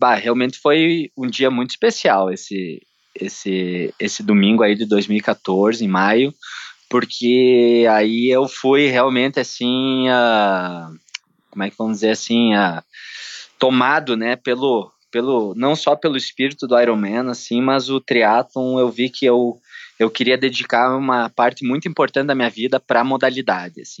bah, realmente foi um dia muito especial esse, esse, esse domingo aí de 2014, em maio, porque aí eu fui realmente assim, a, como é que vamos dizer assim, a, tomado, né, pelo, pelo, não só pelo espírito do Ironman, assim, mas o triatlon eu vi que eu, eu queria dedicar uma parte muito importante da minha vida para a modalidade, assim.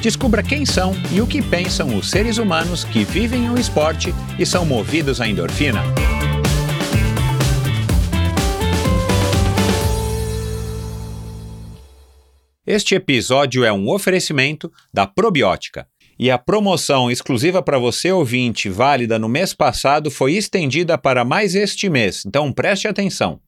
Descubra quem são e o que pensam os seres humanos que vivem o esporte e são movidos à endorfina. Este episódio é um oferecimento da Probiótica. E a promoção exclusiva para você ouvinte, válida no mês passado, foi estendida para mais este mês, então preste atenção.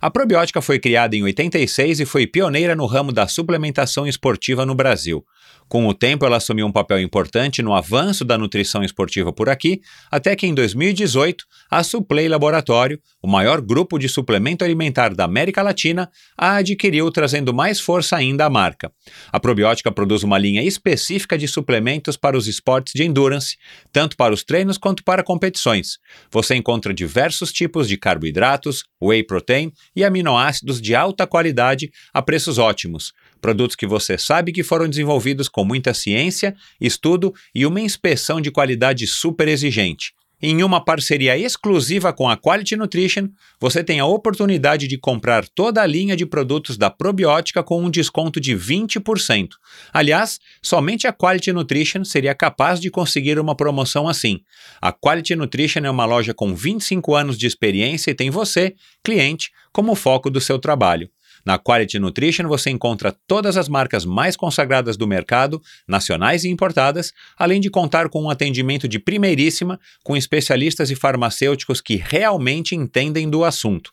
A probiótica foi criada em 86 e foi pioneira no ramo da suplementação esportiva no Brasil. Com o tempo, ela assumiu um papel importante no avanço da nutrição esportiva por aqui, até que em 2018, a Suplay Laboratório, o maior grupo de suplemento alimentar da América Latina, a adquiriu, trazendo mais força ainda à marca. A probiótica produz uma linha específica de suplementos para os esportes de endurance, tanto para os treinos quanto para competições. Você encontra diversos tipos de carboidratos, whey protein e aminoácidos de alta qualidade a preços ótimos produtos que você sabe que foram desenvolvidos com muita ciência, estudo e uma inspeção de qualidade super exigente. Em uma parceria exclusiva com a Quality Nutrition, você tem a oportunidade de comprar toda a linha de produtos da probiótica com um desconto de 20%. Aliás, somente a Quality Nutrition seria capaz de conseguir uma promoção assim. A Quality Nutrition é uma loja com 25 anos de experiência e tem você, cliente, como foco do seu trabalho. Na Quality Nutrition você encontra todas as marcas mais consagradas do mercado, nacionais e importadas, além de contar com um atendimento de primeiríssima, com especialistas e farmacêuticos que realmente entendem do assunto.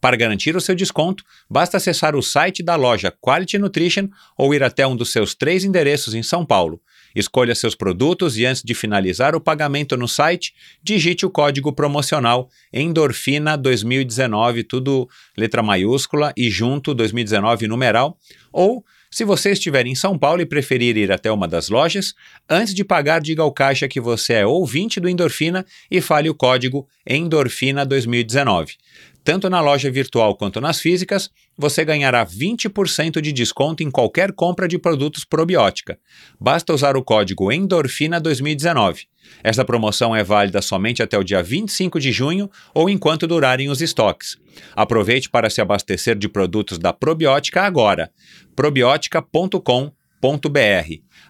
Para garantir o seu desconto, basta acessar o site da loja Quality Nutrition ou ir até um dos seus três endereços em São Paulo. Escolha seus produtos e antes de finalizar o pagamento no site, digite o código promocional Endorfina 2019, tudo letra maiúscula e junto 2019 numeral, ou se você estiver em São Paulo e preferir ir até uma das lojas, antes de pagar, diga ao caixa que você é ouvinte do Endorfina e fale o código Endorfina 2019. Tanto na loja virtual quanto nas físicas, você ganhará 20% de desconto em qualquer compra de produtos probiótica. Basta usar o código ENDORFINA2019. Esta promoção é válida somente até o dia 25 de junho ou enquanto durarem os estoques. Aproveite para se abastecer de produtos da probiótica agora.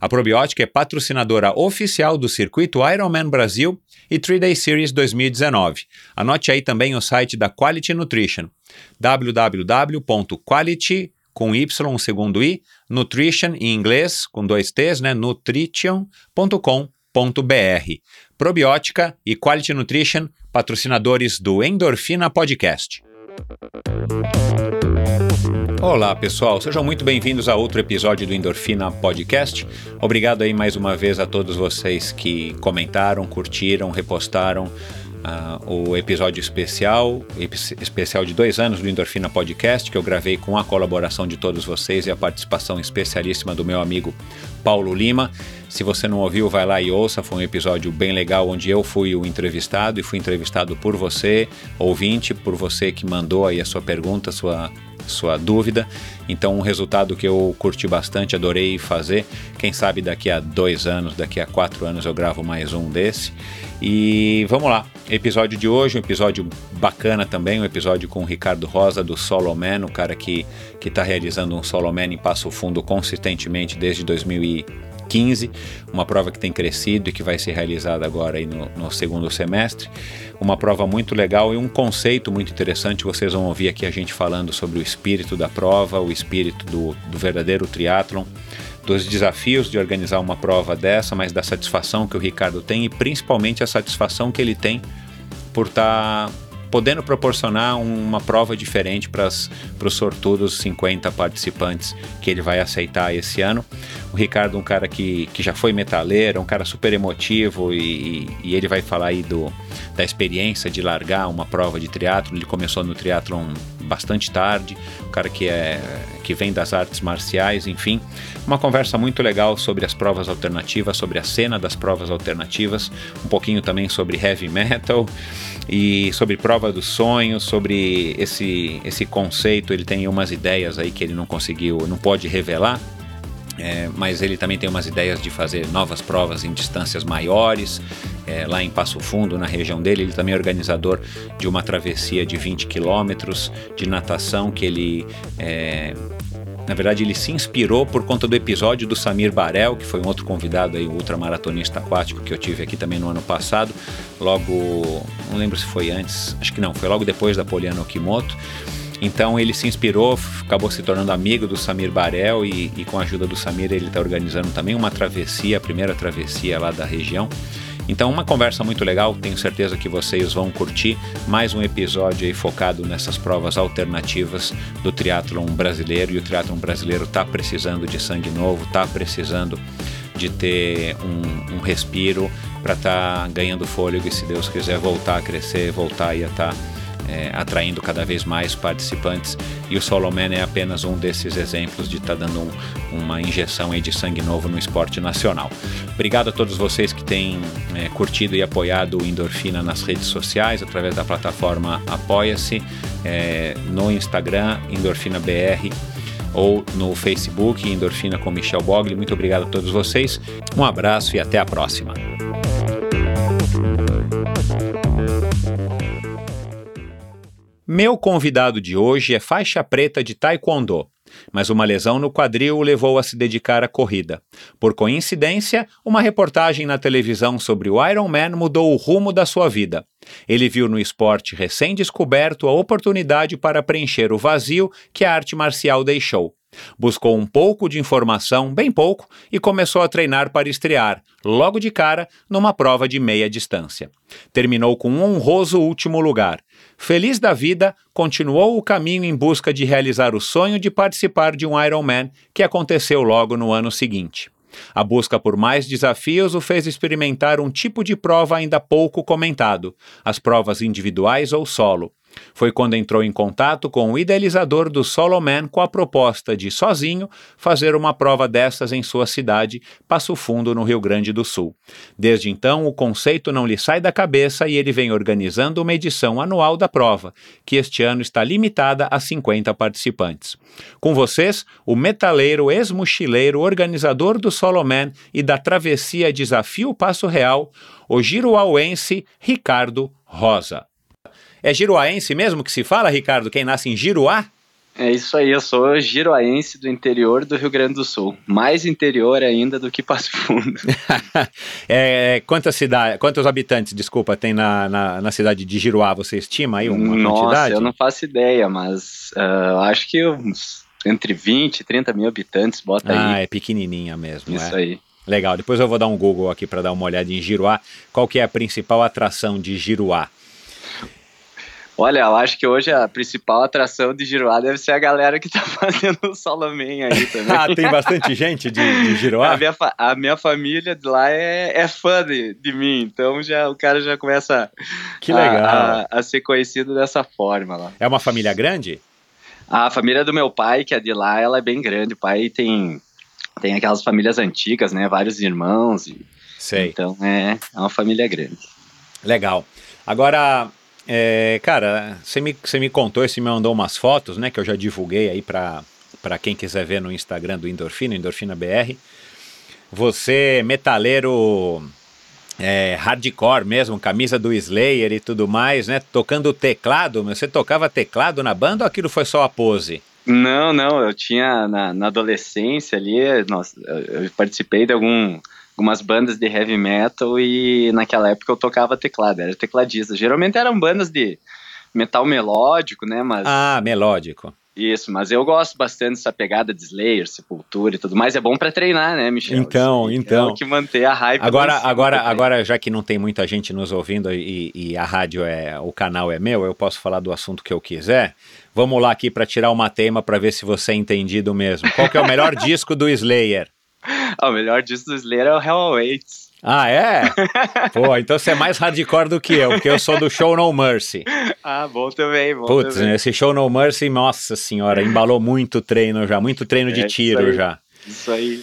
A Probiótica é patrocinadora oficial do circuito Ironman Brasil e 3-Day Series 2019. Anote aí também o site da Quality Nutrition, www.quality com Y, segundo I, nutrition em inglês, com dois T's, né, nutrition.com.br. Probiótica e Quality Nutrition, patrocinadores do Endorfina Podcast. Olá pessoal, sejam muito bem-vindos a outro episódio do Endorfina Podcast. Obrigado aí mais uma vez a todos vocês que comentaram, curtiram, repostaram uh, o episódio especial, especial de dois anos do Endorfina Podcast, que eu gravei com a colaboração de todos vocês e a participação especialíssima do meu amigo Paulo Lima. Se você não ouviu, vai lá e ouça. Foi um episódio bem legal onde eu fui o entrevistado e fui entrevistado por você, ouvinte, por você que mandou aí a sua pergunta, sua sua dúvida. Então, um resultado que eu curti bastante, adorei fazer. Quem sabe daqui a dois anos, daqui a quatro anos eu gravo mais um desse. E vamos lá, episódio de hoje, um episódio bacana também, um episódio com o Ricardo Rosa do Solo Man, o cara que está realizando um Solo em Passo Fundo consistentemente desde 2015 15, uma prova que tem crescido e que vai ser realizada agora aí no, no segundo semestre. Uma prova muito legal e um conceito muito interessante. Vocês vão ouvir aqui a gente falando sobre o espírito da prova, o espírito do, do verdadeiro triatlon, dos desafios de organizar uma prova dessa, mas da satisfação que o Ricardo tem e principalmente a satisfação que ele tem por estar tá podendo proporcionar uma prova diferente para os sortudos 50 participantes que ele vai aceitar esse ano. O Ricardo, um cara que, que já foi metaleiro, um cara super emotivo e, e ele vai falar aí do, da experiência de largar uma prova de triatlo. Ele começou no triatlon bastante tarde, um cara que é que vem das artes marciais, enfim, uma conversa muito legal sobre as provas alternativas, sobre a cena das provas alternativas, um pouquinho também sobre heavy metal e sobre prova dos sonhos, sobre esse esse conceito, ele tem umas ideias aí que ele não conseguiu, não pode revelar, é, mas ele também tem umas ideias de fazer novas provas em distâncias maiores, é, lá em Passo Fundo, na região dele. Ele também é organizador de uma travessia de 20 quilômetros de natação que ele. É, na verdade, ele se inspirou por conta do episódio do Samir Barel, que foi um outro convidado aí, o ultramaratonista aquático que eu tive aqui também no ano passado. Logo, não lembro se foi antes, acho que não, foi logo depois da Poliana Okimoto. Então ele se inspirou, acabou se tornando amigo do Samir Barel e, e com a ajuda do Samir ele está organizando também uma travessia, a primeira travessia lá da região. Então, uma conversa muito legal, tenho certeza que vocês vão curtir. Mais um episódio aí focado nessas provas alternativas do triatlon brasileiro. E o triatlon brasileiro está precisando de sangue novo, está precisando de ter um, um respiro para estar tá ganhando fôlego e, se Deus quiser, voltar a crescer, voltar a estar. Tá é, atraindo cada vez mais participantes e o Soloman é apenas um desses exemplos de estar tá dando um, uma injeção de sangue novo no esporte nacional. Obrigado a todos vocês que têm é, curtido e apoiado o Endorfina nas redes sociais através da plataforma Apoia-se é, no Instagram Endorfina BR ou no Facebook Endorfina com Michel Bogli. Muito obrigado a todos vocês. Um abraço e até a próxima. Meu convidado de hoje é faixa preta de Taekwondo, mas uma lesão no quadril o levou a se dedicar à corrida. Por coincidência, uma reportagem na televisão sobre o Ironman mudou o rumo da sua vida. Ele viu no esporte recém-descoberto a oportunidade para preencher o vazio que a arte marcial deixou. Buscou um pouco de informação, bem pouco, e começou a treinar para estrear, logo de cara, numa prova de meia distância. Terminou com um honroso último lugar. Feliz da vida, continuou o caminho em busca de realizar o sonho de participar de um Ironman, que aconteceu logo no ano seguinte. A busca por mais desafios o fez experimentar um tipo de prova ainda pouco comentado: as provas individuais ou solo. Foi quando entrou em contato com o idealizador do Solo Man com a proposta de, sozinho, fazer uma prova dessas em sua cidade, Passo Fundo, no Rio Grande do Sul. Desde então, o conceito não lhe sai da cabeça e ele vem organizando uma edição anual da prova, que este ano está limitada a 50 participantes. Com vocês, o metaleiro ex-mochileiro, organizador do Solo Man e da travessia Desafio Passo Real, o giruauense Ricardo Rosa. É giruaense mesmo que se fala, Ricardo? Quem nasce em Giruá? É isso aí, eu sou giroaense do interior do Rio Grande do Sul. Mais interior ainda do que Passo Fundo. é, quantas, cidade, quantos habitantes, desculpa, tem na, na, na, cidade de Giruá? Você estima aí uma Nossa, quantidade? eu não faço ideia, mas uh, acho que uns, entre 20 e 30 mil habitantes, bota ah, aí. Ah, é pequenininha mesmo. Isso é. aí. Legal, depois eu vou dar um Google aqui para dar uma olhada em Giruá. Qual que é a principal atração de Giruá? Olha, eu acho que hoje a principal atração de Giroá deve ser a galera que tá fazendo o Soloman aí também. ah, tem bastante gente de, de Giroá? A minha, a minha família de lá é, é fã de, de mim, então já, o cara já começa que legal. A, a, a ser conhecido dessa forma lá. É uma família grande? A família do meu pai, que é de lá, ela é bem grande. O pai tem, tem aquelas famílias antigas, né? Vários irmãos. E, Sei. Então é, é uma família grande. Legal. Agora, é, cara, você me, você me contou, você me mandou umas fotos, né? Que eu já divulguei aí para quem quiser ver no Instagram do Endorfina, Endorfina BR. Você, metaleiro é, hardcore mesmo, camisa do Slayer e tudo mais, né? Tocando teclado, você tocava teclado na banda ou aquilo foi só a pose? Não, não, eu tinha na, na adolescência ali, nossa, eu participei de algum, algumas bandas de heavy metal e naquela época eu tocava teclado, era tecladista. Geralmente eram bandas de metal melódico, né? Mas Ah, melódico. isso, mas eu gosto bastante dessa pegada de Slayer, Sepultura e tudo mais. É bom pra treinar, né, Michel? Então, Isso então. É o que manter a hype. Agora, agora, agora, já que não tem muita gente nos ouvindo e, e a rádio é, o canal é meu, eu posso falar do assunto que eu quiser. Vamos lá aqui para tirar uma tema para ver se você é entendido mesmo. Qual que é o melhor disco do Slayer? O melhor disso do Slayer é o Hell Awaits. Ah, é? Pô, então você é mais hardcore do que eu, porque eu sou do Show No Mercy. Ah, bom também, bom Putz, também. esse Show No Mercy, nossa senhora, embalou muito treino já, muito treino de É, isso tiro aí. já. Isso aí.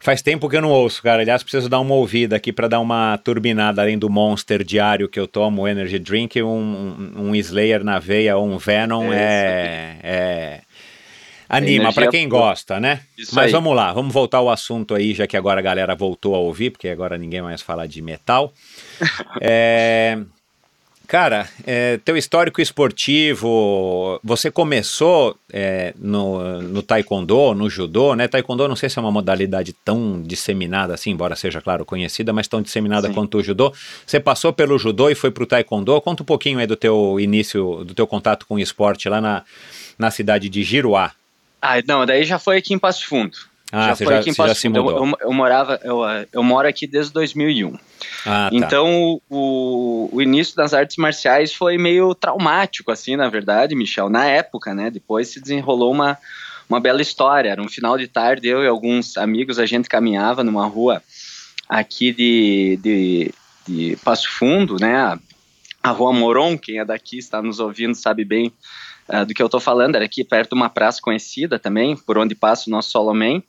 Faz tempo que eu não ouço, cara. Aliás, preciso dar uma ouvida aqui para dar uma turbinada além do Monster diário que eu tomo, o Energy Drink, um, um, um Slayer na veia ou um Venom é. Anima para quem pura. gosta, né? Isso Mas aí. vamos lá, vamos voltar ao assunto aí, já que agora a galera voltou a ouvir, porque agora ninguém mais fala de metal. É, Cara, é, teu histórico esportivo, você começou é, no, no taekwondo, no judô, né? Taekwondo não sei se é uma modalidade tão disseminada assim, embora seja, claro, conhecida, mas tão disseminada Sim. quanto o judô. Você passou pelo judô e foi pro taekwondo. Conta um pouquinho aí do teu início, do teu contato com o esporte lá na, na cidade de Giruá. Ah, não, daí já foi aqui em Passo Fundo. Ah, você foi já, aqui em já Passo Fundo. Eu, eu, eu morava, eu, eu moro aqui desde 2001. Ah, tá. Então, o, o início das artes marciais foi meio traumático, assim, na verdade, Michel, na época, né? Depois se desenrolou uma, uma bela história. Era um final de tarde, eu e alguns amigos, a gente caminhava numa rua aqui de, de, de Passo Fundo, né? A, a Rua Moron, quem é daqui está nos ouvindo sabe bem ah, do que eu estou falando. Era aqui perto de uma praça conhecida também, por onde passa o nosso Solomém.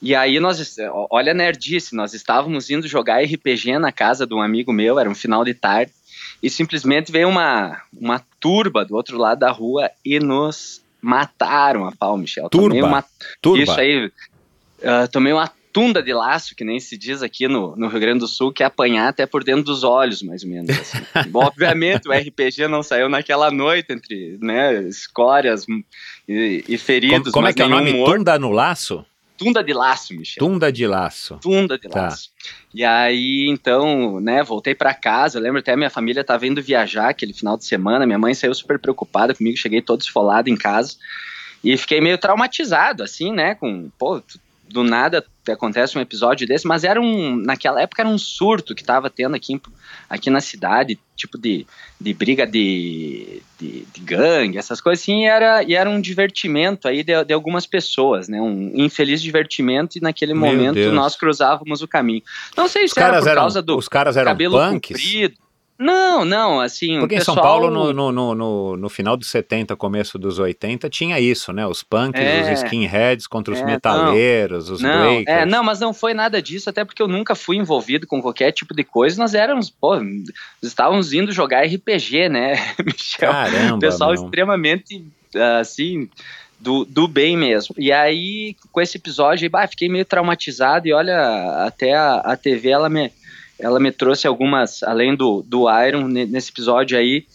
E aí nós, olha a nerdice, nós estávamos indo jogar RPG na casa de um amigo meu, era um final de tarde, e simplesmente veio uma, uma turba do outro lado da rua e nos mataram a pau, Michel. Turba? uma, Turba. Isso aí, ah, tomei uma tunda de laço, que nem se diz aqui no, no Rio Grande do Sul, que é apanhar até por dentro dos olhos, mais ou menos. assim. Bom, obviamente o RPG não saiu naquela noite entre né, escórias e, e feridos, Como, como é que é o nome? morto. Tunda no laço? Tunda de laço, Michel. Tunda de laço. Tunda de Tá. laço. E aí, então, né, voltei pra casa. Eu lembro até minha família tava indo viajar aquele final de semana. Minha mãe saiu super preocupada comigo. Cheguei todo esfolado em casa. E fiquei meio traumatizado, assim, né? Com, pô, do nada acontece um episódio desse. Mas era um. Naquela época era um surto que tava tendo aqui, aqui na cidade, tipo de, de briga de, de, de gangue, essas coisas assim. E era, e era um divertimento aí de, de algumas pessoas, né? Um infeliz divertimento. E naquele Meu momento Deus. nós cruzávamos o caminho. Não sei Os se era caras por eram, causa do os caras eram cabelo punks? comprido. Não, não, assim. Porque em São pessoal- Paulo, no, no, no, no, no final dos 70, começo dos 80, tinha isso, né? Os punks, É. os skinheads contra os É, metaleiros, os Não, breakers. é, não, mas não foi nada disso, até porque eu nunca fui envolvido com qualquer tipo de coisa. Nós éramos, pô, estávamos indo jogar RPG, né, Michel? Caramba, O pessoal meu. extremamente, assim, do, do bem mesmo. E aí, com esse episódio, aí, bah, fiquei meio traumatizado e olha, até a, a TV, ela me, ela me trouxe algumas, além do, do Iron, ne- nesse episódio aí,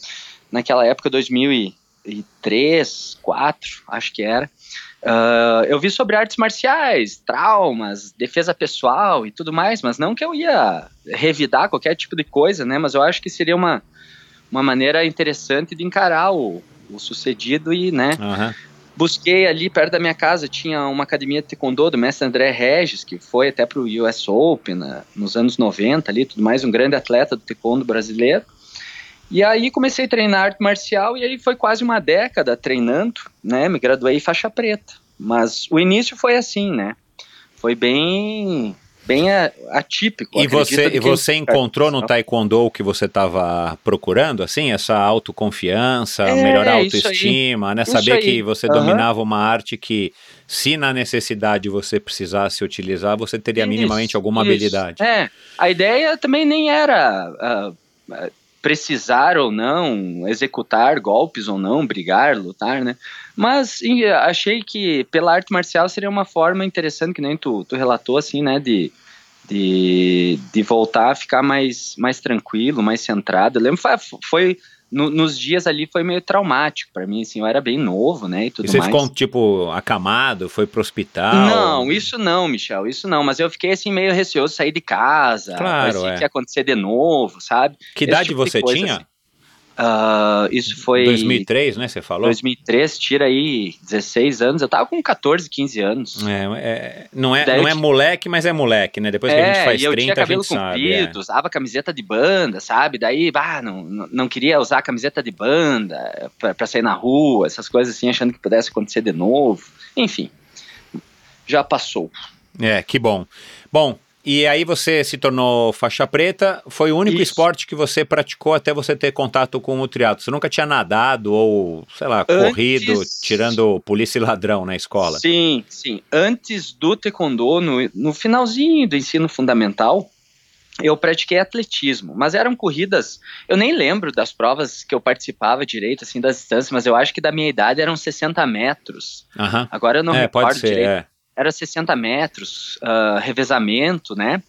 naquela época, 2003, 2004, acho que era, ah, eu vi sobre artes marciais, traumas, defesa pessoal e tudo mais, mas não que eu ia revidar qualquer tipo de coisa, né, mas eu acho que seria uma, uma maneira interessante de encarar o, o sucedido e, né, Aham. Busquei ali perto da minha casa, tinha uma academia de taekwondo do mestre André Regis, que foi até pro US Open na- nos anos 90 ali, tudo mais, um grande atleta do taekwondo brasileiro. E aí comecei a treinar arte marcial e aí foi quase uma década treinando, né? Me graduei faixa preta. Mas o início foi assim, né? Foi bem bem atípico. E você, e você encontrou no Taekwondo o que você estava procurando, assim, essa autoconfiança, É, melhorar a autoestima, né? Isso Saber aí. que você Aham. dominava uma arte que, se na necessidade você precisasse utilizar, você teria Isso, minimamente alguma isso. habilidade. É, a ideia também nem era ah, precisar ou não, executar golpes ou não, brigar, lutar, né? Mas achei que pela arte marcial seria uma forma interessante, que nem tu, tu relatou, assim, né, de, de, de voltar a ficar mais, mais tranquilo, mais centrado. Eu lembro, foi no- nos dias ali foi meio traumático pra mim, assim, eu era bem novo, né, e tudo E você mais. ficou, tipo, acamado, foi pro hospital? Não, isso não, Michel, isso não, mas eu fiquei assim meio receoso de sair de casa, Claro, é. que ia acontecer de novo, sabe? Que esse idade tipo você tinha? assim. Ah, isso foi 2003, né, você falou? 2003, tira aí 16 anos, eu tava com 14, 15 anos. É, é, não é, Daí não é moleque, mas é moleque, né? Depois que a gente faz e eu 30, tinha a cabelo gente sabe. é. comprido, usava camiseta de banda, sabe? Daí, bah, não, não não queria usar camiseta de banda pra, pra sair na rua, essas coisas assim, achando que pudesse acontecer de novo. Enfim, já passou. É, que bom. Bom, e aí você se tornou faixa preta, foi o único Isso. esporte que você praticou até você ter contato com o triatlo. Você nunca tinha nadado ou, sei lá, Antes- corrido, tirando polícia e ladrão na escola? Sim, sim. Antes do taekwondo, no, no finalzinho do ensino fundamental, eu pratiquei atletismo, mas eram corridas, eu nem lembro das provas que eu participava direito, assim, das distâncias, mas eu acho que da minha idade eram 60 metros. Aham. Agora eu não É, recordo pode ser, direito. é. Era 60 metros, ah, revezamento, né?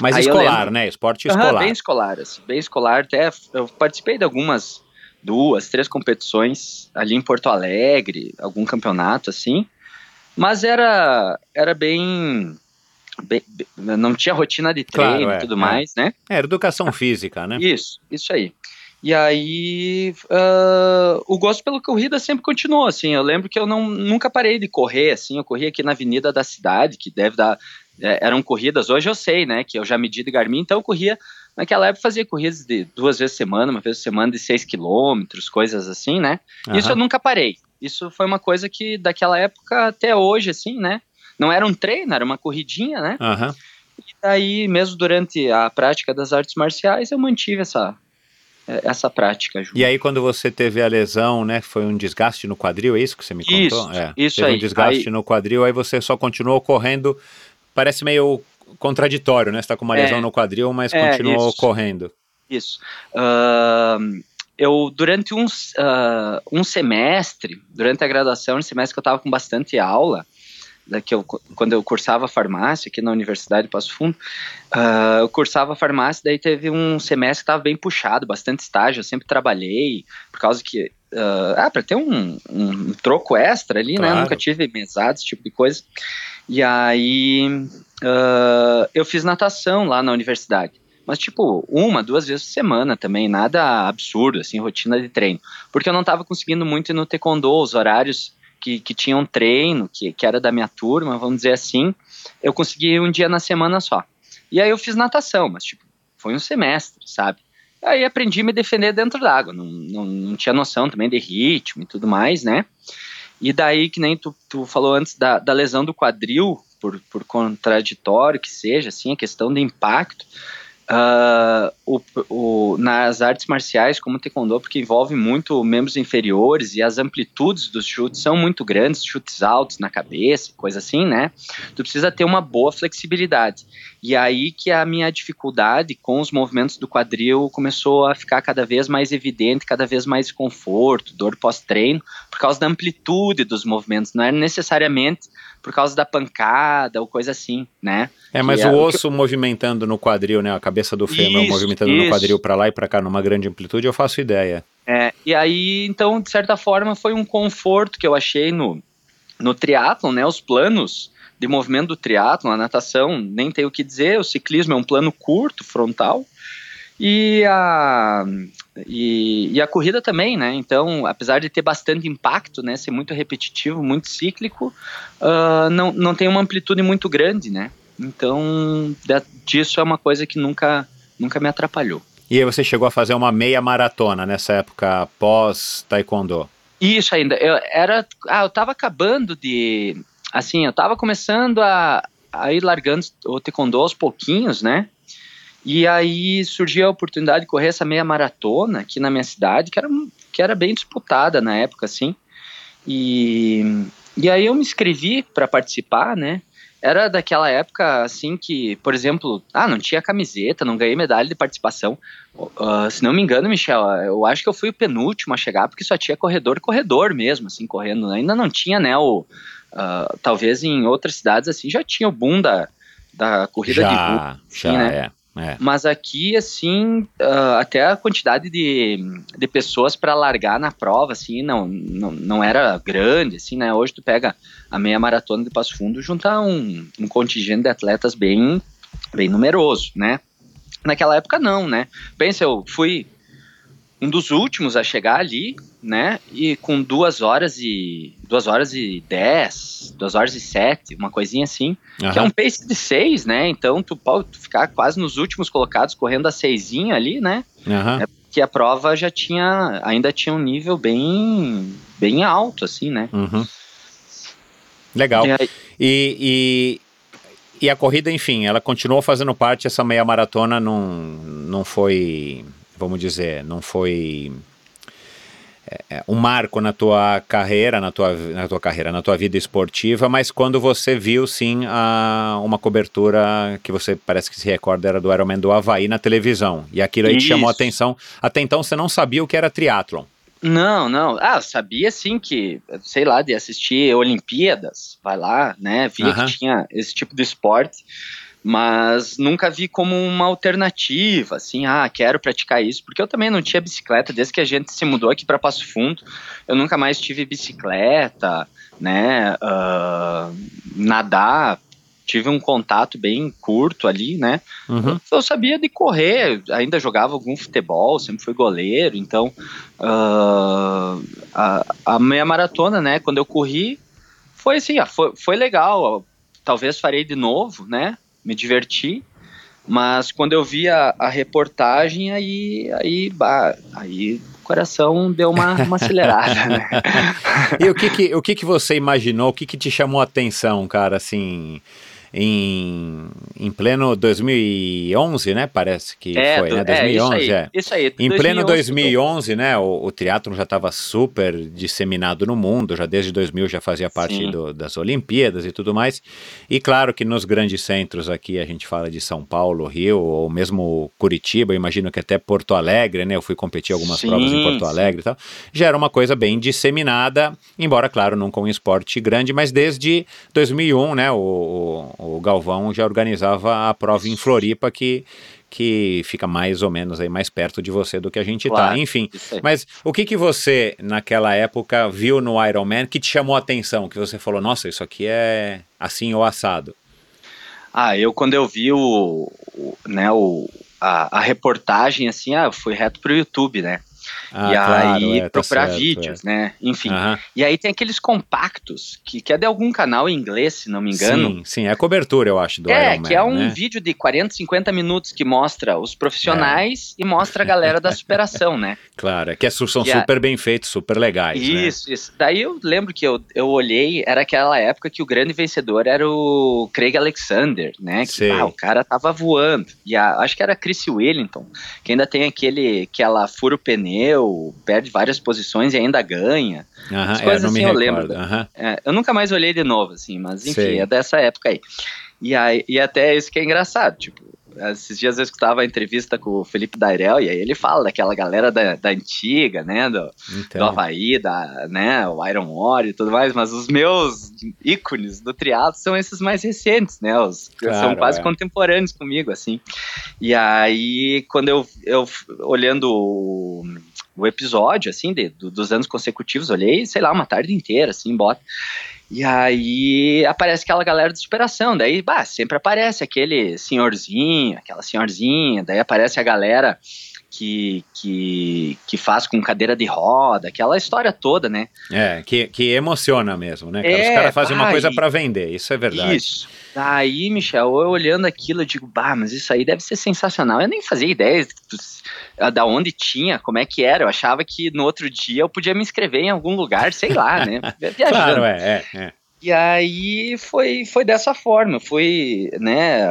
Mas Aí escolar, né? Esporte escolar. bem escolar, assim, bem escolar. Até eu participei de algumas, duas, três competições ali em Porto Alegre, algum campeonato assim. Mas era, era bem, bem- não tinha rotina de Claro, treino é, e tudo é. mais, né? É, educação física, né? Isso, isso aí. E aí, ah, o gosto pela corrida sempre continuou, assim, eu lembro que eu não, nunca parei de correr, assim, eu corria aqui na avenida da cidade, que deve dar, é, eram corridas, hoje eu sei, né, que eu já medi de Garmin, então eu corria, naquela época fazia corridas de duas vezes por semana, uma vez por semana de seis quilômetros, coisas assim, né, isso eu nunca parei, isso foi uma coisa que daquela época até hoje, assim, né, não era um treino, era uma corridinha, né, Aham. e daí, mesmo durante a prática das artes marciais, eu mantive essa, essa prática. Ju. E aí, quando você teve a lesão, né? Foi um desgaste no quadril, é isso que você me Isso, contou? É, isso teve aí. um desgaste Aí- no quadril, aí você só continuou correndo. Parece meio contraditório, né? Você tá com uma É. lesão no quadril, mas É, continuou isso. correndo. Isso. Ahn, eu, durante um, s- ah, um semestre, durante a graduação, um semestre que eu estava com bastante aula, que eu, quando eu cursava farmácia aqui na Universidade de Passo Fundo, ah, eu cursava farmácia, daí teve um semestre que estava bem puxado, bastante estágio, eu sempre trabalhei, por causa que, ah, ah para ter um, um troco extra ali, né, Claro. nunca tive mesada, esse tipo de coisa, e aí ah, eu fiz natação lá na universidade, mas tipo, uma, duas vezes por semana também, nada absurdo, assim, rotina de treino, porque eu não estava conseguindo muito ir no taekwondo, os horários que, que tinham treino, que, que era da minha turma, vamos dizer assim, eu consegui um dia na semana só. E aí eu fiz natação, mas tipo, foi um semestre, sabe? Aí aprendi a me defender dentro d'água, não, não, não tinha noção também de ritmo e tudo mais, né? E daí, que nem tu, tu falou antes da, da lesão do quadril, por, por contraditório que seja, assim, a questão de impacto, ah, o, o, nas artes marciais, como o taekwondo, porque envolve muito membros inferiores e as amplitudes dos chutes são muito grandes, chutes altos na cabeça, coisa assim, né? Tu precisa ter uma boa flexibilidade. E aí que a minha dificuldade com os movimentos do quadril começou a ficar cada vez mais evidente, cada vez mais conforto, dor pós-treino, por causa da amplitude dos movimentos, não é necessariamente por causa da pancada ou coisa assim, né? É, mas Que é o o osso movimentando no quadril, né? A cabeça do fêmur Isso, movimentando no isso. quadril pra lá e pra cá numa grande amplitude, eu faço ideia. É, e aí, então, de certa forma, foi um conforto que eu achei no, no triatlon, né? Os planos de movimento do triatlon, a natação, nem tem o que dizer, o ciclismo é um plano curto, frontal, e a, e, e a corrida também, né? Então, apesar de ter bastante impacto, né? Ser muito repetitivo, muito cíclico, ah, não, não tem uma amplitude muito grande, né? Então, disso é uma coisa que nunca, nunca me atrapalhou. E aí você chegou a fazer uma meia maratona nessa época pós-taekwondo. Isso ainda. Eu era. Ah, eu tava acabando de. Assim, eu tava começando a, a ir largando o taekwondo aos pouquinhos, né? E aí surgiu a oportunidade de correr essa meia maratona aqui na minha cidade, que era, que era bem disputada na época, assim. E, e aí eu me inscrevi para participar, né? Era daquela época, assim, que, por exemplo, ah, não tinha camiseta, não ganhei medalha de participação. Uh, se não me engano, Michel, eu acho que eu fui o penúltimo a chegar, porque só tinha corredor, corredor mesmo, assim, correndo. Ainda não tinha, né, o... uh, talvez em outras cidades, assim, já tinha o boom da, da corrida de rua. Já, já, né? é. É. Mas aqui, assim, ah, até a quantidade de, de pessoas para largar na prova, assim, não, não, não era grande, assim, né? Hoje tu pega a meia maratona de Passo Fundo, junta um, um contingente de atletas bem, bem numeroso, né? Naquela época não, né? Pensa, eu fui um dos últimos a chegar ali, né? E com duas horas e duas horas e dez, duas horas e sete, uma coisinha assim, que é um pace de seis, né? Então tu pode ficar quase nos últimos colocados correndo a seisinha ali, né? Aham. Que a prova já tinha, ainda tinha um nível bem, bem alto, assim, né? Uhum. Legal. E E, e, e a corrida, enfim, ela continuou fazendo parte, essa meia maratona não, não foi, vamos dizer, não foi é, é, um marco na tua carreira, na tua, na tua carreira, na tua vida esportiva, mas quando você viu, sim, a, uma cobertura que você parece que se recorda era do Ironman do Havaí na televisão, e aquilo aí te chamou a Isso. atenção. Até então você não sabia o que era triatlon. Não, não. Ah, sabia sim que, sei lá, de assistir Olimpíadas, vai lá, né? Via Aham. que tinha esse tipo de esporte, mas nunca vi como uma alternativa, assim, ah, quero praticar isso, porque eu também não tinha bicicleta desde que a gente se mudou aqui para Passo Fundo. Eu nunca mais tive bicicleta, né? ah, nadar, tive um contato bem curto ali, né? Uhum. Eu sabia de correr, ainda jogava algum futebol, sempre fui goleiro, então ah, a, a meia maratona, né, quando eu corri, foi assim, ah, foi, foi legal, talvez farei de novo, né, me diverti, mas quando eu vi a, a reportagem, aí, aí, bah, aí o coração deu uma, uma acelerada, né. E o que que, o que que você imaginou, o que que te chamou a atenção, cara, assim, em, em pleno 2011, né, parece que foi, do- né, 2011, isso aí, é. isso aí, Em pleno 2011, 2011, né, o, o triatlon já estava super disseminado no mundo, já desde 2000 já fazia parte Sim. do- das Olimpíadas e tudo mais. E claro que nos grandes centros aqui, a gente fala de São Paulo, Rio, ou mesmo Curitiba, imagino que até Porto Alegre, né, eu fui competir algumas Sim, provas em Porto sim. Alegre e tal, já era uma coisa bem disseminada, embora, claro, nunca um esporte grande, mas desde 2001, né, o, o, o Galvão já organizava a prova em Floripa, que que fica mais ou menos aí mais perto de você do que a gente tá. Claro. Enfim, Isso aí. mas o que que você naquela época viu no Iron Man que te chamou a atenção, que você falou, nossa, isso aqui é assim ou assado? Ah, eu quando eu vi o, o- né, o, a, a reportagem, assim, ah, eu fui reto pro YouTube, né? Ah, e claro, aí é, tá procurar certo, vídeos, né? Enfim. é. E aí tem aqueles compactos, que, que é de algum canal em inglês, se não me engano. Sim, sim, é a cobertura, eu acho, do é, Iron Man, que é um né? vídeo de 40, 50 minutos que mostra os profissionais e mostra a galera da superação, né? Claro, é que é são E a- super bem feitos, super legais, né? Isso, isso. Daí eu lembro que eu, eu olhei, era aquela época que o grande vencedor era o Craig Alexander, né? Que Sei. ah, o cara tava voando. E a- acho que era a Chris Wellington, que ainda tem aquele que ela fura o pneu, perde várias posições e ainda ganha. Aham, As é, coisas me assim eu lembro. aham. É, eu nunca mais olhei de novo, assim, mas enfim, Sei. é dessa época aí. E, aí. e até isso que é engraçado, tipo, esses dias eu escutava a entrevista com o Felipe Dairel, e aí ele fala daquela galera da, da antiga, né, do, do Então, Havaí, da, né, o Iron Warrior e tudo mais, mas os meus ícones do triatlo são esses mais recentes, né, os Claro, são quase é. contemporâneos comigo, assim. E aí, quando eu, eu olhando o, episódio, assim, de, do- dos anos consecutivos, olhei, sei lá, uma tarde inteira, assim, bota. E aí aparece aquela galera de superação, daí, bah, sempre aparece aquele senhorzinho, aquela senhorzinha, daí aparece a galera que, que, que faz com cadeira de roda, aquela história toda, né? é, que, que emociona mesmo, né? cara? Os É, caras fazem uma coisa pra vender, isso é verdade. Isso. Daí, Michel, eu olhando aquilo, eu digo, bah, mas isso aí deve ser sensacional. Eu nem fazia ideia do- da onde tinha, como é que era. Eu achava que no outro dia eu podia me inscrever em algum lugar, sei lá, né? Viajando. Claro, é, é, é. E aí foi, foi dessa forma, foi, né,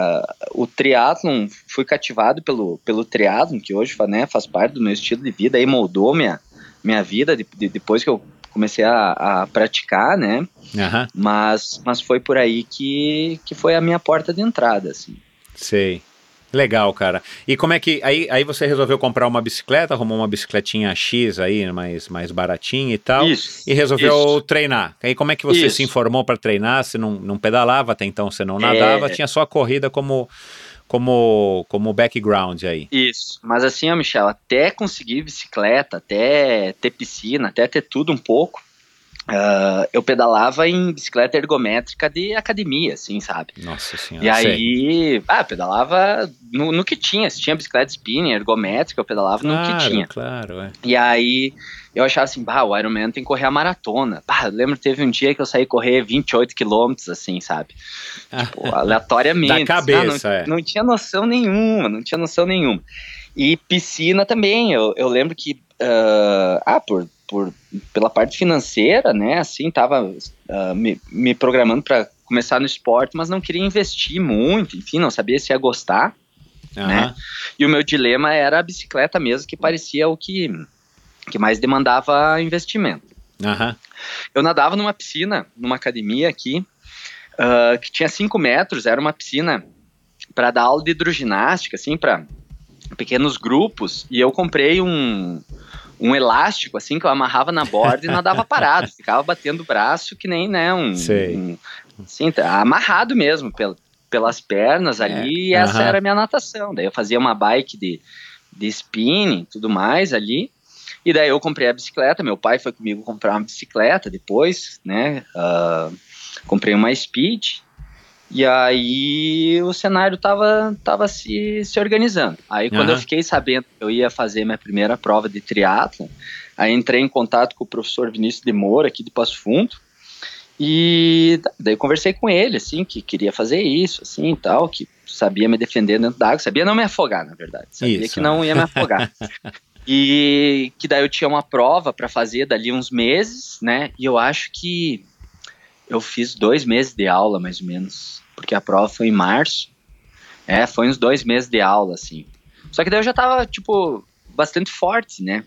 o triatlon, fui cativado pelo, pelo triatlon, que hoje né, faz parte do meu estilo de vida, aí moldou minha, minha vida de- de- depois que eu comecei a, a praticar, né, Aham, mas, mas foi por aí que, que foi a minha porta de entrada, assim. sei. Legal, cara. E como é que. Aí, aí você resolveu comprar uma bicicleta, arrumou uma bicicletinha X aí, mais, mais baratinha e tal. Isso. E resolveu isso. treinar. Aí como é que você Isso. se informou para treinar? Você não, não pedalava, até então você não nadava, É. tinha só a corrida como, como, como background aí. Isso. Mas assim, ó, Michel, até conseguir bicicleta, até ter piscina, até ter tudo um pouco, uh, eu pedalava em bicicleta ergométrica de academia, assim, sabe? Nossa senhora. E aí, ah, pedalava no, no que tinha. Se tinha bicicleta spinning, ergométrica, eu pedalava claro, no que tinha. Claro, é. E aí eu achava assim, bah, o Ironman tem que correr a maratona. Bah, eu lembro que teve um dia que eu saí correr 28 quilômetros, assim, sabe? Tipo, aleatoriamente. Da cabeça, ah, não, é. não tinha noção nenhuma, não tinha noção nenhuma. E piscina também, eu, eu lembro que, uh, ah, por, por, pela parte financeira, né, assim, tava uh, me, me programando para começar no esporte, mas não queria investir muito, enfim, não sabia se ia gostar, Aham. né? E o meu dilema era a bicicleta mesmo, que parecia o que, que mais demandava investimento. Aham. Eu nadava numa piscina, numa academia aqui, ah, que tinha 5 metros, era uma piscina para dar aula de hidroginástica, assim, para pequenos grupos, e eu comprei um, um elástico, assim, que eu amarrava na borda e nadava parado, ficava batendo o braço que nem, né, um... Sei. um assim, tá amarrado mesmo, pel, pelas pernas ali, e essa aham. era a minha natação. Daí eu fazia uma bike de, de spinning e tudo mais ali, e daí eu comprei a bicicleta, meu pai foi comigo comprar uma bicicleta depois, né? ah, comprei uma Speed. E aí o cenário tava, tava se, se organizando. Aí quando eu fiquei sabendo que eu ia fazer minha primeira prova de triatlo, aí entrei em contato com o professor Vinícius de Moura aqui de Passo Fundo. E daí eu conversei com ele, assim, que queria fazer isso, assim, e tal, que sabia me defender dentro da água, sabia não me afogar, na verdade, sabia Isso, que não ia me afogar. E que daí eu tinha uma prova para fazer dali uns meses, né? E eu acho que eu fiz dois meses de aula, mais ou menos, porque a prova foi em março. É, foi uns dois meses de aula, assim. Só que daí eu já tava, tipo, bastante forte, né?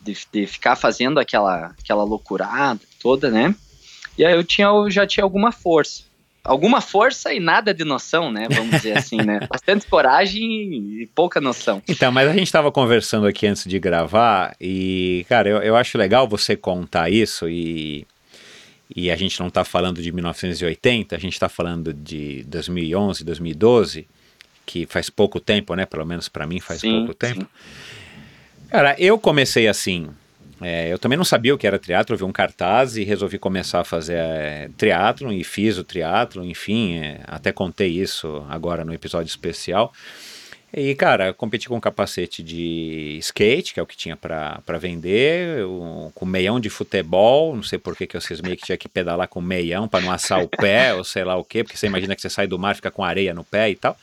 De, de ficar fazendo aquela, aquela loucurada toda, né? E aí eu tinha, eu já tinha alguma força. Alguma força e nada de noção, né? Vamos dizer assim, né? Bastante coragem e pouca noção. Então, mas a gente estava conversando aqui antes de gravar e, cara, eu, eu acho legal você contar isso e, e a gente não está falando de 1980, a gente está falando de 2011, 2012, que faz pouco tempo, né? Pelo menos para mim faz Sim, pouco tempo. sim. Cara, eu comecei assim. é, eu também não sabia o que era triatlo, eu vi um cartaz e resolvi começar a fazer é, triatlon e fiz o triatlon, enfim, é, até contei isso agora no episódio especial. E, cara, competi com um capacete de skate, que é o que tinha pra vender, um- com meião de futebol, não sei por que que eu cismei que tinha que pedalar com meião para não assar o pé, ou sei lá o quê, porque você imagina que você sai do mar, fica com areia no pé e tal,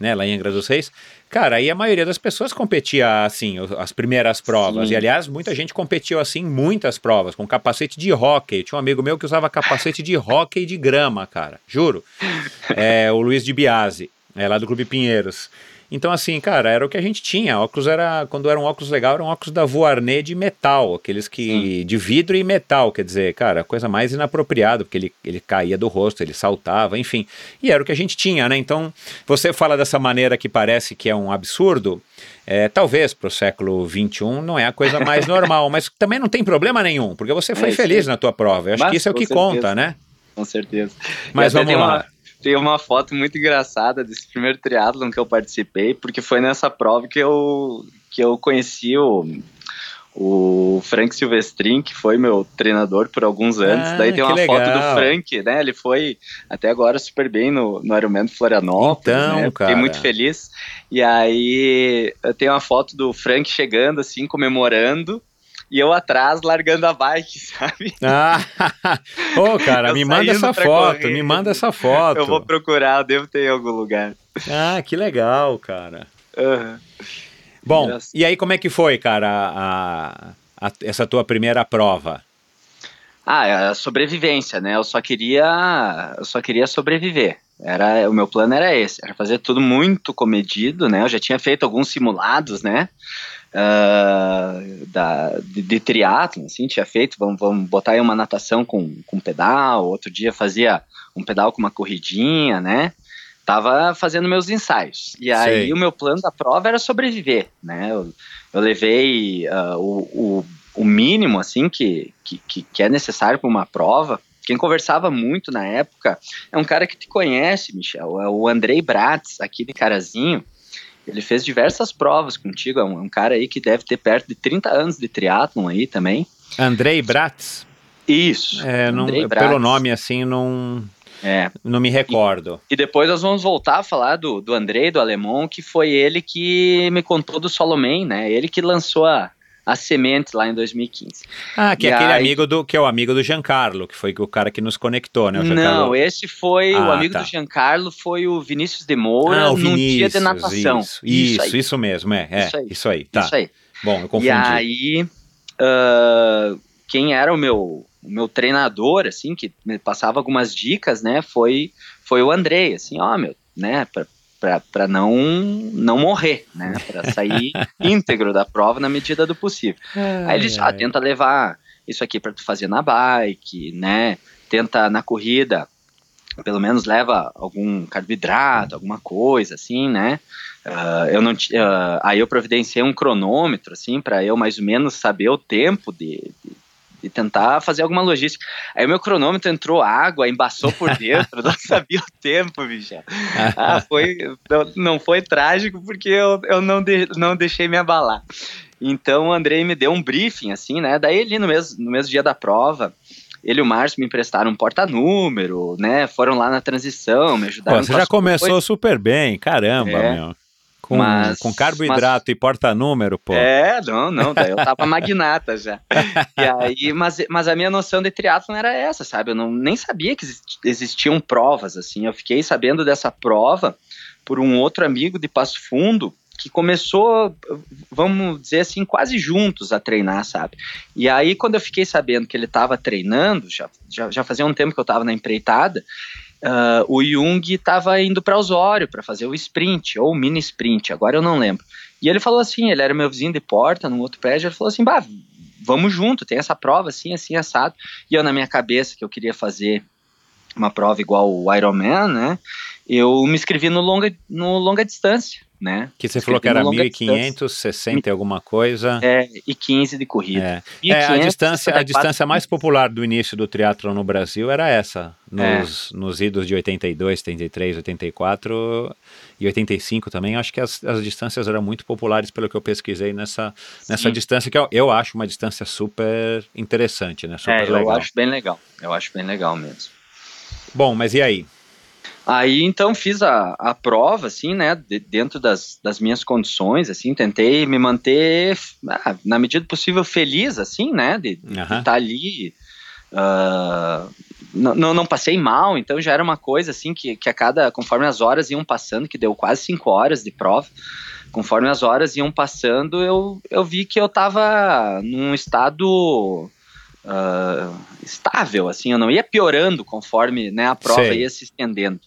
né, lá em Angra dos Reis. Cara, aí a maioria das pessoas competia assim, as primeiras provas, Sim. e aliás, muita gente competiu assim, muitas provas, com capacete de hóquei. Tinha um amigo meu que usava capacete de hóquei de grama, cara, juro. É, o Luiz de Biase, é, lá do Clube Pinheiros. Então, assim, cara, era o que a gente tinha. Óculos era, quando era um óculos legal, eram óculos da Vuarnet de metal, aqueles que. de vidro e metal, quer dizer, cara, coisa mais inapropriada, porque ele, ele caía do rosto, ele saltava, enfim. E era o que a gente tinha, né? Então, você fala dessa maneira que parece que é um absurdo. É, talvez para o século XXI não é a coisa mais normal, mas também não tem problema nenhum, porque você foi É, feliz sim. na tua prova. Eu acho Mas, que isso é o que certeza. conta, né? Com certeza. Mas vamos lá. Uma, tem uma foto muito engraçada desse primeiro triatlon que eu participei, porque foi nessa prova que eu, que eu conheci o, o Frank Silvestrin, que foi meu treinador por alguns anos. Ah, Daí tem uma foto legal. do Frank, né? Ele foi até agora super bem no, no Ironman Florianópolis, Então, né? Fiquei cara. muito feliz. E aí eu tenho uma foto do Frank chegando assim, comemorando, e eu atrás largando a bike, sabe? Ah, ô, cara, Eu me manda essa foto, correr. me manda essa foto. Eu vou procurar, eu devo ter em algum lugar. Ah, que legal, cara. Aham. Bom, Engraçado. e aí como é que foi, cara, a- a- essa tua primeira prova? Ah, é a sobrevivência, né? Eu só queria, eu só queria sobreviver. Era, o meu plano era esse, era fazer tudo muito comedido, né? Eu já tinha feito alguns simulados, né? Ah, da, de, de triatlon, assim, tinha feito, vamos, vamos botar aí uma natação com, com pedal, outro dia fazia um pedal com uma corridinha, né? Tava fazendo meus ensaios. E aí Sei. o meu plano da prova era sobreviver, né? Eu, eu levei ah, o, o, o mínimo, assim, que, que, que, que é necessário para uma prova, quem conversava muito na época é um cara que te conhece, Michel, é o Andrei Bratz, aqui de Carazinho. Ele fez diversas provas contigo, é um, um cara aí que deve ter perto de 30 anos de triatlon aí também. Andrei Bratz? Isso. É, não, pelo nome assim, não, é. Não me recordo. E, e, depois nós vamos voltar a falar do, do Andrei, do alemão, que foi ele que me contou do Solomon, né? Ele que lançou a, a semente lá em 2015. Ah, que e é aquele aí... amigo do que é o amigo do Giancarlo, que foi o cara que nos conectou, né? Não, esse foi ah, o amigo tá. do Giancarlo, foi o Vinícius de Moura ah, num dia de natação. Isso, isso, isso, isso mesmo, é, é, isso aí, isso aí, tá. Isso aí. Bom, eu confundi. E aí, uh, quem era o meu o meu treinador, assim, que me passava algumas dicas, né, foi, foi o Andrei, assim, ó, meu, né, para não, não morrer, né, para sair íntegro da prova na medida do possível. Ai, Aí ele já ah, tenta levar isso aqui para tu fazer na bike, né, tenta na corrida, pelo menos leva algum carboidrato, alguma coisa, assim, né, Uh, eu não uh, aí eu providenciei um cronômetro assim para eu mais ou menos saber o tempo de, de, e tentar fazer alguma logística. Aí o meu cronômetro entrou água, embaçou por dentro, não sabia o tempo, bicho. Ah, foi, não, não foi trágico porque eu, eu não, de, não deixei me abalar. Então o Andrei me deu um briefing, assim, né? Daí ali no mesmo, no mesmo dia da prova, ele e o Márcio me emprestaram um porta-número, né? Foram lá na transição, me ajudaram. Pô, você já começou super bem, caramba, é. meu. Com, mas, com carboidrato mas, e porta-número, pô. É, não, não, daí eu tava magnata já. E aí, mas, mas a minha noção de triatlon era essa, sabe? Eu não, nem sabia que existiam provas, assim. Eu fiquei sabendo dessa prova por um outro amigo de Passo Fundo, que começou, vamos dizer assim, quase juntos a treinar, sabe? E aí, quando eu fiquei sabendo que ele estava treinando, já, já, já fazia um tempo que eu estava na empreitada, uh, o Jung estava indo para Osório para fazer o sprint, ou o mini sprint, agora eu não lembro. E ele falou assim, ele era meu vizinho de porta, num outro prédio, ele falou assim, bah, vamos junto, tem essa prova assim, assim, assado. E eu na minha cabeça que eu queria fazer uma prova igual o Ironman, né, eu me inscrevi no longa, no longa distância né? Que você falou que era 1.500, 60 e alguma coisa. É, e 15 de corrida. É, é a distância, a distância mais popular do início do triatlo no Brasil era essa, nos, é. nos idos de 82, 83, 84 e 85 também. Acho que as, as distâncias eram muito populares pelo que eu pesquisei nessa, nessa distância, que eu, eu acho uma distância super interessante, né? Super é, legal. eu acho bem legal. Eu acho bem legal mesmo. Bom, mas e aí? Aí então fiz a, a prova, assim, né, de, dentro das, das minhas condições, assim, tentei me manter, ah, na medida possível, feliz, assim, né, de uhum. estar tá ali. Uh, não, não passei mal, então já era uma coisa, assim, que, que a cada, conforme as horas iam passando, que deu quase cinco horas de prova, conforme as horas iam passando, eu, eu vi que eu estava num estado Uh, estável, assim, eu não ia piorando conforme né, a prova Sei. ia se estendendo.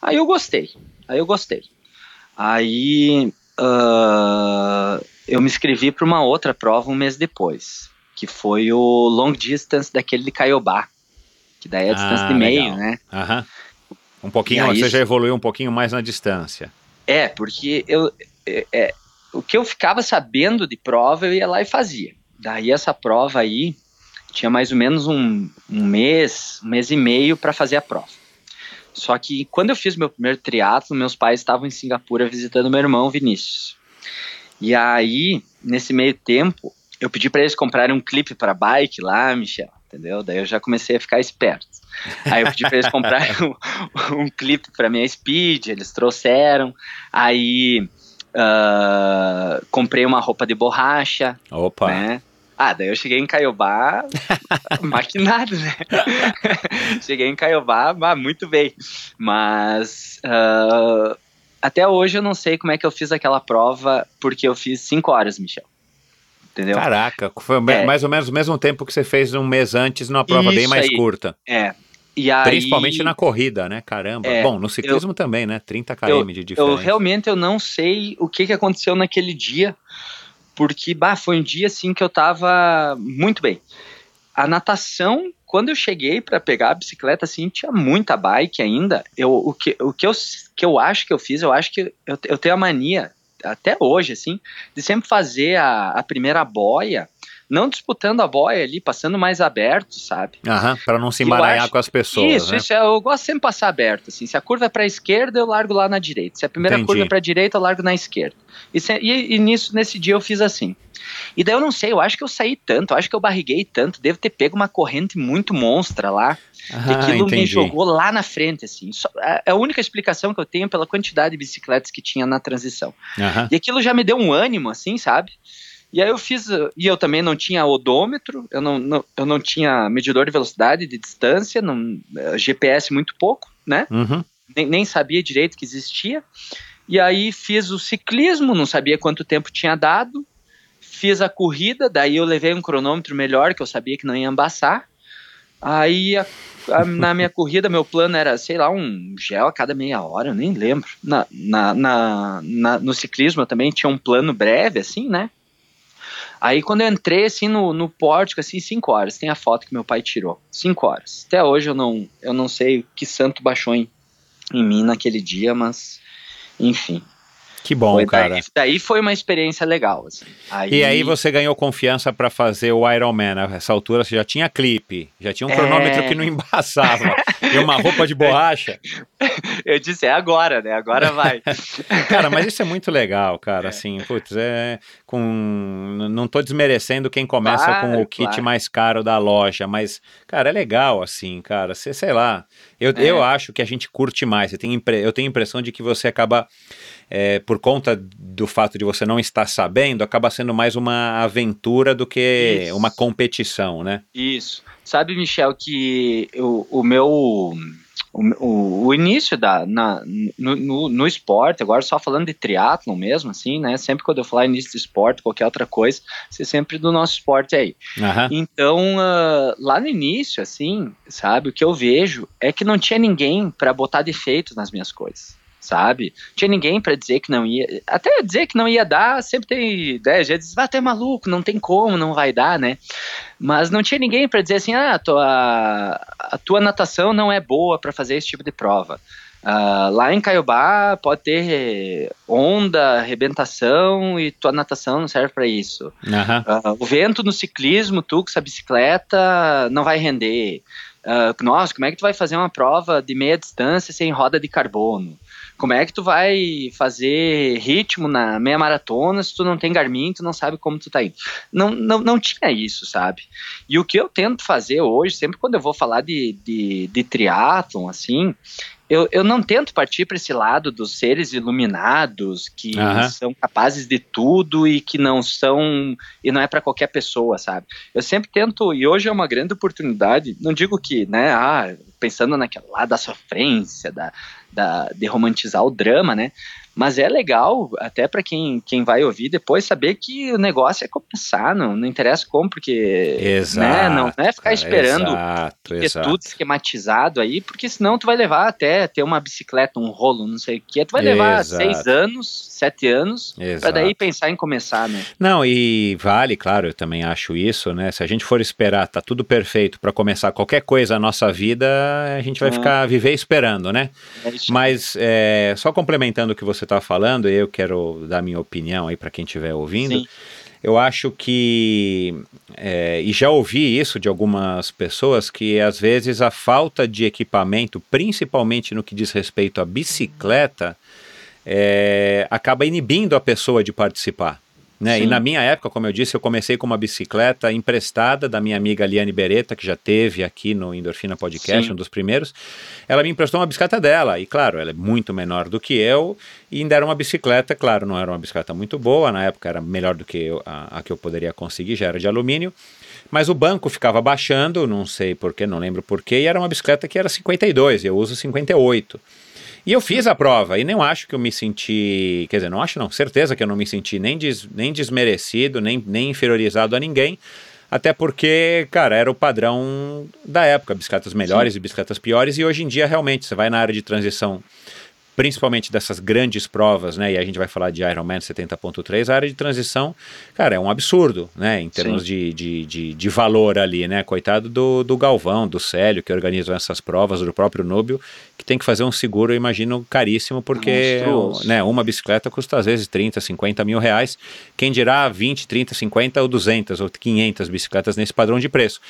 Aí eu gostei. Aí eu gostei. Aí uh, eu me inscrevi para uma outra prova um mês depois, que foi o long distance daquele de Caiobá, que daí é a distância ah, de meio, legal. né? Aham. Um pouquinho, aí, você já evoluiu um pouquinho mais na distância. É, porque eu, é, é, o que eu ficava sabendo de prova, eu ia lá e fazia. Daí essa prova aí tinha mais ou menos um, um mês, um mês e meio para fazer a prova. Só que quando eu fiz meu primeiro triatlo, meus pais estavam em Singapura visitando meu irmão Vinícius. E aí, nesse meio tempo, eu pedi para eles comprarem um clipe para bike lá, Michel, entendeu? Daí eu já comecei a ficar esperto. Aí eu pedi para eles comprarem um, um clipe para minha Speed, eles trouxeram. Aí uh, comprei uma roupa de borracha. Opa! Né? Ah, daí eu cheguei em Caiobá maquinado, né? cheguei em Caiobá, ah, muito bem. Mas uh, até hoje eu não sei como é que eu fiz aquela prova, porque eu fiz cinco horas, Michel. Entendeu? Caraca, foi é. mais ou menos o mesmo tempo que você fez um mês antes numa prova Isso bem mais aí. curta. É. Aí, Principalmente na corrida, né? Caramba. É, Bom, no ciclismo eu, também, né? 30 km eu, de diferença. Eu realmente eu não sei o que, que aconteceu naquele dia, porque bah, foi um dia assim que eu tava muito bem. A natação, quando eu cheguei para pegar a bicicleta, assim, tinha muita bike ainda. Eu, o que, o que, eu, que eu acho que eu fiz, eu acho que eu, eu tenho a mania, até hoje, assim, de sempre fazer a, a primeira boia não disputando a boia ali, passando mais aberto, sabe? Aham, para não se emaranhar acho- com as pessoas, isso, né? isso, é, eu gosto sempre de passar aberto, assim, se a curva é pra esquerda, eu largo lá na direita, se a primeira Entendi. curva é pra direita, eu largo na esquerda. E, se- e- e nisso, nesse dia eu fiz assim. E daí eu não sei, eu acho que eu saí tanto, eu acho que eu barriguei tanto, devo ter pego uma corrente muito monstra lá, que Ah, aquilo me entendi. jogou lá na frente, assim. Só- é é a única explicação que eu tenho pela quantidade de bicicletas que tinha na transição. Aham. E aquilo já me deu um ânimo, assim, sabe? E aí eu fiz, e eu também não tinha odômetro, eu não, não- eu não tinha medidor de velocidade, de distância, não, eh, GPS muito pouco, né? Uhum. Nem, nem sabia direito que existia. E aí fiz o ciclismo, não sabia quanto tempo tinha dado. Fiz a corrida, daí eu levei um cronômetro melhor, que eu sabia que não ia embaçar. Aí a- a- na minha corrida, meu plano era, sei lá, um gel a cada meia hora, eu nem lembro. Na, na, na- na- no ciclismo eu também tinha um plano breve, assim, né? Aí quando eu entrei assim no, no pórtico, assim, cinco horas, tem a foto que meu pai tirou. Cinco horas. Até hoje eu não, eu não sei que santo baixou em, em mim naquele dia, mas enfim. Que bom, Foi cara. Daí, daí foi uma experiência legal. Assim. Aí, E aí você ganhou confiança para fazer o Iron Man. A essa altura você já tinha clipe, já tinha um É. cronômetro que não embaçava e uma roupa de borracha. Eu disse, é agora, né? Agora vai. Cara, mas isso é muito legal, cara. Assim, putz, é com. Não tô desmerecendo quem começa Claro, com o kit claro. mais caro da loja, mas, cara, é legal, assim, cara. Você, sei lá. Eu, É. eu acho que a gente curte mais. Eu tenho, impre- eu tenho a impressão de que você acaba. É, por conta do fato de você não estar sabendo, acaba sendo mais uma aventura do que Isso. uma competição, né? Isso. Sabe, Michel, que o, o meu. O, o, o início da, na, no, no, no esporte, agora só falando de triatlon mesmo, assim, né? Sempre quando eu falar início de esporte, qualquer outra coisa, ser sempre do nosso esporte aí. Aham. Então, ah, lá no início, assim, sabe, o que eu vejo é que não tinha ninguém para botar defeitos nas minhas coisas, sabe? Tinha ninguém para dizer que não ia, até dizer que não ia dar, sempre tem, né, já diz, vai ter maluco, não tem como, não vai dar, né? Mas não tinha ninguém para dizer assim, ah, a tua, a tua natação não é boa para fazer esse tipo de prova. Ah, lá em Caiobá pode ter onda, arrebentação e tua natação não serve para isso. Aham. Ah, o vento no ciclismo, tu com essa bicicleta não vai render. Ah, nossa, como é que tu vai fazer uma prova de meia distância sem roda de carbono? Como é que tu vai fazer ritmo na meia maratona se tu não tem Garmin, tu não sabe como tu tá indo? Não, não, não tinha isso, sabe? E o que eu tento fazer hoje, sempre quando eu vou falar de, de, de triatlon, assim, eu, eu não tento partir para esse lado dos seres iluminados que Aham. são capazes de tudo e que não são e não é para qualquer pessoa, sabe? Eu sempre tento e hoje é uma grande oportunidade. Não digo que, né? Ah, pensando naquela lá da sofrência, da, da de romantizar o drama, né? Mas é legal, até para quem, quem vai ouvir depois, saber que o negócio é começar, não, não interessa como, porque Exato. né, não, não é ficar esperando Exato, ter exato. tudo esquematizado aí, porque senão tu vai levar até ter uma bicicleta, um rolo, não sei o que, tu vai levar Exato. seis anos, sete anos, Exato. daí pensar em começar, né? Não, e vale, claro, eu também acho isso, né? Se a gente for esperar, tá tudo perfeito para começar qualquer coisa na nossa vida, a gente vai É. ficar viver esperando, né? É. Mas é, só complementando o que você tá falando, eu quero dar minha opinião aí para quem estiver ouvindo. Sim. Eu acho que, é, e já ouvi isso de algumas pessoas, que às vezes a falta de equipamento, principalmente no que diz respeito à bicicleta, é, acaba inibindo a pessoa de participar. Né? E na minha época, como eu disse, eu comecei com uma bicicleta emprestada da minha amiga Liane Beretta, que já teve aqui no Endorfina Podcast, Sim. um dos primeiros. Ela me emprestou uma bicicleta dela, e claro, ela é muito menor do que eu, e ainda era uma bicicleta, claro, não era uma bicicleta muito boa, na época era melhor do que eu- a, a que eu poderia conseguir, já era de alumínio. Mas o banco ficava baixando, não sei porquê, não lembro porquê, e era uma bicicleta que era 52, eu uso 58. E eu fiz a prova e não acho que eu me senti, quer dizer, não acho não, certeza que eu não me senti nem, des, nem desmerecido, nem, nem inferiorizado a ninguém, até porque, cara, era o padrão da época, bicicletas melhores e bicicletas piores, e hoje em dia realmente você vai na área de transição, principalmente dessas grandes provas, né? E a gente vai falar de Ironman 70.3, a área de transição, cara, é um absurdo, né? Em termos de, de, de, de, valor ali, né? Coitado do, do Galvão, do Célio, que organizam essas provas, do próprio Núbio, que tem que fazer um seguro, eu imagino, caríssimo, porque né, uma bicicleta custa às vezes 30, 50 mil reais. Quem dirá 20, 30, 50 ou 200 ou 500 bicicletas nesse padrão de preço.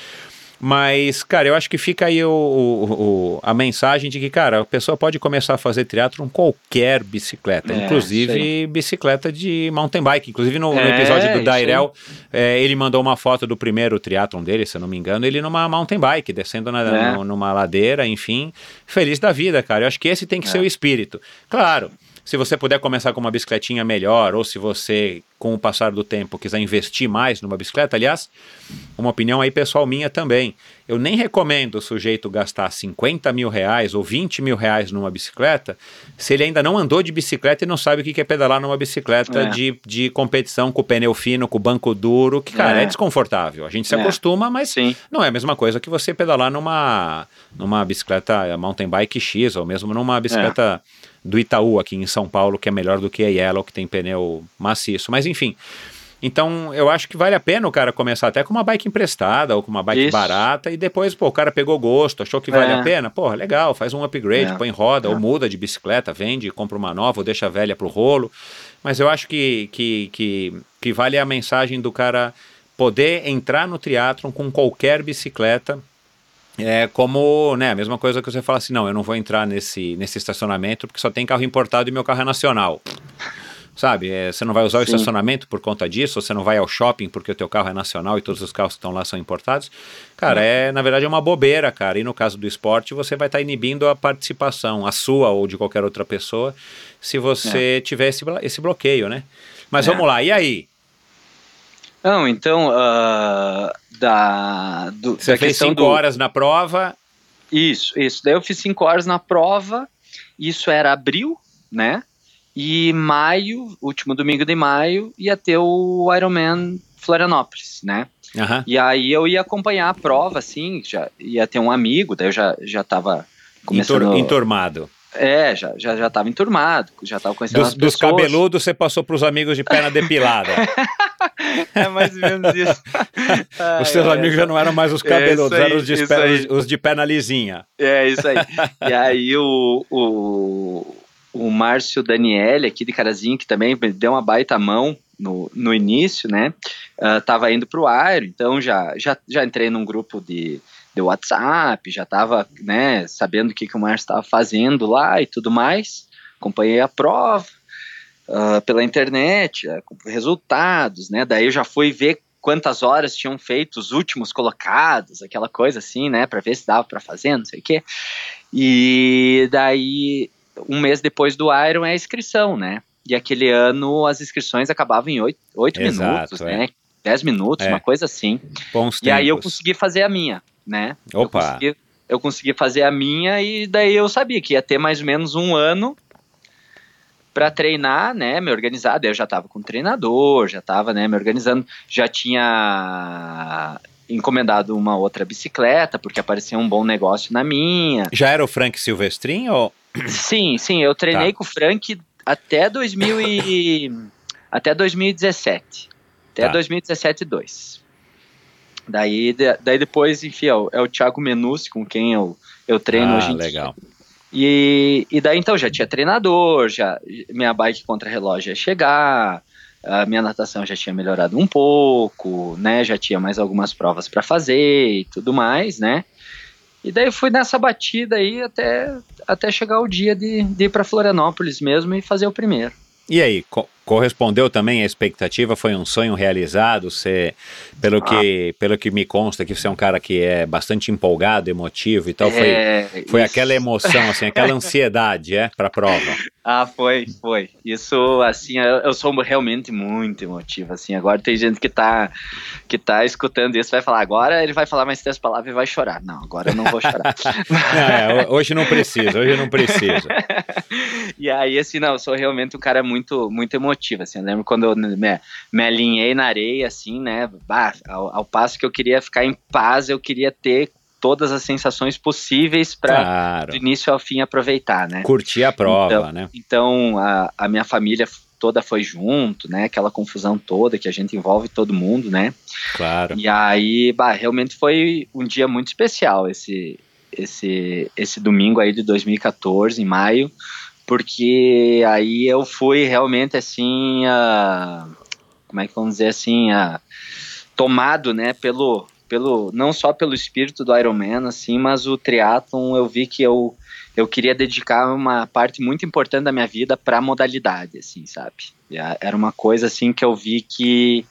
Mas, cara, eu acho que fica aí o, o, o, a mensagem de que, cara, a pessoa pode começar a fazer triatlon qualquer bicicleta, é, inclusive bicicleta de mountain bike. Inclusive no, é, no episódio do Dairel, é, ele mandou uma foto do primeiro triatlon dele, se eu não me engano, ele numa mountain bike, descendo na, é. numa ladeira, enfim, feliz da vida, cara. Eu acho que esse tem que ser o espírito. Claro, se você puder começar com uma bicicletinha melhor, ou se você, com o passar do tempo, quiser investir mais numa bicicleta, aliás, uma opinião aí pessoal minha também. Eu nem recomendo o sujeito gastar 50 mil reais ou 20 mil reais numa bicicleta se ele ainda não andou de bicicleta e não sabe o que é pedalar numa bicicleta é. de, de competição com pneu fino, com banco duro, que, cara, é, é desconfortável. A gente se é. acostuma, mas Sim. não é a mesma coisa que você pedalar numa, numa bicicleta mountain bike X ou mesmo numa bicicleta é do Itaú aqui em São Paulo, que é melhor do que a Yellow, que tem pneu maciço. Mas enfim. Então, eu acho que vale a pena o cara começar até com uma bike emprestada ou com uma bike Isso. barata e depois, pô, o cara pegou gosto, achou que vale é. a pena, pô, legal, faz um upgrade, é. põe roda é. ou muda de bicicleta, vende, compra uma nova ou deixa a velha pro rolo. Mas eu acho que, que, que, que vale a mensagem do cara poder entrar no triatlon com qualquer bicicleta é como, né, a mesma coisa que você fala assim, não, eu não vou entrar nesse, nesse estacionamento porque só tem carro importado e meu carro é nacional. Sabe, é, você não vai usar Sim. o estacionamento por conta disso, você não vai ao shopping porque o teu carro é nacional e todos os carros que estão lá são importados. Cara, é, na verdade é uma bobeira, cara. E no caso do esporte, você vai estar tá inibindo a participação, a sua ou de qualquer outra pessoa, se você é. tiver esse, esse bloqueio, né? Mas é. vamos lá, e aí? Não, então, uh, da, do, Você da fez cinco do... horas na prova? Isso, isso. Daí eu fiz cinco horas na prova, isso era abril, né? E maio, último domingo de maio, ia ter o Ironman Florianópolis, né? Uhum. E aí eu ia acompanhar a prova, assim, já ia ter um amigo, daí eu já, já tava começando... Entor, enturmado. É, já, já, já tava enturmado, já tava conhecendo dos, dos cabeludos você passou para os amigos de perna depilada. é mais ou menos isso. os seus ai, amigos já não eram mais os cabeludos, aí, eram os de, perna, os, os de perna lisinha. É, isso aí. e aí o, o, o Márcio Daniele, aqui de Carazinho, que também deu uma baita mão no, no início, né? Uh, tava indo pro Aero, então já, já, já entrei num grupo de de WhatsApp, já estava né, sabendo o que, que o Márcio estava fazendo lá e tudo mais. Acompanhei a prova uh, pela internet, uh, resultados, né? Daí eu já fui ver quantas horas tinham feito os últimos colocados, aquela coisa assim, né, para ver se dava para fazer, não sei o quê. E daí um mês depois do Iron é a inscrição, né? E aquele ano as inscrições acabavam em oito minutos, é. né? 10 minutos, é. uma coisa assim. Bons e aí eu consegui fazer a minha né? Opa! Eu consegui, eu consegui fazer a minha e daí eu sabia que ia ter mais ou menos um ano para treinar, né, me organizar. Daí eu já estava com treinador, já estava, né, me organizando, já tinha encomendado uma outra bicicleta porque aparecia um bom negócio na minha. Já era o Frank Silvestrin ou? Sim, sim, eu treinei tá. com o Frank até 2000 e até 2017. Até tá. 2017 2. Daí, daí depois, enfim, é o, é o Thiago Menucci com quem eu, eu treino ah, hoje em legal. dia. E, e daí então já tinha treinador, já minha bike contra relógio ia chegar, a minha natação já tinha melhorado um pouco, né? Já tinha mais algumas provas para fazer e tudo mais, né? E daí fui nessa batida aí até, até chegar o dia de, de ir para Florianópolis mesmo e fazer o primeiro. E aí, correspondeu também à expectativa? Foi um sonho realizado? Você, pelo, ah. que, pelo que me consta, que você é um cara que é bastante empolgado, emotivo e tal, foi, é, foi aquela emoção, assim, aquela ansiedade, é, para a prova? Ah, foi, foi. Isso, assim, eu, eu, sou realmente muito emotivo, assim. Agora tem gente que tá, que tá escutando isso vai falar, agora ele vai falar mais três palavras e vai chorar. Não, agora eu não vou chorar. não, é, hoje não precisa, hoje não precisa. e aí, assim, não, eu sou realmente um cara muito, muito emotivo, assim. Eu lembro quando eu me, me alinhei na areia, assim, né, bah, ao, ao passo que eu queria ficar em paz, eu queria ter todas as sensações possíveis para Claro. do início ao fim aproveitar, né? Curtir a prova, Então, né? Então a, a minha família toda foi junto, né? Aquela confusão toda que a gente envolve todo mundo, né? Claro. E aí, bah, realmente foi um dia muito especial esse esse esse domingo aí de 2014 em maio, porque aí eu fui realmente assim, a, como é que vamos dizer assim, a, tomado, né, pelo pelo não só pelo espírito do Ironman assim, mas o triatlon eu vi que eu eu queria dedicar uma parte muito importante da minha vida para a modalidade, assim, sabe? Era uma coisa assim que eu vi que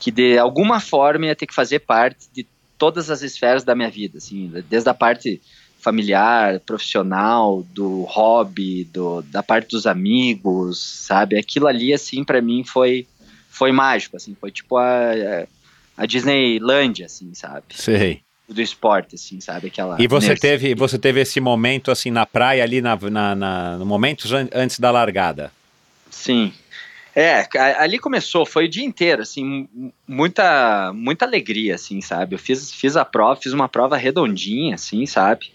que de alguma forma ia ter que fazer parte de todas as esferas da minha vida, assim, desde a parte familiar, profissional, do hobby, do, da parte dos amigos, sabe? Aquilo ali, assim, para mim foi foi mágico, assim, foi tipo a, a Disneylândia, assim, sabe? Sei. Do esporte, assim, sabe? Aquela E você inercia. teve, você teve esse momento assim na praia ali na, na, na- no momento an- antes da largada. Sim. É, ali começou, foi o dia inteiro, assim, mu- muita, muita alegria, assim, sabe? Eu fiz, fiz a prova, fiz uma prova redondinha, assim, sabe?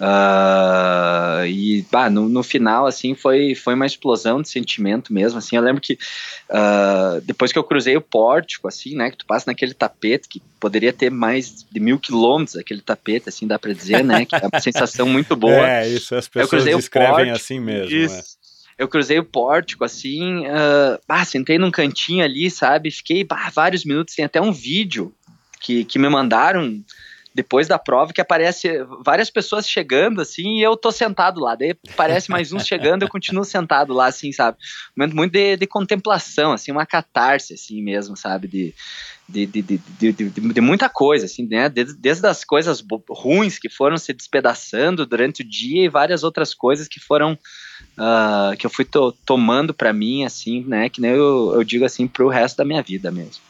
Ah, e bah, no, no final, assim, foi, foi uma explosão de sentimento mesmo, assim, eu lembro que ah, depois que eu cruzei o pórtico, assim, né, que tu passa naquele tapete, que poderia ter mais de mil quilômetros, aquele tapete, assim, dá pra dizer, né, que é uma sensação muito boa. É, isso as pessoas descrevem pórtico, assim mesmo. Isso. é. Eu cruzei o pórtico, assim, bah, sentei num cantinho ali, sabe? Fiquei bah, vários minutos, tem até um vídeo que, que me mandaram depois da prova que aparece várias pessoas chegando, assim, e eu tô sentado lá. Daí aparece mais uns chegando, eu continuo sentado lá, assim, sabe? Um momento muito de, de contemplação, assim, uma catarse, assim mesmo, sabe? De, de, de, de, de, de- muita coisa, assim, né? Desde, desde as coisas ruins que foram se despedaçando durante o dia e várias outras coisas que foram ah, que eu fui to- tomando pra mim, assim, né? Que nem eu, eu digo assim, pro resto da minha vida mesmo.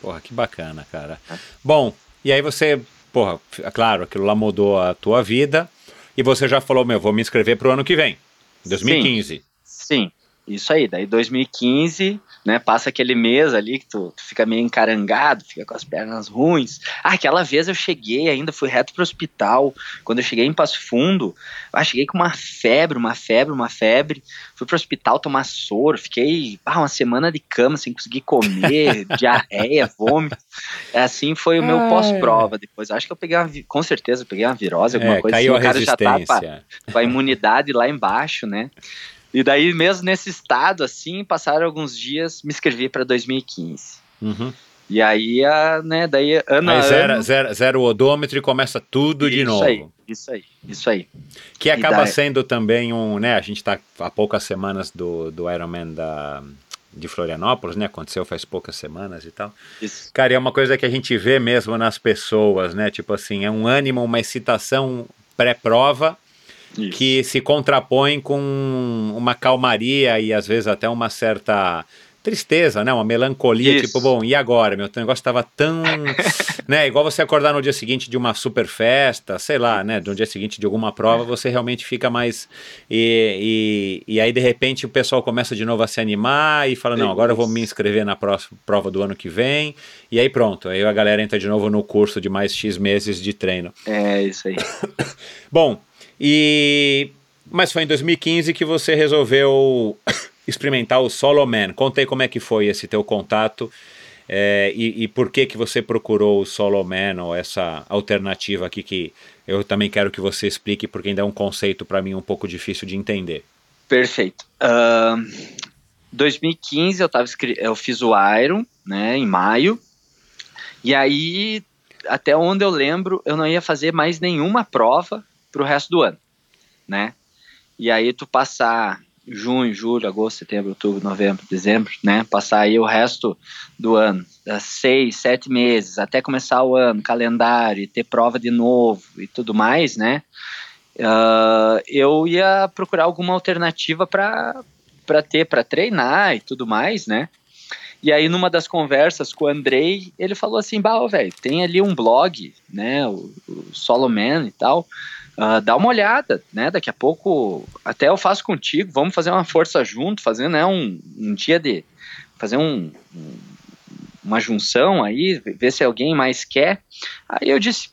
Porra, que bacana, cara. Bom, e aí você, porra, é claro, aquilo lá mudou a tua vida. E você já falou, meu, vou me inscrever pro ano que vem, 2015. Sim, isso aí. Daí 2015, né? Passa aquele mês ali que tu, tu fica meio encarangado, fica com as pernas ruins. Ah, aquela vez eu cheguei ainda, fui reto pro hospital. Quando eu cheguei em Passo Fundo, ah, cheguei com uma febre, uma febre, uma febre. Fui pro hospital tomar soro, fiquei ah, uma semana de cama sem conseguir comer, diarreia, vômito. É, Assim foi o meu pós-prova depois. Acho que eu peguei uma, com certeza, eu peguei uma virose, alguma É, coisa assim. O cara já tá com a imunidade lá embaixo, né? E daí, mesmo nesse estado, assim, passaram alguns dias, me inscrevi para 2015. Uhum. E aí, a, né, daí, ano a Aí zero, ano... zero, zero o odômetro e começa tudo de isso novo. Aí, isso aí, isso aí. Que acaba daí- sendo também um, né? A gente está há poucas semanas do, do Ironman da, de Florianópolis, né? Aconteceu faz poucas semanas e tal. Isso. Cara, é uma coisa que a gente vê mesmo nas pessoas, né? Tipo assim, é um ânimo, uma excitação pré-prova isso. que se contrapõe com uma calmaria e às vezes até uma certa tristeza, né? Uma melancolia, Isso. tipo, bom, e agora? Meu teu negócio estava tão, né? Igual você acordar no dia seguinte de uma super festa, sei lá, né? No dia seguinte de alguma prova, você realmente fica mais e, e, e aí de repente o pessoal começa de novo a se animar e fala, não, agora eu vou me inscrever na próxima prova do ano que vem e aí pronto, aí a galera entra de novo no curso de mais x meses de treino. É, isso aí. Bom, e mas foi em 2015 que você resolveu experimentar o Solo Man. Conta aí como é que foi esse teu contato é, e, e por que que você procurou o Solo Man ou essa alternativa aqui que eu também quero que você explique porque ainda é um conceito para mim um pouco difícil de entender. Perfeito. Ahn, 2015 eu, tava, eu fiz o Iron, né, em maio. E aí, até onde eu lembro, eu não ia fazer mais nenhuma prova pro resto do ano, né? E aí tu passar junho, julho, agosto, setembro, outubro, novembro, dezembro, né? Passar aí o resto do ano, seis, sete meses, até começar o ano, calendário, ter prova de novo e tudo mais, né? Ah, eu ia procurar alguma alternativa para para ter, para treinar e tudo mais, né? E aí, numa das conversas com o Andrei, ele falou assim: Bah, velho, tem ali um blog, né? O, o Solo Man e tal. Ah, dá uma olhada, né? Daqui a pouco até eu faço contigo. Vamos fazer uma força junto, fazer né, um, um dia de. fazer um, um- uma junção aí, ver se alguém mais quer. Aí eu disse: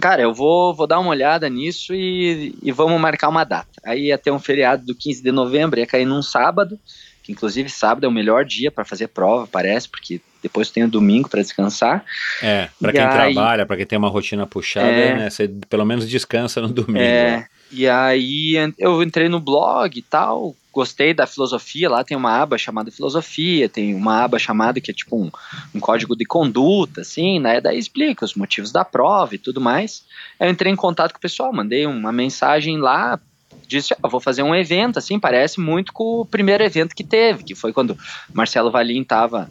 cara, eu vou, vou dar uma olhada nisso e, e vamos marcar uma data. Aí ia ter um feriado do 15 de novembro, ia cair num sábado, que inclusive sábado é o melhor dia para fazer prova, parece, porque depois tem o domingo para descansar. É, para quem aí- trabalha, para quem tem uma rotina puxada, É. né, você pelo menos descansa no domingo. É, né? e aí eu entrei no blog e tal, gostei da filosofia, lá tem uma aba chamada filosofia, tem uma aba chamada que é tipo um, um código de conduta, assim, né, daí explica os motivos da prova e tudo mais. Eu entrei em contato com o pessoal, mandei uma mensagem lá, disse, ah, vou fazer um evento, assim, parece muito com o primeiro evento que teve, que foi quando Marcelo Valim tava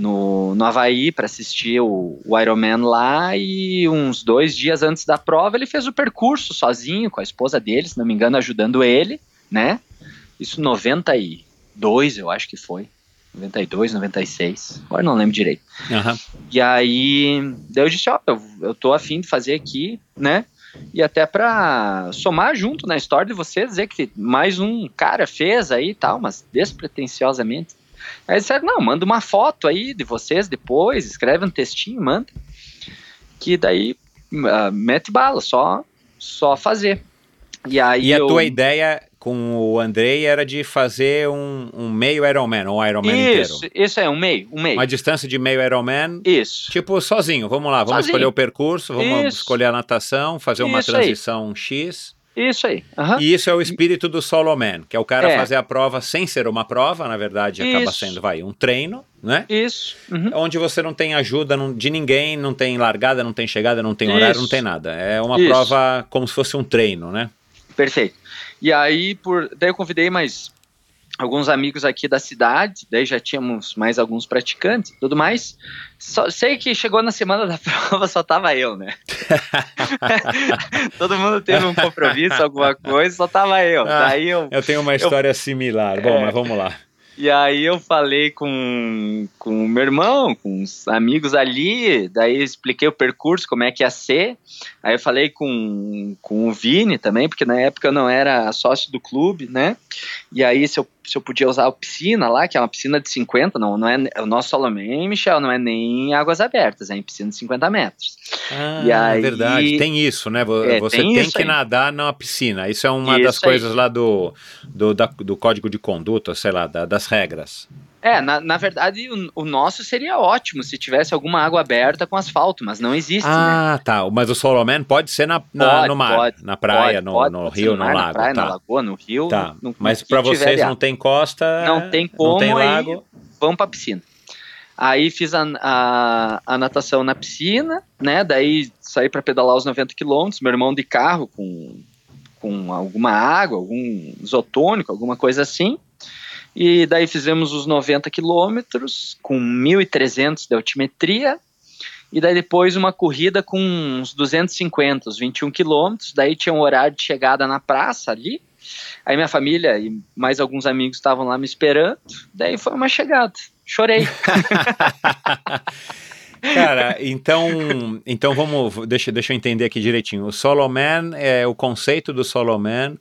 no, no Havaí para assistir o, o Ironman lá e uns dois dias antes da prova ele fez o percurso sozinho com a esposa dele, se não me engano, ajudando ele, né? Isso em 92, eu acho que foi. 92, 96, agora não lembro direito. Aham. E aí, daí eu disse, ó, eu, eu tô afim de fazer aqui, né? E até pra somar junto na história de vocês, dizer que mais um cara fez aí e tal, mas despretensiosamente. Aí disseram, não, manda uma foto aí de vocês depois, escreve um textinho, manda. Que daí ah, mete bala, só, só fazer. E aí E a eu... tua ideia com o Andrei era de fazer um, um meio Ironman, um Ironman Isso, inteiro. isso é, um meio, um meio. Uma distância de meio Ironman, Isso. tipo sozinho. Vamos lá, vamos Sozinho. escolher o percurso, vamos Isso. escolher a natação, fazer uma Isso aí. transição X. Isso aí. aham. E isso é o espírito do solo man, que é o cara É. fazer a prova sem ser uma prova, na verdade acaba Isso. sendo, vai, um treino, né? Isso. uhum. Onde você não tem ajuda de ninguém, não tem largada, não tem chegada, não tem horário, Isso. não tem nada. É uma Isso. prova como se fosse um treino, né? Perfeito. E aí, por, daí eu convidei mais alguns amigos aqui da cidade, daí já tínhamos mais alguns praticantes e tudo mais. Só, sei que chegou na semana da prova, só tava eu, né? Todo mundo teve um compromisso, alguma coisa, só tava eu. Ah. Daí eu, Eu tenho uma história similar. Bom, É. mas vamos lá. e aí eu falei com, com o meu irmão, com os amigos ali, daí eu expliquei o percurso, como é que ia ser. Aí eu falei com, com o Vini também, porque na época eu não era sócio do clube, né? E aí se eu, se eu podia usar a piscina lá, que é uma piscina de 50, não, não é o nosso Solomon, Michel, não é nem águas abertas, é em piscina de 50 metros. Ah, E aí- é verdade. Tem isso, né? É, Você tem tem, isso que aí. nadar na piscina. Isso é uma Isso das aí. coisas lá do, do, da- do código de conduta, sei lá, da- das regras. É, na, na verdade o, o nosso seria ótimo se tivesse alguma água aberta com asfalto, mas não existe, né? Ah, tá. Mas o Soloman pode ser na, na- Pode, no mar, pode, na praia, Pode, no, no rio, no, mar, lago. Na praia, tá. na lagoa, no rio. Tá. no- Mas para vocês não tem costa, Não tem não tem como, lago. vamos pra piscina. Aí fiz a, a, a natação na piscina, né? Daí saí para pedalar os 90 quilômetros, meu irmão de carro com, com alguma água, algum isotônico, alguma coisa assim. E daí fizemos os 90 quilômetros com 1.300 de altimetria. E daí depois uma corrida com uns 250, uns 21 quilômetros. Daí tinha um horário de chegada na praça ali. Aí minha família e mais alguns amigos estavam lá me esperando. Daí foi uma chegada. Chorei. Cara, então, então vamos, deixa, deixa eu entender aqui direitinho. O Soloman é o conceito do Soloman,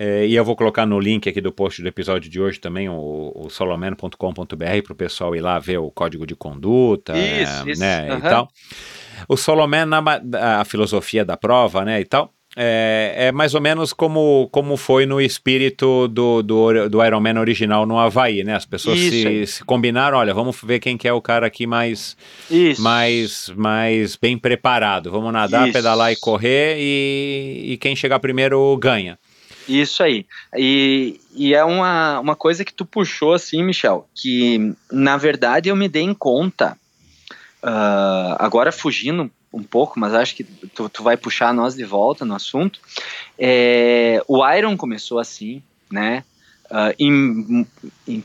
é, e eu vou colocar no link aqui do post do episódio de hoje também, o, o soloman.com.br, para o pessoal ir lá ver o código de conduta, Isso, é, isso, né, e aham. tal. O Soloman, na a filosofia da prova, né, e tal, é, é mais ou menos como, como foi no espírito do, do, do Iron Man original no Havaí, né? As pessoas se, se combinaram, olha, vamos ver quem que é o cara aqui mais Isso. mais, mais bem preparado. Vamos nadar, Isso. pedalar e correr e, e quem chegar primeiro ganha. Isso aí. E, e é uma, uma coisa que tu puxou assim, Michel, que na verdade eu me dei em conta, ah, agora fugindo um pouco, mas acho que tu, tu vai puxar nós de volta no assunto. É, o Iron começou assim, né? Ah, em, em-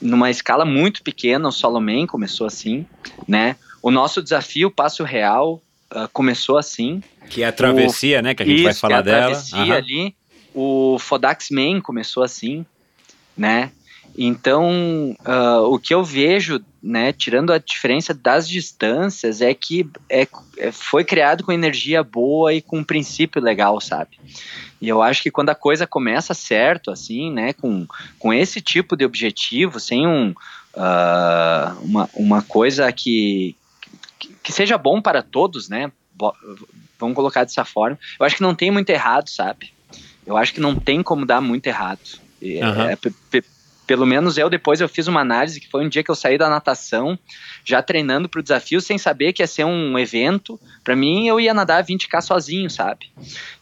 numa escala muito pequena, o Solomon começou assim, né? O nosso desafio Passo Real ah, começou assim, Que é a travessia, né? Que a gente vai isso, falar que é a dela. travessia Aham. ali. O Fodax Man começou assim, né? Então, ah, o que eu vejo, né, tirando a diferença das distâncias, é que é, é- foi criado com energia boa e com um princípio legal, sabe? E eu acho que quando a coisa começa certo, assim, né, com, com esse tipo de objetivo, sem um, ah, uma, uma coisa que, que, que seja bom para todos, né? bo- vamos colocar dessa forma. Eu acho que não tem muito errado, sabe? Eu acho que não tem como dar muito errado. É, pe- pelo menos eu depois eu fiz uma análise que foi um dia que eu saí da natação, já treinando para o desafio sem saber que ia ser um evento. Para mim eu ia nadar 20k sozinho, sabe?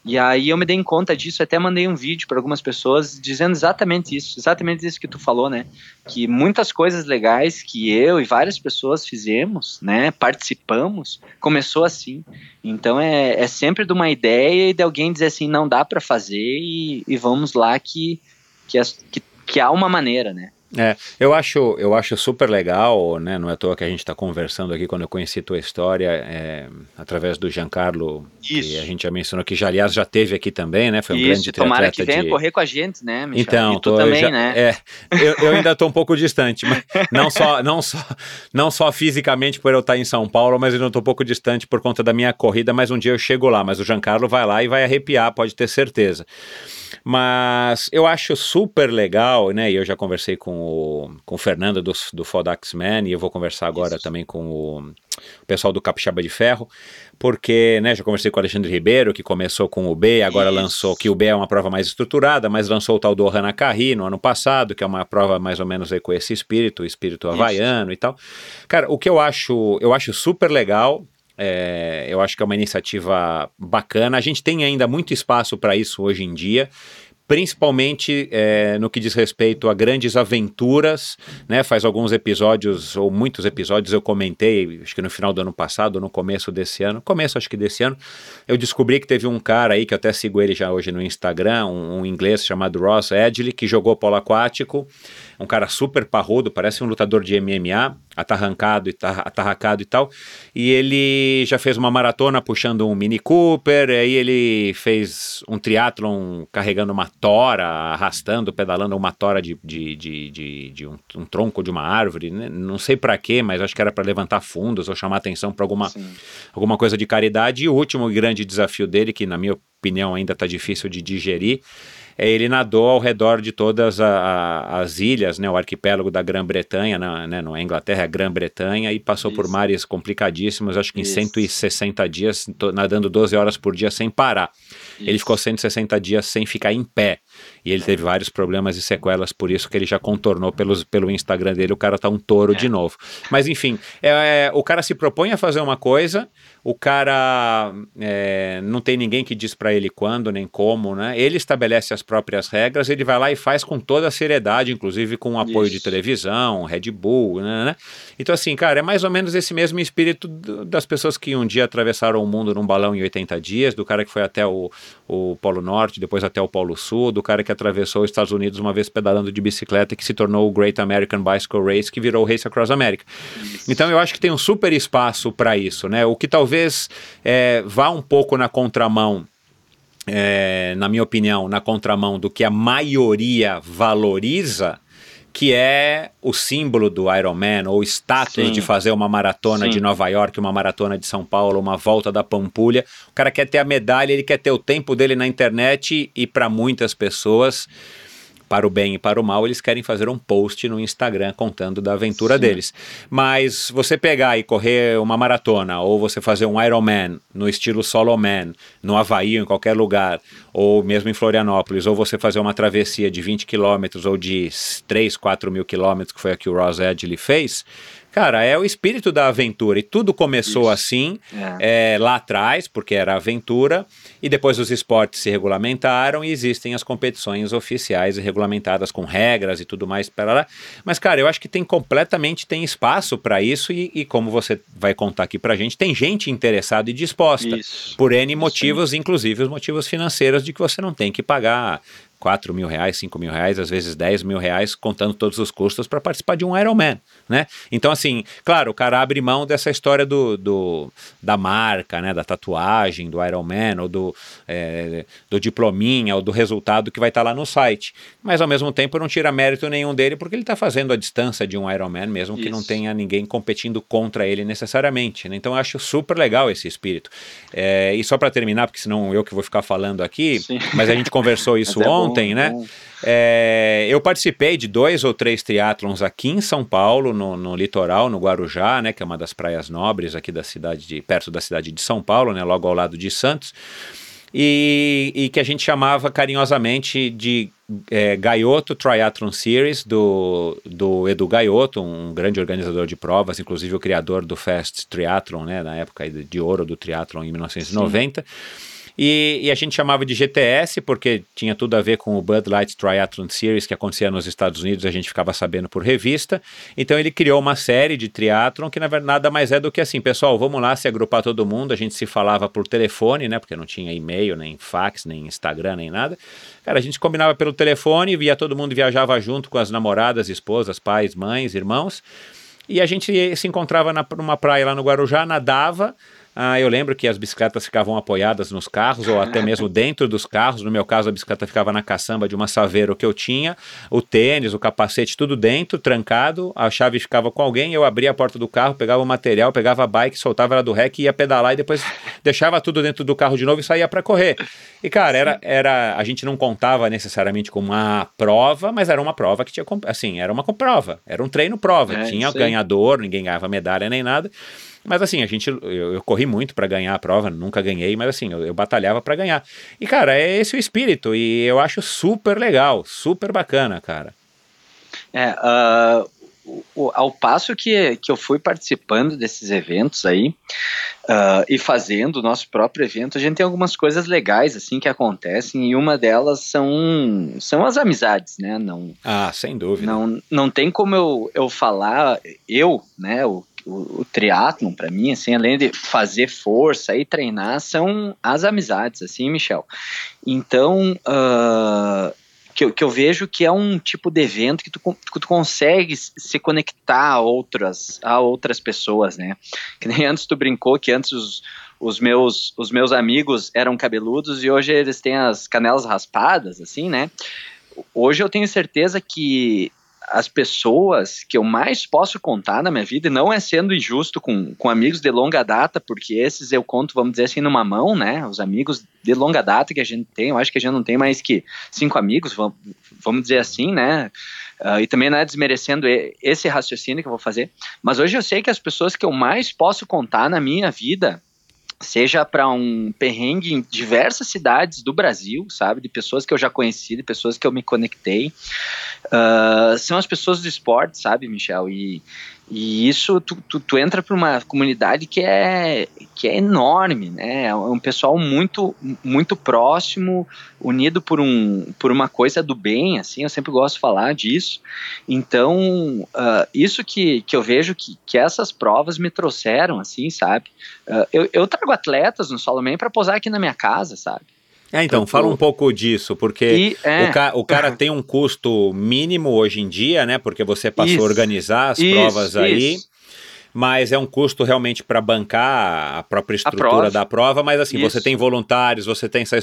E aí eu me dei conta disso, até mandei um vídeo para algumas pessoas dizendo exatamente isso, exatamente isso que tu falou, né? Que muitas coisas legais que eu e várias pessoas fizemos, né, participamos, começou assim. Então é, é sempre de uma ideia e de alguém dizer assim, não dá para fazer e, e vamos lá que que, as- que que há uma maneira, né? Eu acho, eu acho super legal, né? Não é à toa que a gente está conversando aqui quando eu conheci tua história é, através do Giancarlo, que a gente já mencionou que já, aliás, já teve aqui também, né? Foi um grande Isso, tomara que venha de... correr com a gente, né, Michel? Então, tô- também, já- né? É, eu, eu ainda estou um pouco distante, mas não só, não só, não só fisicamente por eu estar em São Paulo, mas eu não estou um pouco distante por conta da minha corrida. Mas um dia eu chego lá, mas o Giancarlo vai lá e vai arrepiar, pode ter certeza. Mas eu acho super legal, né? E eu já conversei com o, com o Fernando do, do Fodax Man e eu vou conversar agora Isso. também com o, o pessoal do Capixaba de Ferro, porque, né, já conversei com o Alexandre Ribeiro, que começou com o B, agora Isso. lançou, que o B é uma prova mais estruturada, mas lançou o tal do Ohana Carri no ano passado, que é uma prova mais ou menos aí com esse espírito, o espírito havaiano e tal. Cara, o que eu acho, eu acho super legal, é, eu acho que é uma iniciativa bacana. A gente tem ainda muito espaço para isso hoje em dia. Principalmente é, no que diz respeito a grandes aventuras, né? Faz alguns episódios, ou muitos episódios, eu comentei, acho que no final do ano passado, no começo desse ano, começo acho que desse ano, eu descobri que teve um cara aí, que eu até sigo ele já hoje no Instagram, um, um inglês chamado Ross Edgley, que jogou polo aquático, um cara super parrudo, parece um lutador de MMA, atarrancado e tar- atarracado e tal. E ele já fez uma maratona puxando um Mini Cooper, aí ele fez um triatlon carregando uma tora, arrastando, pedalando uma tora de, de, de, de, de um, um tronco de uma árvore, né? não sei pra quê, mas acho que era para levantar fundos ou chamar atenção para alguma, Sim. alguma coisa de caridade. E o último grande desafio dele, que na minha opinião ainda está difícil de digerir, é ele nadou ao redor de todas a- a- as ilhas, né, o arquipélago da Grã-Bretanha, na, né, não é Inglaterra, é a Grã-Bretanha, e passou por Isso. mares complicadíssimos, acho que em Isso. 160 dias, nadando 12 horas por dia sem parar. Ele Isso. ficou 160 dias sem ficar em pé. E ele teve vários problemas e sequelas, por isso que ele já contornou pelos, pelo Instagram dele. O cara tá um touro de novo. Mas enfim, é, é, o cara se propõe a fazer uma coisa, o cara é, não tem ninguém que diz pra ele quando nem como, né? Ele estabelece as próprias regras, ele vai lá e faz com toda a seriedade, inclusive com o apoio de Isso. televisão, Red Bull, né, né? Então assim, cara, é mais ou menos esse mesmo espírito das pessoas que um dia atravessaram o mundo num balão em 80 dias, do cara que foi até o, o Polo Norte, depois até o Polo Sul, do cara que atravessou os Estados Unidos uma vez pedalando de bicicleta e que se tornou o Great American Bicycle Race, que virou o Race Across America. Então eu acho que tem um super espaço para isso, né? O que talvez é, vá um pouco na contramão é, na minha opinião, na contramão do que a maioria valoriza, que é o símbolo do Ironman, ou o status Sim. de fazer uma maratona Sim. de Nova York, uma maratona de São Paulo, uma volta da Pampulha. O cara quer ter a medalha, ele quer ter o tempo dele na internet e para muitas pessoas para o bem e para o mal, eles querem fazer um post no Instagram contando da aventura Sim. deles. Mas você pegar e correr uma maratona, ou você fazer um Ironman no estilo Solo Man, no Havaí, ou em qualquer lugar, ou mesmo em Florianópolis, ou você fazer uma travessia de 20 quilômetros ou de 3, 4 mil quilômetros, que foi a que o Ross Edgley fez, cara, é o espírito da aventura. E tudo começou Isso. assim, É. é, lá atrás, porque era aventura, e depois os esportes se regulamentaram e existem as competições oficiais e regulamentadas com regras e tudo mais para lá. Mas, cara, eu acho que tem completamente tem espaço para isso e, e como você vai contar aqui pra gente, tem gente interessada e disposta. Isso. Por N motivos, inclusive os motivos financeiros de que você não tem que pagar 4 mil reais, 5 mil reais, às vezes 10 mil reais, contando todos os custos para participar de um Ironman, né? Então, assim, claro, o cara abre mão dessa história do, do- da marca, né? Da tatuagem do Ironman, ou do, é, do diplominha, ou do resultado que vai estar lá no site. Mas, ao mesmo tempo, não tira mérito nenhum dele, porque ele está fazendo a distância de um Ironman, mesmo que não Isso. tenha ninguém competindo contra ele necessariamente, né? Então, eu acho super legal esse espírito. É, e só para terminar, porque senão eu que vou ficar falando aqui, Sim. mas a gente conversou isso é bom, ontem, né? bom. É, eu participei de dois ou três triatlons aqui em São Paulo, no, no litoral, no Guarujá, né, que é uma das praias nobres aqui da cidade, de, perto da cidade de São Paulo, né, logo ao lado de Santos, e, e que a gente chamava carinhosamente de é, Gaioto Triathlon Series, do, do Edu Gaioto, um grande organizador de provas, inclusive o criador do Fast Triathlon, né, na época de, de ouro do triathlon em 1990. E, e, a gente chamava de GTS porque tinha tudo a ver com o Bud Light Triathlon Series que acontecia nos Estados Unidos, a gente ficava sabendo por revista. Então ele criou uma série de triatlon que na verdade nada mais é do que assim, pessoal, vamos lá se agrupar todo mundo. A gente se falava por telefone, né? Porque não tinha e-mail, nem fax, nem Instagram, nem nada. Cara, a gente combinava pelo telefone, via todo mundo viajava junto com as namoradas, esposas, pais, mães, irmãos. E a gente se encontrava na, numa praia lá no Guarujá, nadava. Ah, eu lembro que as bicicletas ficavam apoiadas nos carros ou até mesmo dentro dos carros. No meu caso, a bicicleta ficava na caçamba de uma Saveiro que eu tinha, o tênis, o capacete, tudo dentro, trancado. A chave ficava com alguém. Eu abria a porta do carro, pegava o material, pegava a bike, soltava ela do rec, ia pedalar e depois deixava tudo dentro do carro de novo e saía para correr. E cara, era, era a gente não contava necessariamente com uma prova, mas era uma prova que tinha assim, era uma prova, era um treino prova, É, tinha aí. ganhador, ninguém ganhava medalha nem nada. Mas assim, a gente, eu, eu corri muito para ganhar a prova, nunca ganhei, mas assim, eu, eu batalhava para ganhar. E cara, é esse o espírito e eu acho super legal, super bacana, cara. É, ah, o- ao passo que, que eu fui participando desses eventos aí ah, e fazendo o nosso próprio evento, a gente tem algumas coisas legais assim que acontecem e uma delas são, são as amizades, né? Não, Ah, sem dúvida. não, não tem como eu, eu falar, eu, né, o, o, o triatlon para mim, assim, além de fazer força e treinar, são as amizades, assim, Michel. Então, ah, que, que eu vejo que é um tipo de evento que tu, que tu consegue se conectar a outras, a outras pessoas, né? Que nem antes tu brincou que antes os, os meus, os meus amigos eram cabeludos e hoje eles têm as canelas raspadas, assim, né? Hoje eu tenho certeza que as pessoas que eu mais posso contar na minha vida, e não é sendo injusto com, com amigos de longa data, porque esses eu conto, vamos dizer assim, numa mão, né? Os amigos de longa data que a gente tem, eu acho que a gente não tem mais que cinco amigos, vamos, vamos dizer assim, né? Ah, e também não é desmerecendo esse raciocínio que eu vou fazer, mas hoje eu sei que as pessoas que eu mais posso contar na minha vida, seja para um perrengue em diversas cidades do Brasil, sabe, de pessoas que eu já conheci, de pessoas que eu me conectei, ah, são as pessoas do esporte, sabe, Michel? E, e isso tu, tu, tu entra para uma comunidade que é que é enorme, né? É um pessoal muito muito próximo, unido por um por uma coisa do bem, assim. Eu sempre gosto de falar disso. Então ah, isso que, que eu vejo que, que essas provas me trouxeram, assim, sabe? Ah, eu, eu trago atletas no Soloman para posar aqui na minha casa, sabe? É, então, fala um pouco disso, porque E é, o, ca- o cara tem um custo mínimo hoje em dia, né? Porque você passou Isso. a organizar as isso, provas aí. isso. mas é um custo realmente para bancar a própria estrutura prova. da prova, mas assim, você tem voluntários, você tem essa,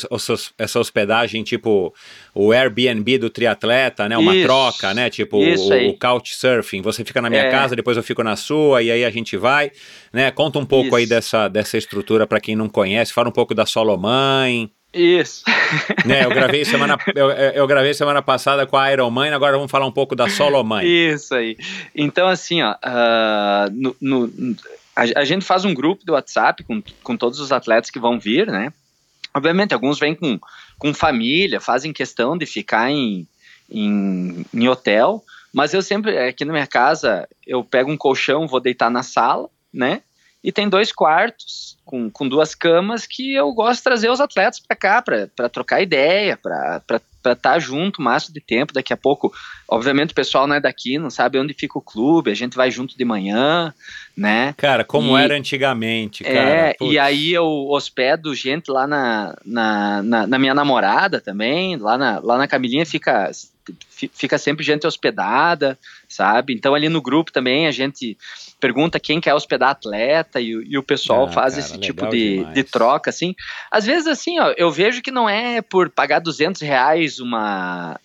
essa- hospedagem, tipo o Airbnb do triatleta, né? Uma troca, né? Tipo o, aí. o couchsurfing, você fica na minha É. casa, depois eu fico na sua, e aí a gente vai, né? Conta um pouco aí dessa, dessa estrutura para quem não conhece, fala um pouco da Solomãe, Isso. né? Eu gravei semana, eu, eu gravei semana passada com a Iron Man, agora vamos falar um pouco da Solomãe. Isso aí. Então, assim, ó, ah, no, no- a, a gente faz um grupo do WhatsApp com, com todos os atletas que vão vir, né? Obviamente, alguns vêm com, com família, fazem questão de ficar em, em, em hotel, mas eu sempre, aqui na minha casa, eu pego um colchão, vou deitar na sala, né? E tem dois quartos com, com duas camas que eu gosto de trazer os atletas para cá, para trocar ideia, para estar junto o máximo de tempo. Daqui a pouco, obviamente, o pessoal não é daqui, não sabe onde fica o clube, a gente vai junto de manhã, né? Cara, como E- era antigamente, cara. É, Putz. e aí eu hospedo gente lá na, na, na, na minha namorada também, lá na, lá na Camilinha fica, fi- fica sempre gente hospedada, sabe? Então ali no grupo também a gente pergunta quem quer hospedar atleta e, o- e o pessoal Ah, faz cara, esse tipo de, demais. de troca, assim. Às vezes, assim, ó, eu vejo que não é por pagar 200 reais uma...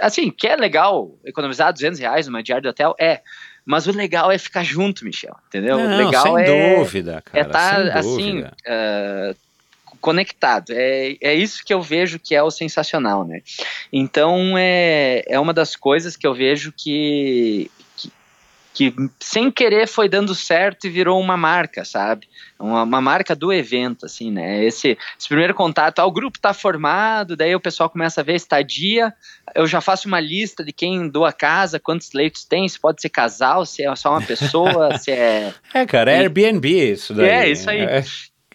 Assim, que é legal economizar 200 reais numa diária de hotel, é. Mas o legal é ficar junto, Michel, entendeu? Não, o legal sem é dúvida, cara. é estar sem assim eh, conectado. É, é isso que eu vejo que é o sensacional, né? Então é, é uma das coisas que eu vejo que, que, sem querer foi dando certo e virou uma marca, sabe? Uma, uma marca do evento, assim, né? Esse, esse primeiro contato, ah, o grupo tá formado, daí o pessoal começa a ver estadia, eu já faço uma lista de quem doa casa, quantos leitos tem, se pode ser casal, se é só uma pessoa, se é... É, cara, é Airbnb isso daí. É, isso aí. É.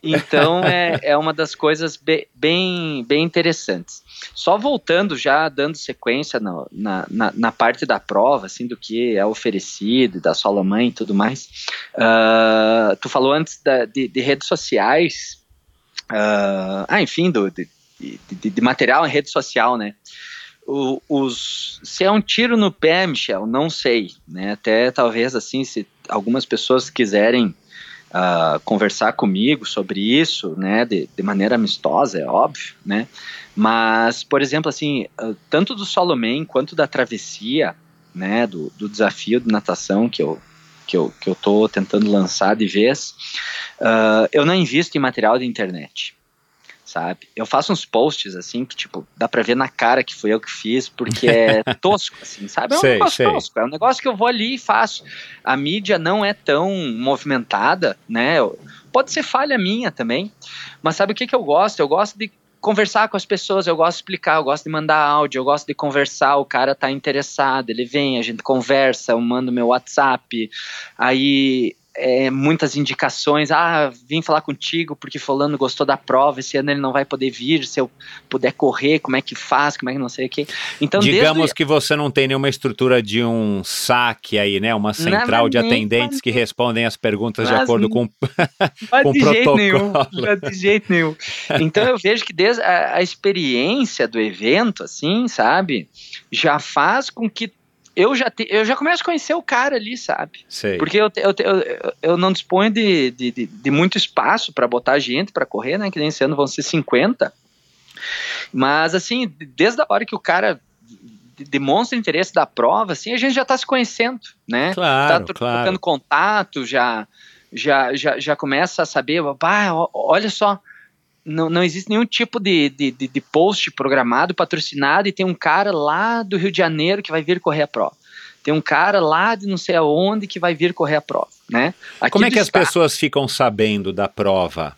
Então é, é uma das coisas be, bem, bem interessantes. Só voltando já, dando sequência no, na, na, na, parte da prova, assim, do que é oferecido, da sua mãe e tudo mais. Uh, tu falou antes da, de, de, redes sociais, uh, ah, enfim, do, de, de, de, material em rede social, né? O, os, se é um tiro no pé, Michel, não sei, né? Até talvez assim, se algumas pessoas quiserem uh, conversar comigo sobre isso, né, de, de, maneira amistosa, é óbvio, né, mas, por exemplo, assim, uh, tanto do Solomon quanto da travessia, né, do, do desafio de natação que eu que eu, que eu tô tentando lançar de vez, uh, eu não invisto em material de internet sabe? Eu faço uns posts assim que, tipo, dá pra ver na cara que foi eu que fiz, porque é tosco, assim, sabe? É um sei, negócio sei. tosco, é um negócio que eu vou ali e faço. A mídia não é tão movimentada, né? Pode ser falha minha também, mas sabe o que, que eu gosto? Eu gosto de conversar com as pessoas, eu gosto de explicar, eu gosto de mandar áudio, eu gosto de conversar, o cara tá interessado, ele vem, a gente conversa, eu mando meu WhatsApp, aí é, muitas indicações. Ah, vim falar contigo porque fulano gostou da prova, esse ano ele não vai poder vir, se eu puder correr, como é que faz, como é que não sei o que. Então, Digamos desde... que você não tem nenhuma estrutura de um saque aí, né? Uma central não, de atendentes que respondem as perguntas mas, de acordo com, com o de protocolo. Jeito nenhum, de jeito nenhum. Então eu vejo que desde a, a experiência do evento, assim, sabe, já faz com que eu já, te, eu já começo a conhecer o cara ali, sabe? Sei. Porque eu, eu, eu, eu não disponho de, de, de, de muito espaço para botar gente para correr, né? Que nem esse ano vão ser 50. Mas, assim, desde a hora que o cara demonstra interesse da prova, assim, a gente já está se conhecendo, né? Claro, tá claro. trocando contato, já, já, já, já começa a saber, ah, olha só, não, não existe nenhum tipo de, de, de, de post programado, patrocinado, e tem um cara lá do Rio de Janeiro que vai vir correr a prova tem um cara lá de não sei aonde que vai vir correr a prova, né? Aqui Como é que as pessoas ficam sabendo da prova?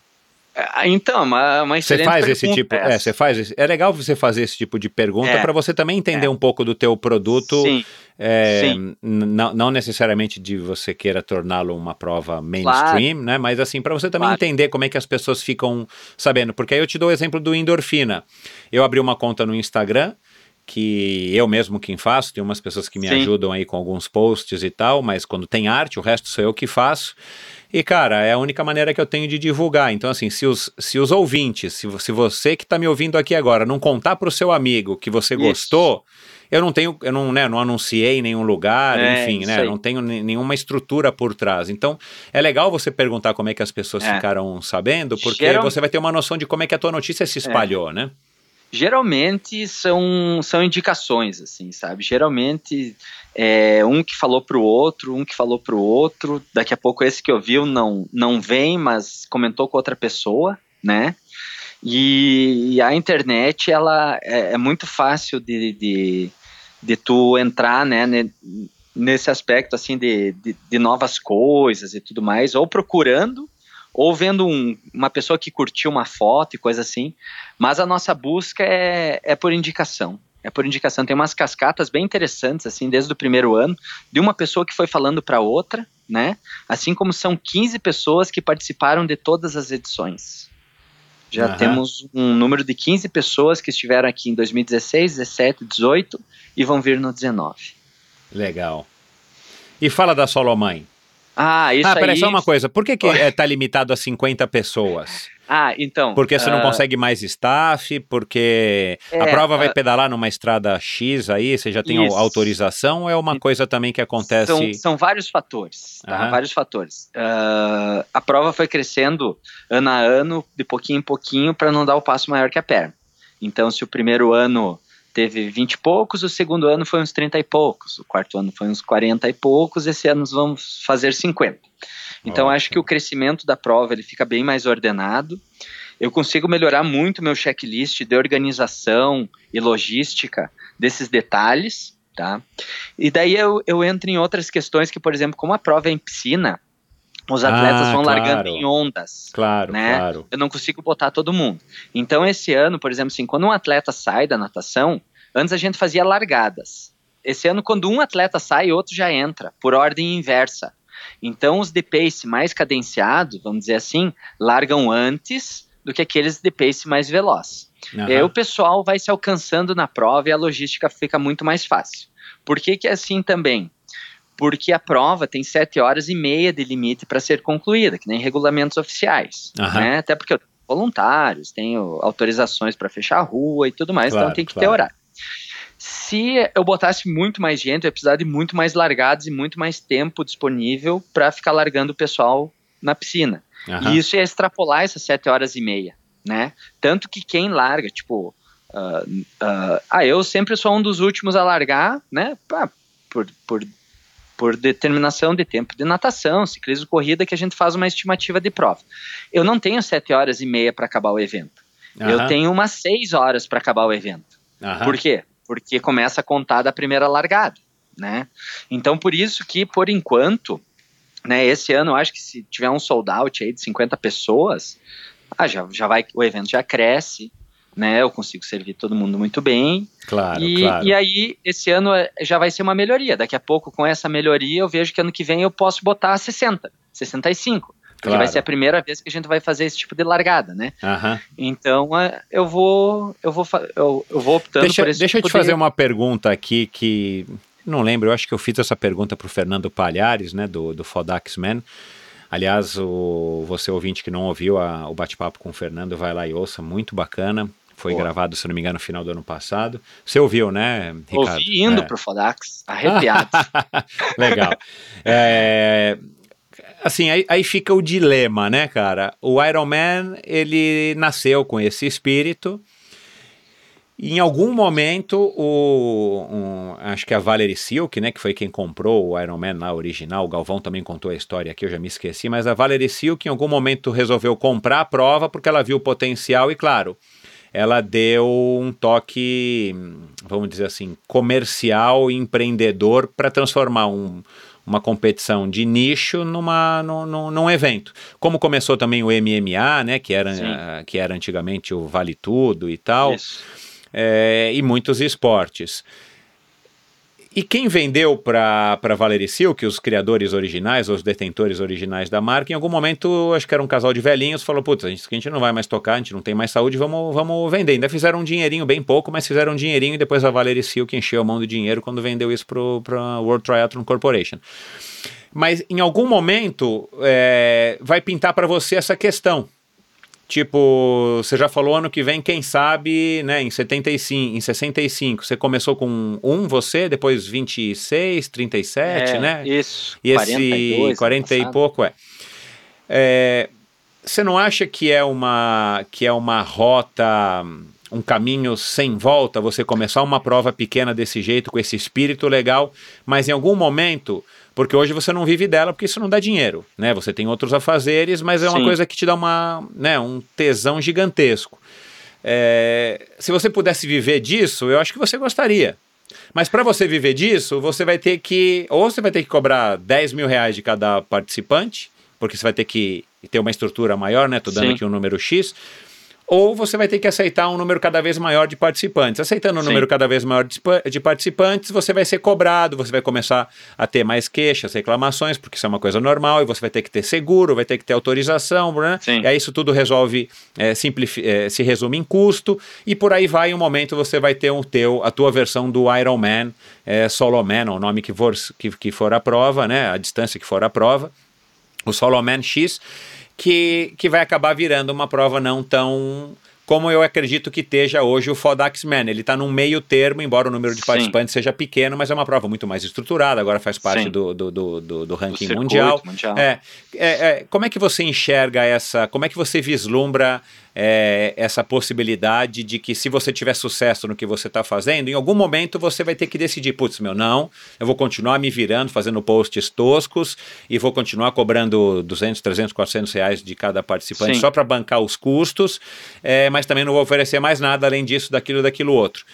Ah, então, uma, uma Você faz esse tipo, é, você faz esse, é legal você fazer esse tipo de pergunta É. para você também entender É. um pouco do teu produto, Sim, é, sim. não necessariamente de você queira torná-lo uma prova mainstream, né? Mas assim, para você também Claro. entender como é que as pessoas ficam sabendo, porque aí eu te dou o exemplo do endorfina. Eu abri uma conta no Instagram que eu mesmo quem faço, tem umas pessoas que me Sim. ajudam aí com alguns posts e tal, mas quando tem arte, o resto sou eu que faço. E, cara, é a única maneira que eu tenho de divulgar. Então, assim, se os, se os ouvintes, se, se você que está me ouvindo aqui agora não contar para o seu amigo que você Isso. gostou, eu não tenho, eu não, né, não anunciei em nenhum lugar, É, enfim, né? aí. Não tenho ne- nenhuma estrutura por trás. Então, é legal você perguntar como é que as pessoas É. ficaram sabendo, porque Geral- você vai ter uma noção de como é que a tua notícia se espalhou, né? geralmente são, são indicações, assim, sabe? Geralmente é um que falou pro outro, um que falou pro outro, daqui a pouco esse que ouviu não, não vem, mas comentou com outra pessoa, né? E, e a internet, ela é, é muito fácil de, de, de tu entrar, né, ne- nesse aspecto, assim, de, de, de novas coisas e tudo mais, ou procurando, ou vendo um- uma pessoa que curtiu uma foto e coisa assim, mas a nossa busca é, é por indicação. É por indicação. Tem umas cascatas bem interessantes, assim, desde o primeiro ano, de uma pessoa que foi falando para outra, né? Assim como são 15 pessoas que participaram de todas as edições. Já Aham. temos um número de 15 pessoas que estiveram aqui em 2016, 17, 18 e vão vir no 19. Legal. E fala da Solomãe. Ah, isso ah, peraí, aí. só uma coisa. Por que, que é, tá limitado a 50 pessoas? Ah, então. Porque você não ah, consegue mais staff, porque a É, prova vai ah, pedalar numa estrada X aí, você já tem Isso. autorização, ou é uma coisa também que acontece... São, são vários fatores, tá? Aham. Vários fatores. Ah, a prova foi crescendo ano a ano, de pouquinho em pouquinho, para não dar o passo maior que a perna. Então, se o primeiro ano teve 20 e poucos, o segundo ano foi uns 30 e poucos, o quarto ano foi uns 40 e poucos, esse ano nós vamos fazer 50. Então, acho que o crescimento da prova ele fica bem mais ordenado eu consigo melhorar muito meu checklist de organização e logística desses detalhes, tá? E daí eu, eu entro em outras questões que, por exemplo, como a prova é em piscina, os atletas Ah, vão claro. largando em ondas. Claro, né? claro. Eu não consigo botar todo mundo. Então, esse ano, por exemplo, assim, quando um atleta sai da natação, antes a gente fazia largadas. Esse ano, quando um atleta sai, outro já entra, por ordem inversa. Então, os de pace mais cadenciados, vamos dizer assim, largam antes do que aqueles de pace mais veloz. Aham. E aí o pessoal vai se alcançando na prova e a logística fica muito mais fácil. Por que, que é assim também? Porque a prova tem sete horas e meia de limite para ser concluída, que nem regulamentos oficiais. Aham. Né? Até porque eu tenho voluntários, tenho autorizações para fechar a rua e tudo mais, Claro, então tem que ter claro. horário. Se eu botasse muito mais gente, eu ia precisar de muito mais largados e muito mais tempo disponível para ficar largando o pessoal na piscina. Aham. E isso ia extrapolar essas sete horas e meia, né? Tanto que quem larga, tipo, ah, ah, ah, eu sempre sou um dos últimos a largar, né? Pá, por, por, por determinação de tempo de natação, ciclismo, corrida, que a gente faz uma estimativa de prova. Eu não tenho sete horas e meia para acabar o evento. Eu Aham. tenho umas seis horas para acabar o evento. Aham. Por quê? Porque começa a contar da primeira largada, né? Então, por isso que, por enquanto, né, esse ano eu acho que se tiver um sold out aí de 50 pessoas, ah, já, já vai, o evento já cresce, né? Eu consigo servir todo mundo muito bem. Claro, e, claro. e aí, esse ano é- já vai ser uma melhoria. Daqui a pouco, com essa melhoria, eu vejo que ano que vem eu posso botar 60, 65. Porque Claro. vai ser a primeira vez que a gente vai fazer esse tipo de largada, né? Aham. Então, é, eu vou eu vou eu, eu vou optando Deixa, por esse deixa eu tipo te fazer de... uma pergunta aqui que não lembro, eu acho que eu fiz essa pergunta para o Fernando Palhares, né, do, do Fodax Man. Aliás, o, você ouvinte que não ouviu a- o bate-papo com o Fernando, vai lá e ouça, muito bacana. Foi Boa. gravado, se não me engano, no final do ano passado. Você ouviu, né, Ricardo? Ouvi indo É. pro Fodax, arrepiado. Legal. É, assim, aí, aí fica o dilema, né, cara? O Iron Man, ele nasceu com esse espírito. E em algum momento, o, um, acho que a Valerie Silk, né, que foi quem comprou o Iron Man lá original, o Galvão também contou a história aqui, eu já me esqueci, mas a Valerie Silk em algum momento resolveu comprar a prova porque ela viu o potencial e, claro, ela deu um toque, vamos dizer assim, comercial e empreendedor para transformar um, uma competição de nicho numa, num, num, evento. Como começou também o MMA, né, que era, Sim. que era antigamente o Vale Tudo e tal, é, e muitos esportes. E quem vendeu para Valerie Silk, os criadores originais, os detentores originais da marca, em algum momento, acho que era um casal de velhinhos, falou: Putz, a gente, a gente não vai mais tocar, a gente não tem mais saúde, vamos, vamos vender. Ainda fizeram um dinheirinho, bem pouco, mas fizeram um dinheirinho e depois a Valerie Silk encheu a mão do dinheiro quando vendeu isso para a World Triathlon Corporation. Mas em algum momento é, vai pintar para você essa questão. Tipo, você já falou ano que vem, quem sabe, né, em 75, em 65, você começou com um você, depois 26, 37, É, né? Isso. E esse 42, 40 e ano passado. pouco é. É, Você não acha que é uma que é uma rota, um caminho sem volta você começar uma prova pequena desse jeito com esse espírito legal, mas em algum momento, porque hoje você não vive dela porque isso não dá dinheiro, né? Você tem outros afazeres, mas é uma Sim. coisa que te dá uma, né, um tesão gigantesco. É, se você pudesse viver disso, eu acho que você gostaria. Mas para você viver disso, você vai ter que. Ou você vai ter que cobrar 10 mil reais de cada participante, porque você vai ter que ter uma estrutura maior, né? Tô dando Sim. aqui um número X. Ou você vai ter que aceitar um número cada vez maior de participantes. Aceitando um Sim. número cada vez maior de pa- de participantes, você vai ser cobrado, você vai começar a ter mais queixas, reclamações, porque isso é uma coisa normal, e você vai ter que ter seguro, vai ter que ter autorização, né? Sim. E aí isso tudo resolve, é, é, se resume em custo, e por aí vai, em um momento você vai ter o teu, a tua versão do Iron Man, é, Solo Man, o nome que for, que, que for a prova, né? A distância que for a prova o Soloman X, que, que vai acabar virando uma prova não tão como eu acredito que esteja hoje o Fodax Man. Ele está num meio termo, embora o número de Sim. participantes seja pequeno, mas é uma prova muito mais estruturada, agora faz parte do, do, do, do, do ranking mundial. mundial. É, é, é, como é que você enxerga essa, como é que você vislumbra é, essa possibilidade de que se você tiver sucesso no que você está fazendo, em algum momento você vai ter que decidir, putz, meu, não, eu vou continuar me virando, fazendo posts toscos e vou continuar cobrando 200, 300, 400 reais de cada participante Sim. só para bancar os custos, é, mas também não vou oferecer mais nada além disso, daquilo, daquilo outro.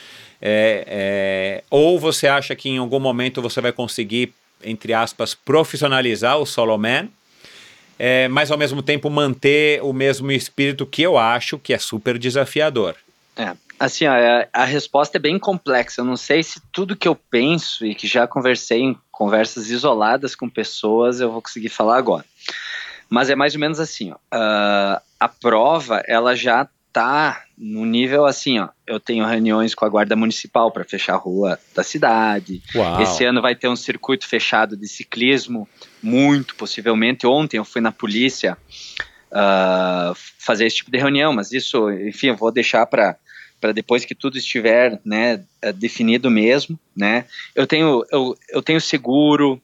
É, é, ou você acha que em algum momento você vai conseguir, entre aspas, profissionalizar o Solo Man, é, mas ao mesmo tempo manter o mesmo espírito que eu acho que é super desafiador. É, assim, ó, é- a resposta é bem complexa. Eu não sei se tudo que eu penso e que já conversei em conversas isoladas com pessoas eu vou conseguir falar agora. Mas é mais ou menos assim, ó. ah, a prova, ela já tá no nível assim, ó. Eu tenho reuniões com a guarda municipal para fechar a rua da cidade. Uau! Esse ano vai ter um circuito fechado de ciclismo, muito possivelmente. Ontem eu fui na polícia ah, fazer esse tipo de reunião, mas isso, enfim, eu vou deixar para para depois que tudo estiver né, eh, definido mesmo, né? Eu tenho eu, eu tenho seguro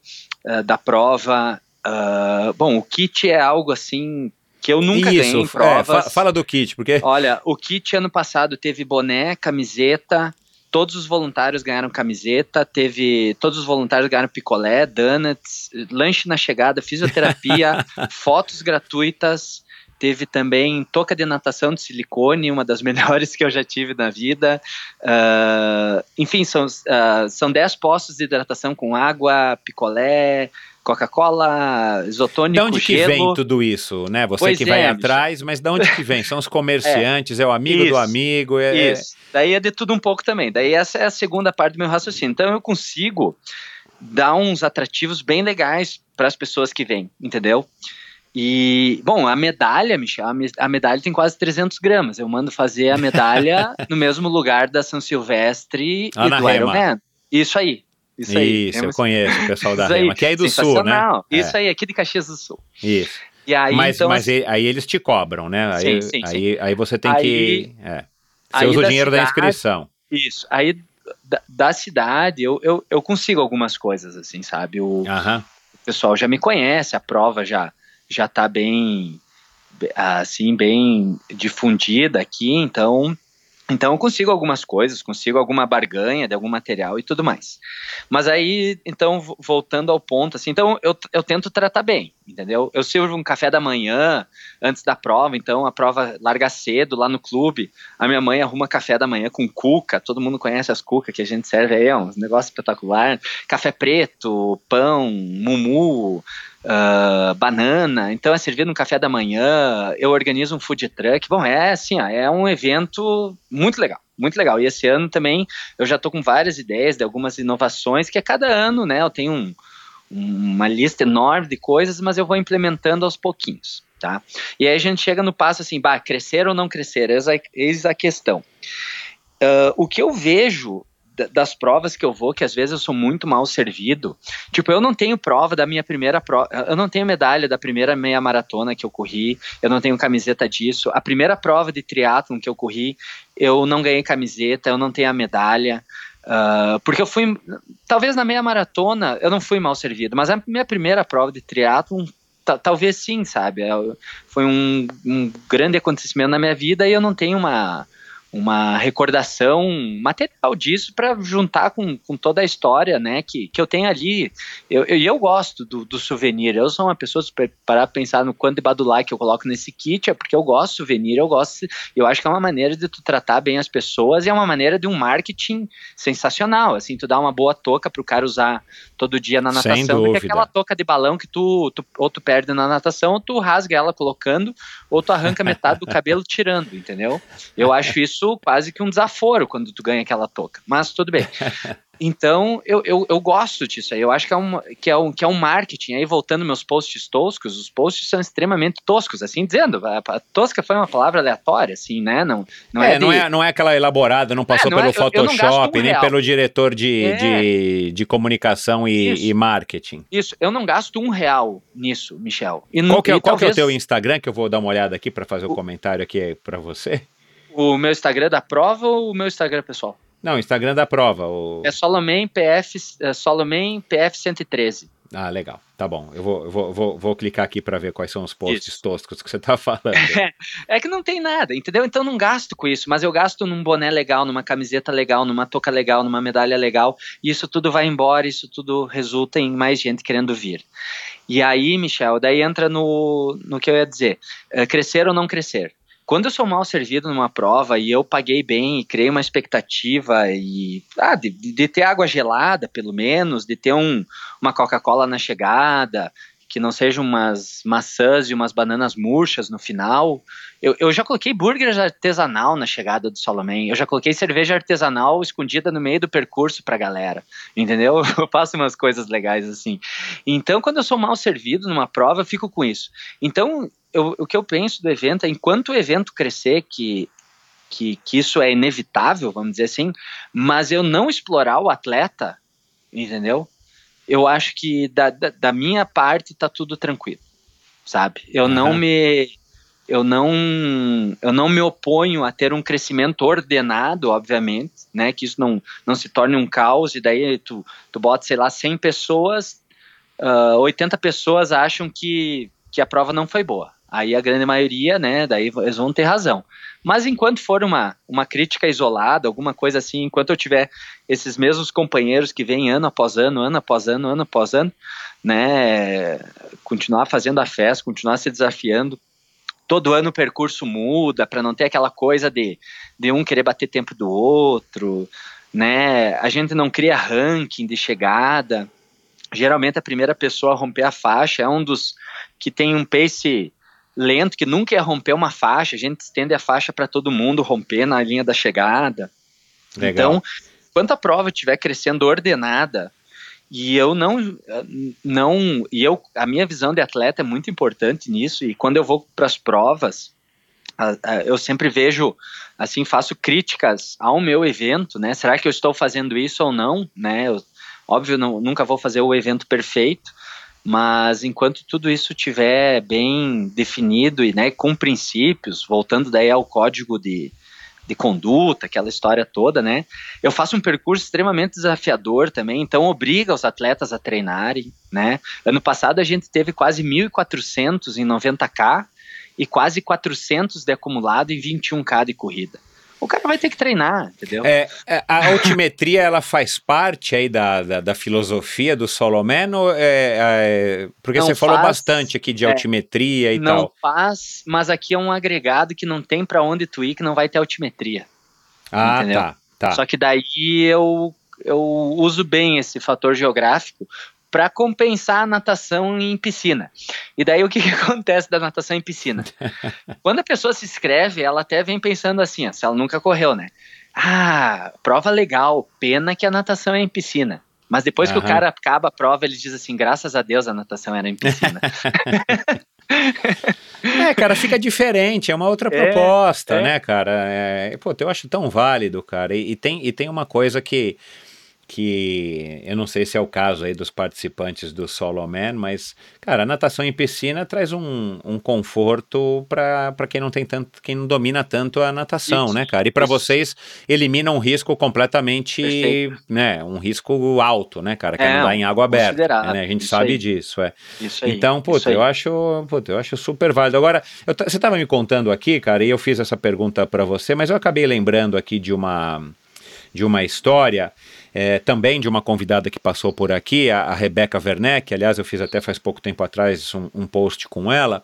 ah, da prova. ah, bom, o kit é algo assim que eu nunca ganhei em é, provas. fa- fala do kit, porque Olha, o kit ano passado teve boné, camiseta, todos os voluntários ganharam camiseta, teve todos os voluntários ganharam picolé, donuts, lanche na chegada, fisioterapia, fotos gratuitas. Teve também touca de natação de silicone, uma das melhores que eu já tive na vida. Ah, enfim, são, ah, são 10 postos de hidratação com água, picolé, Coca-Cola, de isotônico, onde que gelo. vem tudo isso, né? Você Pois que é, vai atrás, mas de onde que vem? São os comerciantes, é, o amigo do Isso. amigo, é, é- Isso. Daí é de tudo um pouco também. Daí essa é a segunda parte do meu raciocínio. Então eu consigo dar uns atrativos bem legais para as pessoas que vêm, entendeu? E, bom, a medalha, Michel, a me- a medalha tem quase 300 gramas. Eu mando fazer a medalha no mesmo lugar da São Silvestre Ana e do Rema. Ironman. Isso aí. Isso, aí. Isso, eu conheço o pessoal da. Rema, que é aí do sul, né? É. Isso aí, aqui de Caxias do Sul. Isso. E aí, mas então, mas e- aí eles te cobram, né? Aí, Sim, sim, aí, aí você tem Aí- que. É. Você usa o da dinheiro da cidade- inscrição. Isso. Aí da, da cidade eu, eu, eu consigo algumas coisas, assim, sabe? O, Aham. o pessoal já me conhece, a prova já já tá bem assim bem difundida aqui, então então eu consigo algumas coisas, consigo alguma barganha de algum material e tudo mais. Mas aí, então, vo- voltando ao ponto, assim, então eu, eu tento tratar bem, entendeu? Eu sirvo um café da manhã antes da prova, então a prova larga cedo lá no clube, a minha mãe arruma café da manhã com cuca, todo mundo conhece as cucas que a gente serve aí, é um negócio espetacular. Café preto, pão, mumu, ah, banana. Então é servido no café da manhã. Eu organizo um food truck. Bom, é assim, ó, é um evento muito legal. Muito legal. E esse ano também eu já tô com várias ideias de algumas inovações que a cada ano, né, eu tenho um- uma lista enorme de coisas, mas eu vou implementando aos pouquinhos, tá? E aí a gente chega no passo assim, bah, crescer ou não crescer, eis a, eis a questão. Ah, o que eu vejo das provas que eu vou, que às vezes eu sou muito mal servido, tipo, eu não tenho prova da minha primeira prova, eu não tenho medalha da primeira meia maratona que eu corri, eu não tenho camiseta disso, a primeira prova de triatlon que eu corri, eu não ganhei camiseta, eu não tenho a medalha, ah, porque eu fui, talvez na meia maratona eu não fui mal servido, mas a minha primeira prova de triatlon ta- talvez sim, sabe? É, Foi um, um grande acontecimento na minha vida e eu não tenho uma, uma recordação material disso para juntar com, com toda a história, né, que, que eu tenho ali. Eu, eu, e eu gosto do, do souvenir. Eu sou uma pessoa, se parar pra pensar no quanto de badulai que eu coloco nesse kit, é porque eu gosto de souvenir, eu gosto. Eu acho que é uma maneira de tu tratar bem as pessoas e é uma maneira de um marketing sensacional. Assim, tu dá uma boa touca pro cara usar todo dia na natação, do que dúvida. aquela touca de balão que tu, tu ou tu perde na natação, ou tu rasga ela colocando, ou tu arranca metade do cabelo tirando, entendeu? Eu acho isso quase que um desaforo quando tu ganha aquela touca. Mas tudo bem. Então, eu, eu, eu gosto disso aí. Eu acho que é, um, que, é um, que é um marketing. Aí, voltando meus posts toscos, os posts são extremamente toscos, assim, dizendo. A, a tosca foi uma palavra aleatória, assim, né? Não, não é, é, não, de- é, não é aquela elaborada, não passou não pelo é- não Photoshop, nem real. pelo diretor de, É. de, de comunicação e, e marketing. Isso, eu não gasto um real nisso, Michel. E Qual, que é, e qual que é o talvez teu Instagram, que eu vou dar uma olhada aqui para fazer o O- comentário aqui para você? O meu Instagram da prova ou o meu Instagram pessoal? Não, Instagram da prova. O... É Solomem PF, é Solomem PF 113. Ah, legal. Tá bom. Eu vou, eu vou, vou, vou clicar aqui para ver quais são os posts Isso. toscos que você tá falando. É que não tem nada, entendeu? Então não gasto com isso, mas eu gasto num boné legal, numa camiseta legal, numa touca legal, numa medalha legal, e isso tudo vai embora, isso tudo resulta em mais gente querendo vir. E aí, Michel, daí entra no, no que eu ia dizer: é, crescer ou não crescer. Quando eu sou mal servido numa prova e eu paguei bem e criei uma expectativa e ah, de, de ter água gelada, pelo menos, de ter um, uma Coca-Cola na chegada, que não sejam umas maçãs e umas bananas murchas no final. Eu, eu já coloquei burger artesanal na chegada do Solomem. Eu já coloquei cerveja artesanal escondida no meio do percurso pra galera. Entendeu? Eu faço umas coisas legais assim. Então, quando eu sou mal servido numa prova, eu fico com isso. Então, eu, o que eu penso do evento é, enquanto o evento crescer, que, que, que isso é inevitável, vamos dizer assim, mas eu não explorar o atleta, entendeu? Eu acho que da, da, da minha parte tá tudo tranquilo, sabe? Eu não Aham. me eu não eu não me oponho a ter um crescimento ordenado, obviamente, né, que isso não, não se torne um caos e daí tu, tu bota, sei lá, 100 pessoas, ah, 80 pessoas acham que, que a prova não foi boa. Aí a grande maioria, né, daí eles vão ter razão. Mas enquanto for uma, uma crítica isolada, alguma coisa assim, enquanto eu tiver esses mesmos companheiros que vêm ano após ano, ano após ano, ano após ano, né, continuar fazendo a festa, continuar se desafiando, todo ano o percurso muda para não ter aquela coisa de, de um querer bater tempo do outro, né? A gente não cria ranking de chegada. Geralmente a primeira pessoa a romper a faixa é um dos que tem um pace lento, que nunca ia romper uma faixa. A gente estende a faixa para todo mundo romper na linha da chegada. Legal. Então, enquanto a prova estiver crescendo ordenada, e eu não, não, e eu, a minha visão de atleta é muito importante nisso. E quando eu vou para as provas, a- a- eu sempre vejo, assim, faço críticas ao meu evento, né? Será que eu estou fazendo isso ou não, né? Eu, óbvio, não, nunca vou fazer o evento perfeito, mas enquanto tudo isso estiver bem definido e, né, com princípios, voltando daí ao código de, de conduta, aquela história toda, né? Eu faço um percurso extremamente desafiador também, então obriga os atletas a treinarem, né? Ano passado a gente teve quase 1.400 em 90K e quase 400 de acumulado em 21K de corrida. O cara vai ter que treinar, entendeu? É, é, a altimetria ela faz parte aí da, da, da filosofia do Solomon? Ou é, é, porque Não você falou faz, bastante aqui de é, altimetria e não tal. faz, mas aqui é um agregado que não tem para onde tu ir, que não vai ter altimetria. Ah, entendeu? tá, tá. Só que daí eu, eu uso bem esse fator geográfico para compensar a natação em piscina. E daí o que, que acontece da natação em piscina? Quando a pessoa se inscreve, ela até vem pensando assim, ó, se ela nunca correu, né? Ah, prova legal, pena que a natação é em piscina. Mas depois que o cara acaba a prova, ele diz assim: graças a Deus a natação era em piscina. É, cara, fica diferente, é uma outra É, proposta, é. né, cara? É, pô, eu acho tão válido, cara. E, e tem, e tem uma coisa que, que eu não sei se é o caso aí dos participantes do Solo Man, mas, cara, a natação em piscina traz um, um conforto para quem não tem tanto, quem não domina tanto a natação, Isso, né, cara? E para vocês elimina um risco completamente, Perfeito. né, um risco alto, né, cara, que é, É, nadar em água aberta, né? A gente sabe aí. disso, é. Isso aí. Então, puta, eu acho, puta, eu acho super válido. Agora, eu você estava me contando aqui, cara, e eu fiz essa pergunta para você, mas eu acabei lembrando aqui de uma de uma história, é, também de uma convidada que passou por aqui, a, a Rebeca Werneck, aliás, eu fiz até faz pouco tempo atrás um, um post com ela.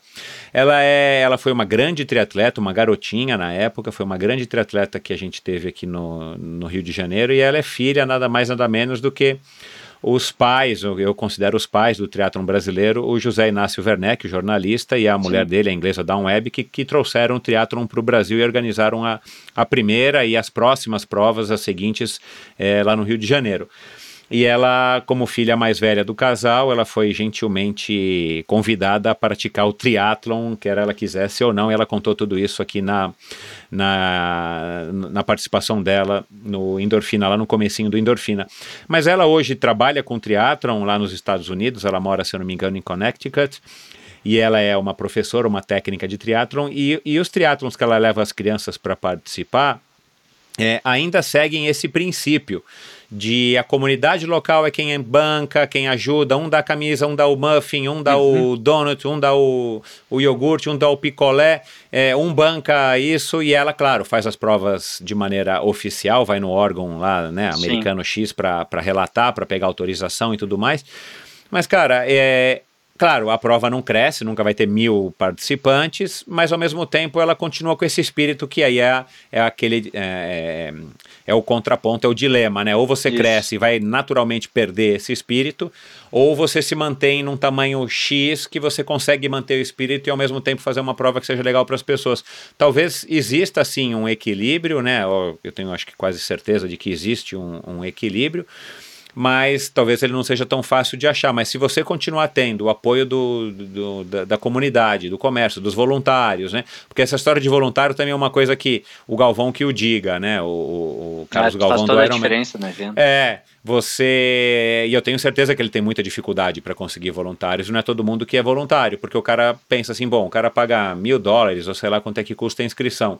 Ela é, ela foi uma grande triatleta, uma garotinha na época, foi uma grande triatleta que a gente teve aqui no, no Rio de Janeiro, e ela é filha nada mais nada menos do que os pais, eu considero os pais do triatlon brasileiro, o José Inácio Werneck, o jornalista, e a mulher dele, a inglesa Dawn Webb, que, que trouxeram o triatlon para o Brasil e organizaram a, a primeira e as próximas provas, as seguintes, eh, lá no Rio de Janeiro. E ela, como filha mais velha do casal, ela foi gentilmente convidada a praticar o triatlon, quer ela quisesse ou não. E ela contou tudo isso aqui na, na, na participação dela no Endorfina, lá no comecinho do Endorfina. Mas ela hoje trabalha com triatlon lá nos Estados Unidos, ela mora, se eu não me engano, em Connecticut. E ela é uma professora, uma técnica de triatlon. E, e os triatlons que ela leva as crianças para participar, é, ainda seguem esse princípio de a comunidade local é quem banca, quem ajuda, um dá a camisa, um dá o muffin, um dá uhum. o donut, um dá o, o iogurte, um dá o picolé, é, um banca isso e ela, claro, faz as provas de maneira oficial, vai no órgão lá, né, americano Sim. X para relatar, para pegar autorização e tudo mais. Mas, cara, é, Claro, a prova não cresce, nunca vai ter mil participantes, mas ao mesmo tempo ela continua com esse espírito que aí é, é aquele. É, é, é o contraponto, é o dilema, né? Ou você Isso. cresce e vai naturalmente perder esse espírito, ou você se mantém num tamanho X que você consegue manter o espírito e ao mesmo tempo fazer uma prova que seja legal para as pessoas. Talvez exista assim um equilíbrio, né? Eu tenho acho que quase certeza de que existe um, um equilíbrio mas talvez ele não seja tão fácil de achar. Mas se você continuar tendo o apoio do, do da, da, comunidade, do comércio, dos voluntários, né? Porque essa história de voluntário também é uma coisa que o Galvão que o diga, né? O, o, o Carlos ah, Galvão faz toda do Iron a diferença no evento. É, você. E eu tenho certeza que ele tem muita dificuldade para conseguir voluntários. Não é todo mundo que é voluntário, porque o cara pensa assim: bom, o cara paga mil dólares, ou sei lá quanto é que custa a inscrição.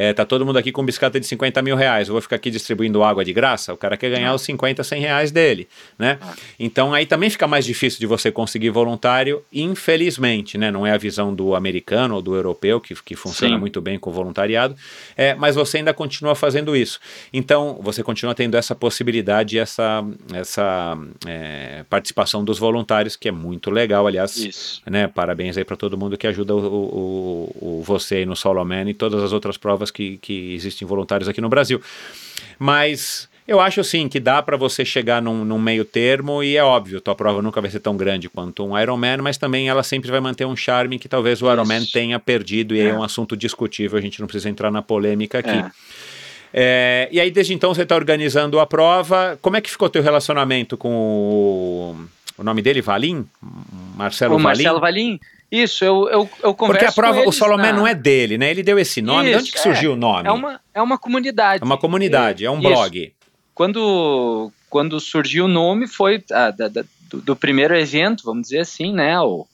É, tá todo mundo aqui com biscata de 50 mil reais, eu vou ficar aqui distribuindo água de graça? O cara quer ganhar os 50, 100 reais dele, né? Então aí também fica mais difícil de você conseguir voluntário, infelizmente, né? Não é a visão do americano ou do europeu, que, que funciona Sim. muito bem com voluntariado, é, mas você ainda continua fazendo isso. Então você continua tendo essa possibilidade, essa, essa é, participação dos voluntários, que é muito legal, aliás. Isso. Né? Parabéns aí para todo mundo que ajuda o, o, o, você aí no Solomon e todas as outras provas que, que existem voluntários aqui no Brasil. Mas eu acho sim que dá para você chegar num, num, meio termo e é óbvio, tua prova nunca vai ser tão grande quanto um Ironman, mas também ela sempre vai manter um charme que talvez o Ironman tenha perdido e é. é um assunto discutível, a gente não precisa entrar na polêmica aqui. É. É, e aí, desde então, você está organizando a prova. Como é que ficou teu relacionamento com o, o nome dele, Valim? Marcelo o Valim? Marcelo Valim? Isso, eu, eu, eu converso Porque a prova, o Solomé na... não é dele, né? Ele deu esse nome. Isso, de onde que surgiu é, o nome? É uma, é uma comunidade. É uma comunidade, é um Isso. blog. Quando, quando surgiu o nome foi ah, da, da, do, do, primeiro evento, vamos dizer assim, né? O,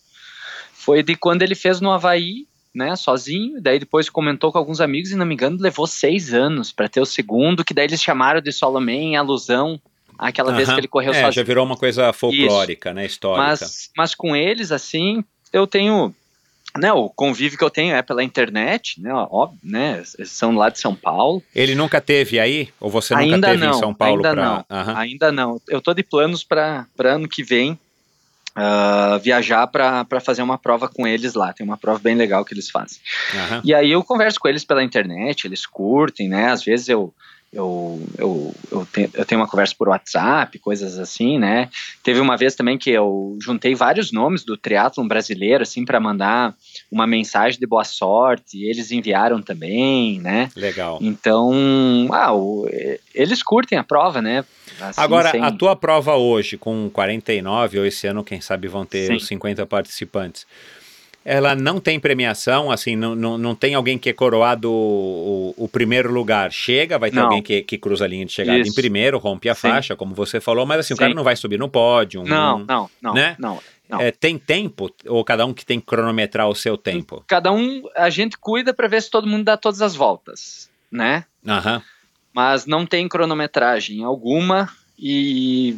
foi de quando ele fez no Havaí, né? Sozinho. Daí depois comentou com alguns amigos e, não me engano, levou seis anos para ter o segundo, que daí eles chamaram de Solomé em alusão àquela vez que ele correu é, sozinho. já virou uma coisa folclórica, Isso. né? Histórica. Mas, mas com eles, assim, eu tenho né, o convívio que eu tenho é pela internet, né, óbvio, né, são lá de São Paulo. Ele nunca teve aí? Ou você nunca ainda teve não, em São Paulo? Ainda pra... não, uhum. ainda não. Eu tô de planos para ano que vem uh, viajar para fazer uma prova com eles lá. Tem uma prova bem legal que eles fazem. Uhum. E aí eu converso com eles pela internet, eles curtem, né, às vezes eu eu, eu, eu, tenho, eu tenho uma conversa por WhatsApp, coisas assim, né? Teve uma vez também que eu juntei vários nomes do triatlon brasileiro, assim, para mandar uma mensagem de boa sorte, e eles enviaram também, né? Legal. Então, ah, o, eles curtem a prova, né? Assim, Agora, sem... a tua prova hoje, com 49, ou esse ano, quem sabe, vão ter Sim. os 50 participantes ela não tem premiação, assim, não, não, não tem alguém que é coroado o, o, primeiro lugar. Chega, vai ter não. alguém que, que cruza a linha de chegada Isso. em primeiro, rompe a Sim. faixa, como você falou, mas assim, Sim. o cara não vai subir no pódio. Não, não, não, né? não. não. É, tem tempo ou cada um que tem que cronometrar o seu tempo? Cada um, a gente cuida para ver se todo mundo dá todas as voltas, né? Aham. Mas não tem cronometragem alguma e,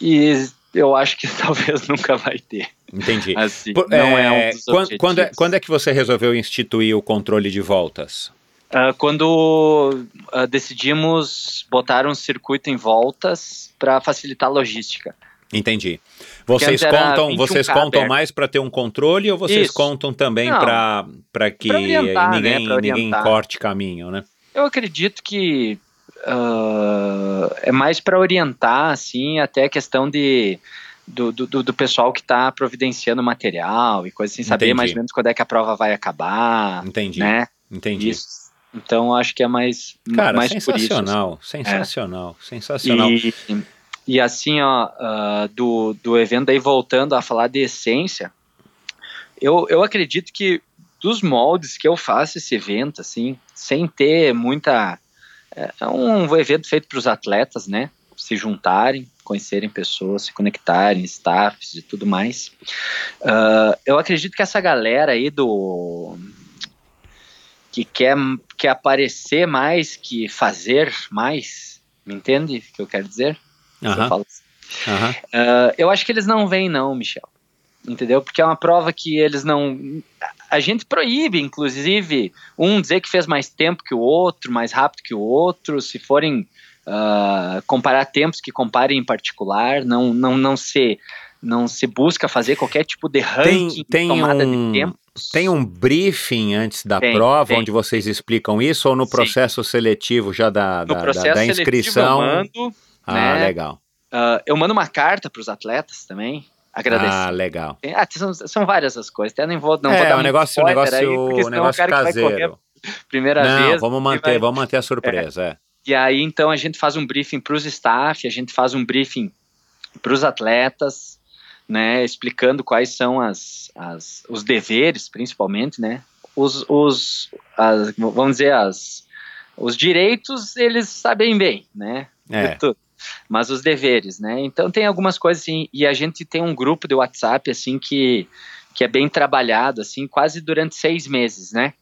e eu acho que talvez nunca vai ter. Entendi. Assim, Por, não é, é um dos quando, quando, é, quando é que você resolveu instituir o controle de voltas? Uh, quando uh, decidimos botar um circuito em voltas para facilitar a logística. Entendi. Vocês contam, vocês contam mais para ter um controle ou vocês Isso. contam também para que ninguém, né? ninguém corte caminho, né? Eu acredito que uh, é mais para orientar, assim, até a questão de do, do, do pessoal que está providenciando material e coisas assim, saber Entendi. mais ou menos quando é que a prova vai acabar. Entendi. Né? Entendi. Isso. Então acho que é mais Cara, mais sensacional, isso, assim. sensacional, é. sensacional. E, e assim, ó, uh, do, do evento aí voltando a falar de essência, eu, eu acredito que dos moldes que eu faço esse evento, assim, sem ter muita é um evento feito para os atletas, né? Se juntarem, conhecerem pessoas, se conectarem, staffs e tudo mais. Uh, eu acredito que essa galera aí do que quer, quer aparecer mais que fazer mais. Me entende o que eu quero dizer? Se eu Aham, falo assim. aham. Ah, eu acho que eles não vêm, não, Michel. Entendeu? Porque é uma prova que eles não. A gente proíbe, inclusive, um dizer que fez mais tempo que o outro, mais rápido que o outro. Se forem ah, comparar tempos, que comparem em particular. Não, não, não, se, não se busca fazer qualquer tipo de ranking, tem tomada um- de tempo. Tem um briefing antes da Tem, prova tem. onde vocês explicam isso ou no Sim. processo seletivo já da, da, da- da inscrição? mando, ah, né? legal. ah, eu mando uma carta para os atletas também, agradecer. Ah, legal. Ah, são, são várias as coisas. Até nem vou, não vou é, dar um negócio, um negócio, aí, negócio caseiro. primeira Não, vez. vamos manter, vamos manter a surpresa. é. E aí, então, a gente faz um briefing para os staff, a gente faz um briefing para os atletas, né, explicando quais são as, as, os deveres, principalmente, né, os, os as- vamos dizer, as, os direitos, eles sabem bem, né, É. Mas os deveres, né? Então tem algumas coisas assim, e a gente tem um grupo de WhatsApp assim que, que é bem trabalhado, assim, quase durante seis meses, né?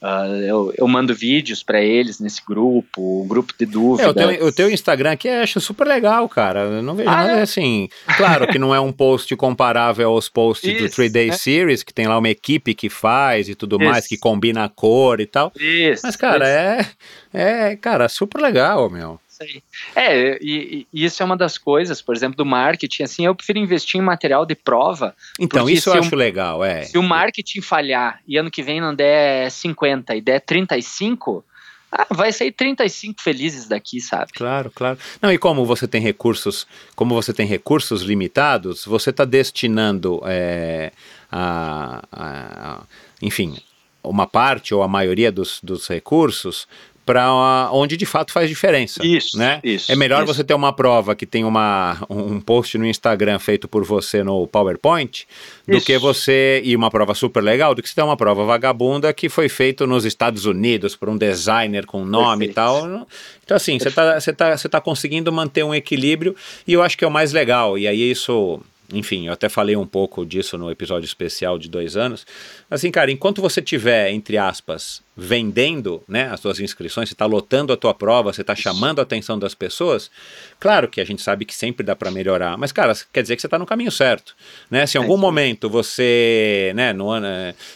Ah, eu, eu mando vídeos para eles nesse grupo, o grupo de É, dúvidas. o, teu, o teu Instagram aqui eu acho super legal, cara. Eu não vejo Ah, nada é? assim. Claro que não é um post comparável aos posts do Isso, 3 Day né? Series, que tem lá uma equipe que faz e tudo Isso. mais, que combina a cor e tal. Isso, Mas, cara, isso, é, é, cara, super legal, meu. Isso aí. É, e, e isso é uma das coisas, por exemplo, do marketing. Assim, eu prefiro investir em material de prova. Então, isso eu acho um- legal, é. Se o marketing falhar e ano que vem não der 50 e der 35, ah, vai sair 35 felizes daqui, sabe? Claro, claro. Não, e como você tem recursos, como você tem recursos limitados, você está destinando é, a, a- a- enfim, uma parte ou a maioria dos, dos recursos para onde de fato faz diferença. Isso, né? isso, É melhor isso. você ter uma prova que tem uma, um post no Instagram feito por você no PowerPoint do Isso. que você e uma prova super legal do que você ter uma prova vagabunda que foi feito nos Estados Unidos por um designer com nome e Perfeito. tal. Então assim, você está você tá, você tá conseguindo manter um equilíbrio e eu acho que é o mais legal. E aí isso enfim, eu até falei um pouco disso no episódio especial de dois anos. Assim, cara, enquanto você tiver, entre aspas, vendendo né, as suas inscrições, você está lotando a tua prova, você está chamando a atenção das pessoas, claro que a gente sabe que sempre dá para melhorar, mas, cara, quer dizer que você está no caminho certo. Né? Se em algum isso. momento você, né, no ano,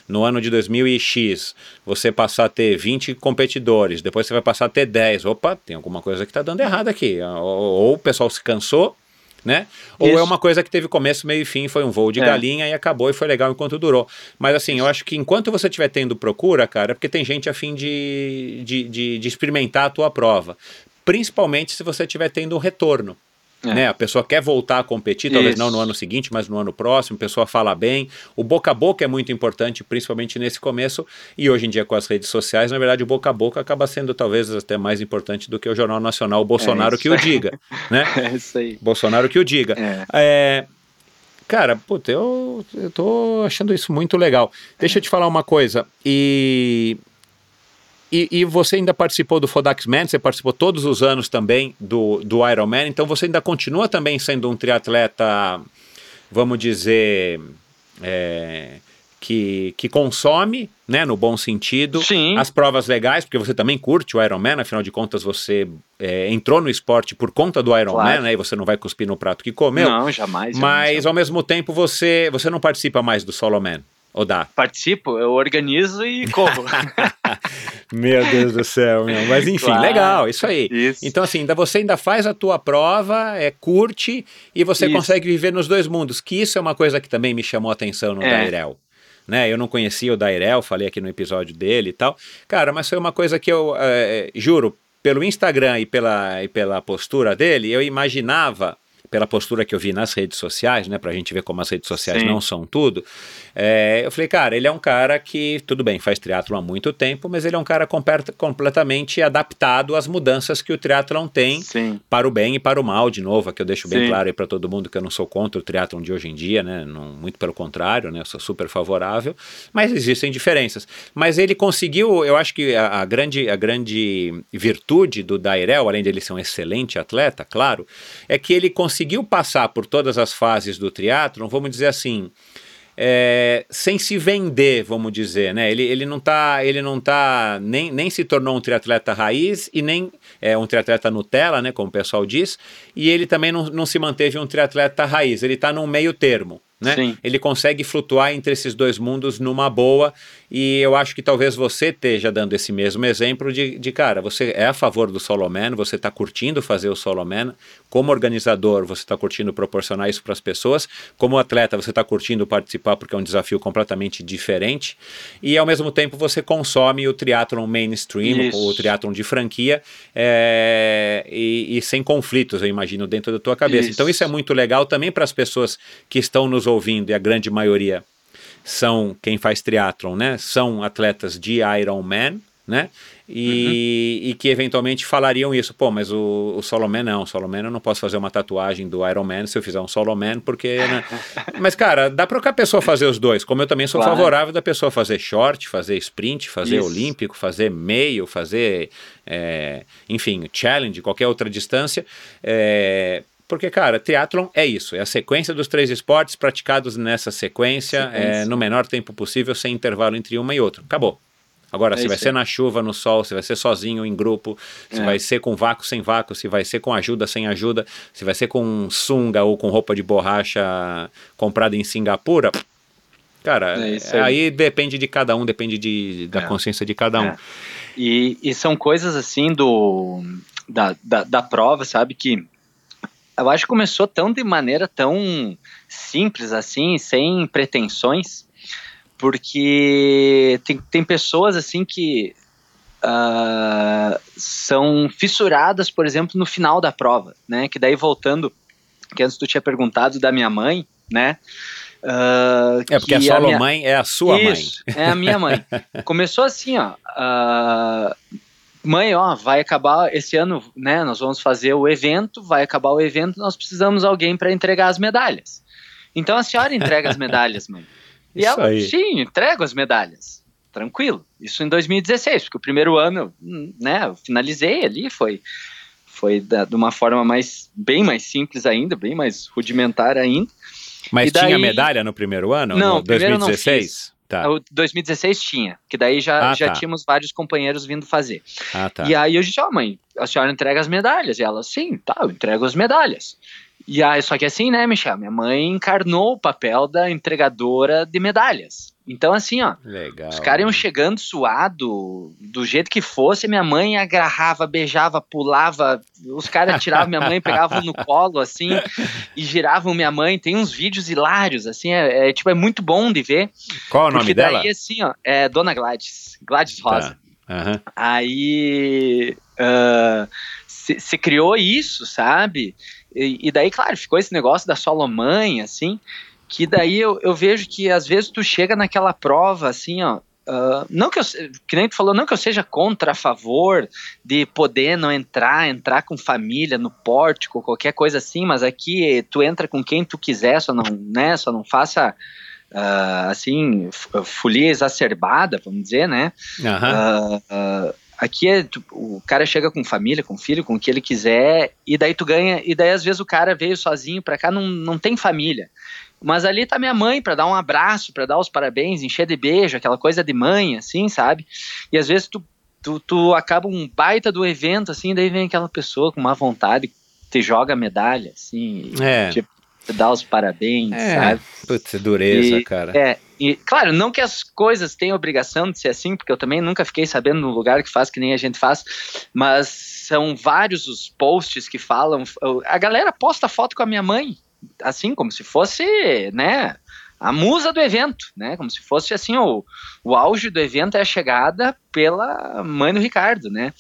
no ano de 2000 e X, você passar a ter 20 competidores, depois você vai passar a ter 10, opa, tem alguma coisa que está dando errado aqui. Ou, ou o pessoal se cansou, né? Ou Isso. é uma coisa que teve começo, meio e fim, foi um voo de É. galinha e acabou e foi legal enquanto durou. Mas assim, eu acho que enquanto você estiver tendo procura, cara, é porque tem gente a fim de, de, de, de experimentar a tua prova. Principalmente se você estiver tendo um retorno. É. Né? A pessoa quer voltar a competir, talvez Isso. não no ano seguinte, mas no ano próximo, a pessoa fala bem. O boca a boca é muito importante, principalmente nesse começo, e hoje em dia com as redes sociais, na verdade, o boca a boca acaba sendo talvez até mais importante do que o Jornal Nacional, o Bolsonaro isso que o diga. Né? É isso aí. Bolsonaro que o diga. É. É, cara, puta, eu, eu tô achando isso muito legal. Deixa eu te falar uma coisa. E, e, e você ainda participou do Fodax Man, você participou todos os anos também do, do Ironman, então você ainda continua também sendo um triatleta, vamos dizer, é, que, que consome, né, no bom sentido, Sim. as provas legais, porque você também curte o Ironman, afinal de contas você é, entrou no esporte por conta do Ironman, Claro. né, e você não vai cuspir no prato que comeu, não, jamais. mas jamais. ao mesmo tempo você, você não participa mais do Solo Man, ou dá? participo, eu organizo e corro. Meu Deus do céu, meu. Mas enfim, Claro. legal, isso aí. Isso. Então, assim, ainda você ainda faz a tua prova, é, curte e você Isso. consegue viver nos dois mundos, que isso é uma coisa que também me chamou a atenção no É. Dairel. Né? Eu não conhecia o Dairel, falei aqui no episódio dele e tal. Cara, mas foi uma coisa que eu, eh, juro, pelo Instagram e pela, e pela postura dele, eu imaginava, pela postura que eu vi nas redes sociais, né, pra gente ver como as redes sociais Sim. não são tudo, é, eu falei, cara, ele é um cara que, tudo bem, faz triatlon há muito tempo, mas ele é um cara completamente adaptado às mudanças que o triatlon tem Sim. para o bem e para o mal, de novo, aqui eu deixo bem Sim. claro aí para todo mundo que eu não sou contra o triatlon de hoje em dia, né? Não, muito pelo contrário, né? Eu sou super favorável, mas existem diferenças. Mas ele conseguiu, eu acho que a, a grande, a grande virtude do Dairel, além de ele ser um excelente atleta, claro, é que ele conseguiu passar por todas as fases do triatlon, vamos dizer assim, é, sem se vender, vamos dizer, né? Ele, ele não tá, ele não tá nem, nem se tornou um triatleta raiz e nem é, um triatleta Nutella, né? Como o pessoal diz, e ele também não, não se manteve um triatleta raiz. Ele está num meio termo. Né? Sim. Ele consegue flutuar entre esses dois mundos numa boa, e eu acho que talvez você esteja dando esse mesmo exemplo de, de cara, você é a favor do solo man, você está curtindo fazer o solo man, como organizador você está curtindo proporcionar isso para as pessoas, como atleta você está curtindo participar porque é um desafio completamente diferente, e ao mesmo tempo você consome o triatlon mainstream, Isso. o triatlon de franquia, é, e, e sem conflitos, eu imagino, dentro da tua cabeça. Isso. Então isso é muito legal também para as pessoas que estão nos ouvindo, e a grande maioria são quem faz triatlon, né? São atletas de Ironman, né? E, Uhum. e que eventualmente falariam isso, pô, mas o, o solo man não, o solo man eu não posso fazer uma tatuagem do Iron Man se eu fizer um solo man, porque... né? mas cara, dá para a pessoa fazer os dois, como eu também sou Claro. favorável da pessoa fazer short, fazer sprint, fazer Isso. olímpico, fazer meio, fazer, é, enfim, challenge, qualquer outra distância, é, porque, cara, triatlon é isso, é a sequência dos três esportes praticados nessa sequência, Sequência. é, no menor tempo possível, sem intervalo entre uma e outra. Acabou. Agora, É se vai ser na chuva, no sol, se vai ser sozinho, em grupo, se É. vai ser com vácuo, sem vácuo, se vai ser com ajuda, sem ajuda, se vai ser com sunga ou com roupa de borracha comprada em Singapura, cara, É aí. aí. depende de cada um, depende de, da É. consciência de cada um. É. E, e são coisas assim do da, da, da prova, sabe? Que eu acho que começou tão de maneira tão simples assim, sem pretensões, porque tem, tem pessoas assim que ah, são fissuradas, por exemplo, no final da prova, né? Que daí voltando, que antes tu tinha perguntado da minha mãe, né? ah, É porque a solo minha- mãe é a sua isso, é a minha mãe. Começou assim, ó. ah, mãe, ó, vai acabar esse ano, né? Nós vamos fazer o evento, vai acabar o evento, nós precisamos de alguém para entregar as medalhas. Então a senhora entrega as medalhas, mãe. E Isso ela, aí. sim, entrego as medalhas. Tranquilo. Isso em 2016, porque o primeiro ano, né, eu finalizei ali, foi foi da- de uma forma mais bem mais simples ainda, bem mais rudimentar ainda. Mas daí- tinha medalha no primeiro ano? Não, no primeiro eu não 2016? Tá. O 2016 tinha, que daí já, Ah, já tá. tínhamos vários companheiros vindo fazer. Ah, tá. E aí eu disse, ó mãe, a senhora entrega as medalhas? E ela, sim, tá, eu entrego as medalhas. E aí, só que assim, né, Michel, minha mãe encarnou o papel da entregadora de medalhas. Então, assim, ó, Legal. os caras iam chegando suado, do jeito que fosse, minha mãe agarrava, beijava, pulava, os caras tiravam minha mãe, pegavam no colo, assim, e giravam minha mãe. Tem uns vídeos hilários, assim, é, é, tipo, é muito bom de ver. Qual o nome porque dela? daí, assim, ó, é Dona Gladys, Gladys Rosa. Tá. Aham. Aí se, se criou isso, sabe? E, e daí, claro, ficou esse negócio da solo mãe, assim, que daí eu, eu vejo que às vezes tu chega naquela prova, assim, ó. ah, não que eu, que nem tu falou, não que eu seja contra, a favor de poder não entrar, entrar com família no pórtico, qualquer coisa assim, mas aqui tu entra com quem tu quiser, só não, né, só não faça, ah, assim, folia exacerbada, vamos dizer, né, ah, ah, aqui é, tu- o cara chega com família, com filho, com o que ele quiser, e daí tu ganha, e daí às vezes o cara veio sozinho pra cá, não, não tem família. Mas ali tá minha mãe pra dar um abraço, pra dar os parabéns, encher de beijo, aquela coisa de mãe, assim, sabe? E às vezes tu, tu, tu acaba um baita do evento, assim, daí vem aquela pessoa com uma vontade, te joga a medalha, assim, É. te, te dá os parabéns, É. sabe? Putz, dureza, E- cara. É, e claro, não que as coisas tenham obrigação de ser assim, porque eu também nunca fiquei sabendo no lugar que faz que nem a gente faz, mas são vários os posts que falam. A galera posta foto com a minha mãe, assim, como se fosse, né? A musa do evento, né? Como se fosse assim, o, o auge do evento é a chegada pela mãe do Ricardo, né?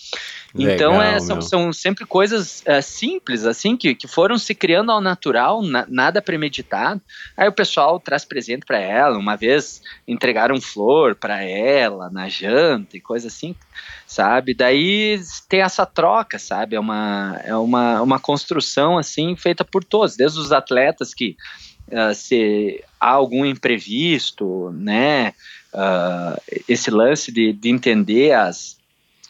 Então Legal, é, são, são sempre coisas é, simples, assim, que, que foram se criando ao natural, na- nada premeditado. Aí o pessoal traz presente para ela. Uma vez entregaram flor para ela na janta e coisa assim, sabe? Daí tem essa troca, sabe? É uma, é uma, uma construção assim feita por todos, desde os atletas que ah, se há algum imprevisto, né? Ah, esse lance de, de entender as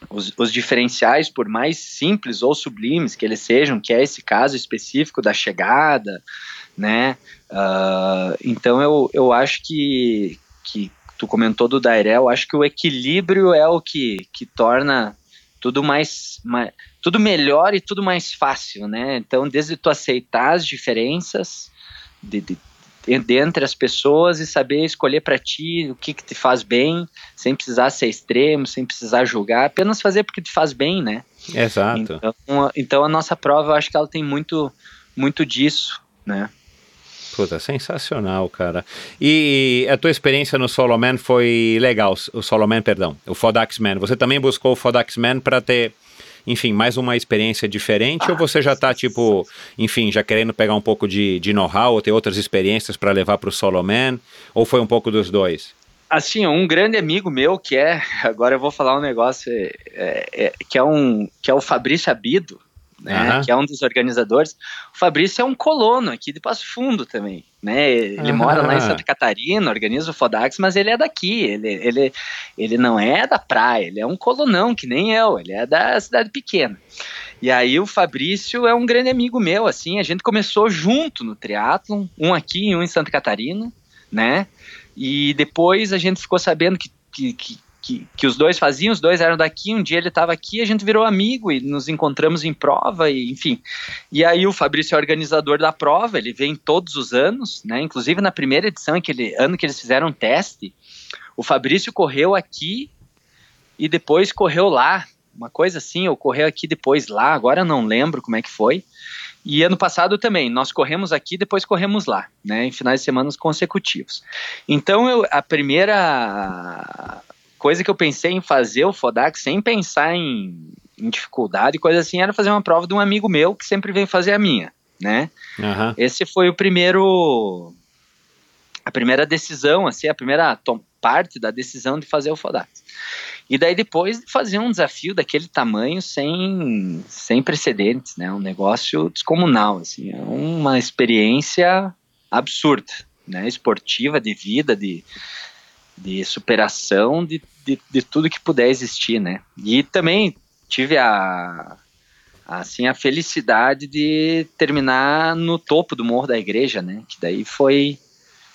os, os, diferenciais, por mais simples ou sublimes que eles sejam, que é esse caso específico da chegada, né? Uh, então eu, eu acho que, que tu comentou do Dairel, acho que o equilíbrio é o que, que torna tudo mais, mais, tudo melhor e tudo mais fácil, né? Então, desde tu aceitar as diferenças de, de, entre as pessoas e saber escolher para ti o que, que te faz bem, sem precisar ser extremo, sem precisar julgar, apenas fazer porque te faz bem, né? Exato. Então, então a nossa prova, eu acho que ela tem muito, muito disso, né? Puta, sensacional, cara. E a tua experiência no Solo Man foi legal, o Solo Man, perdão, o Fodax Man. Você também buscou o Fodax Man para ter, enfim, mais uma experiência diferente? Ah, ou você já tá, tipo, enfim, já querendo pegar um pouco de, de know-how ou ter outras experiências para levar para o Solo Man? Ou foi um pouco dos dois? Assim, um grande amigo meu que é, agora eu vou falar um negócio, é, é, que, é um, que é o Fabrício Abido, né, uhum. que é um dos organizadores. O Fabrício é um colono aqui de Passo Fundo também, né? Ele mora lá em Santa Catarina, organiza o Fodax, mas ele é daqui, ele, ele, ele não é da praia, ele é um colonão, que nem eu, ele é da cidade pequena. E aí o Fabrício é um grande amigo meu, assim, a gente começou junto no triatlon, um aqui e um em Santa Catarina, né? E depois a gente ficou sabendo que, que, que que, que os dois faziam, os dois eram daqui, um dia ele estava aqui, a gente virou amigo e nos encontramos em prova, e enfim. E aí o Fabrício é organizador da prova, ele vem todos os anos, né? Inclusive na primeira edição, aquele ano que eles fizeram um teste, o Fabrício correu aqui e depois correu lá. Uma coisa assim, ou correu aqui depois lá, agora eu não lembro como é que foi. E ano passado também, nós corremos aqui, depois corremos lá, né, em finais de semana consecutivos. Então, eu, a primeira coisa que eu pensei em fazer o Fodac sem pensar em, em dificuldade coisa assim era fazer uma prova de um amigo meu que sempre vem fazer a minha, né? Uhum. Esse foi o primeiro a primeira decisão, assim, a primeira parte da decisão de fazer o Fodax. E daí depois de fazer um desafio daquele tamanho sem, sem precedentes, né? Um negócio descomunal, assim, é uma experiência absurda, né? Esportiva, de vida, de, de superação de, de, de, tudo que puder existir, né? E também tive a assim a felicidade de terminar no topo do morro da igreja, né? Que daí foi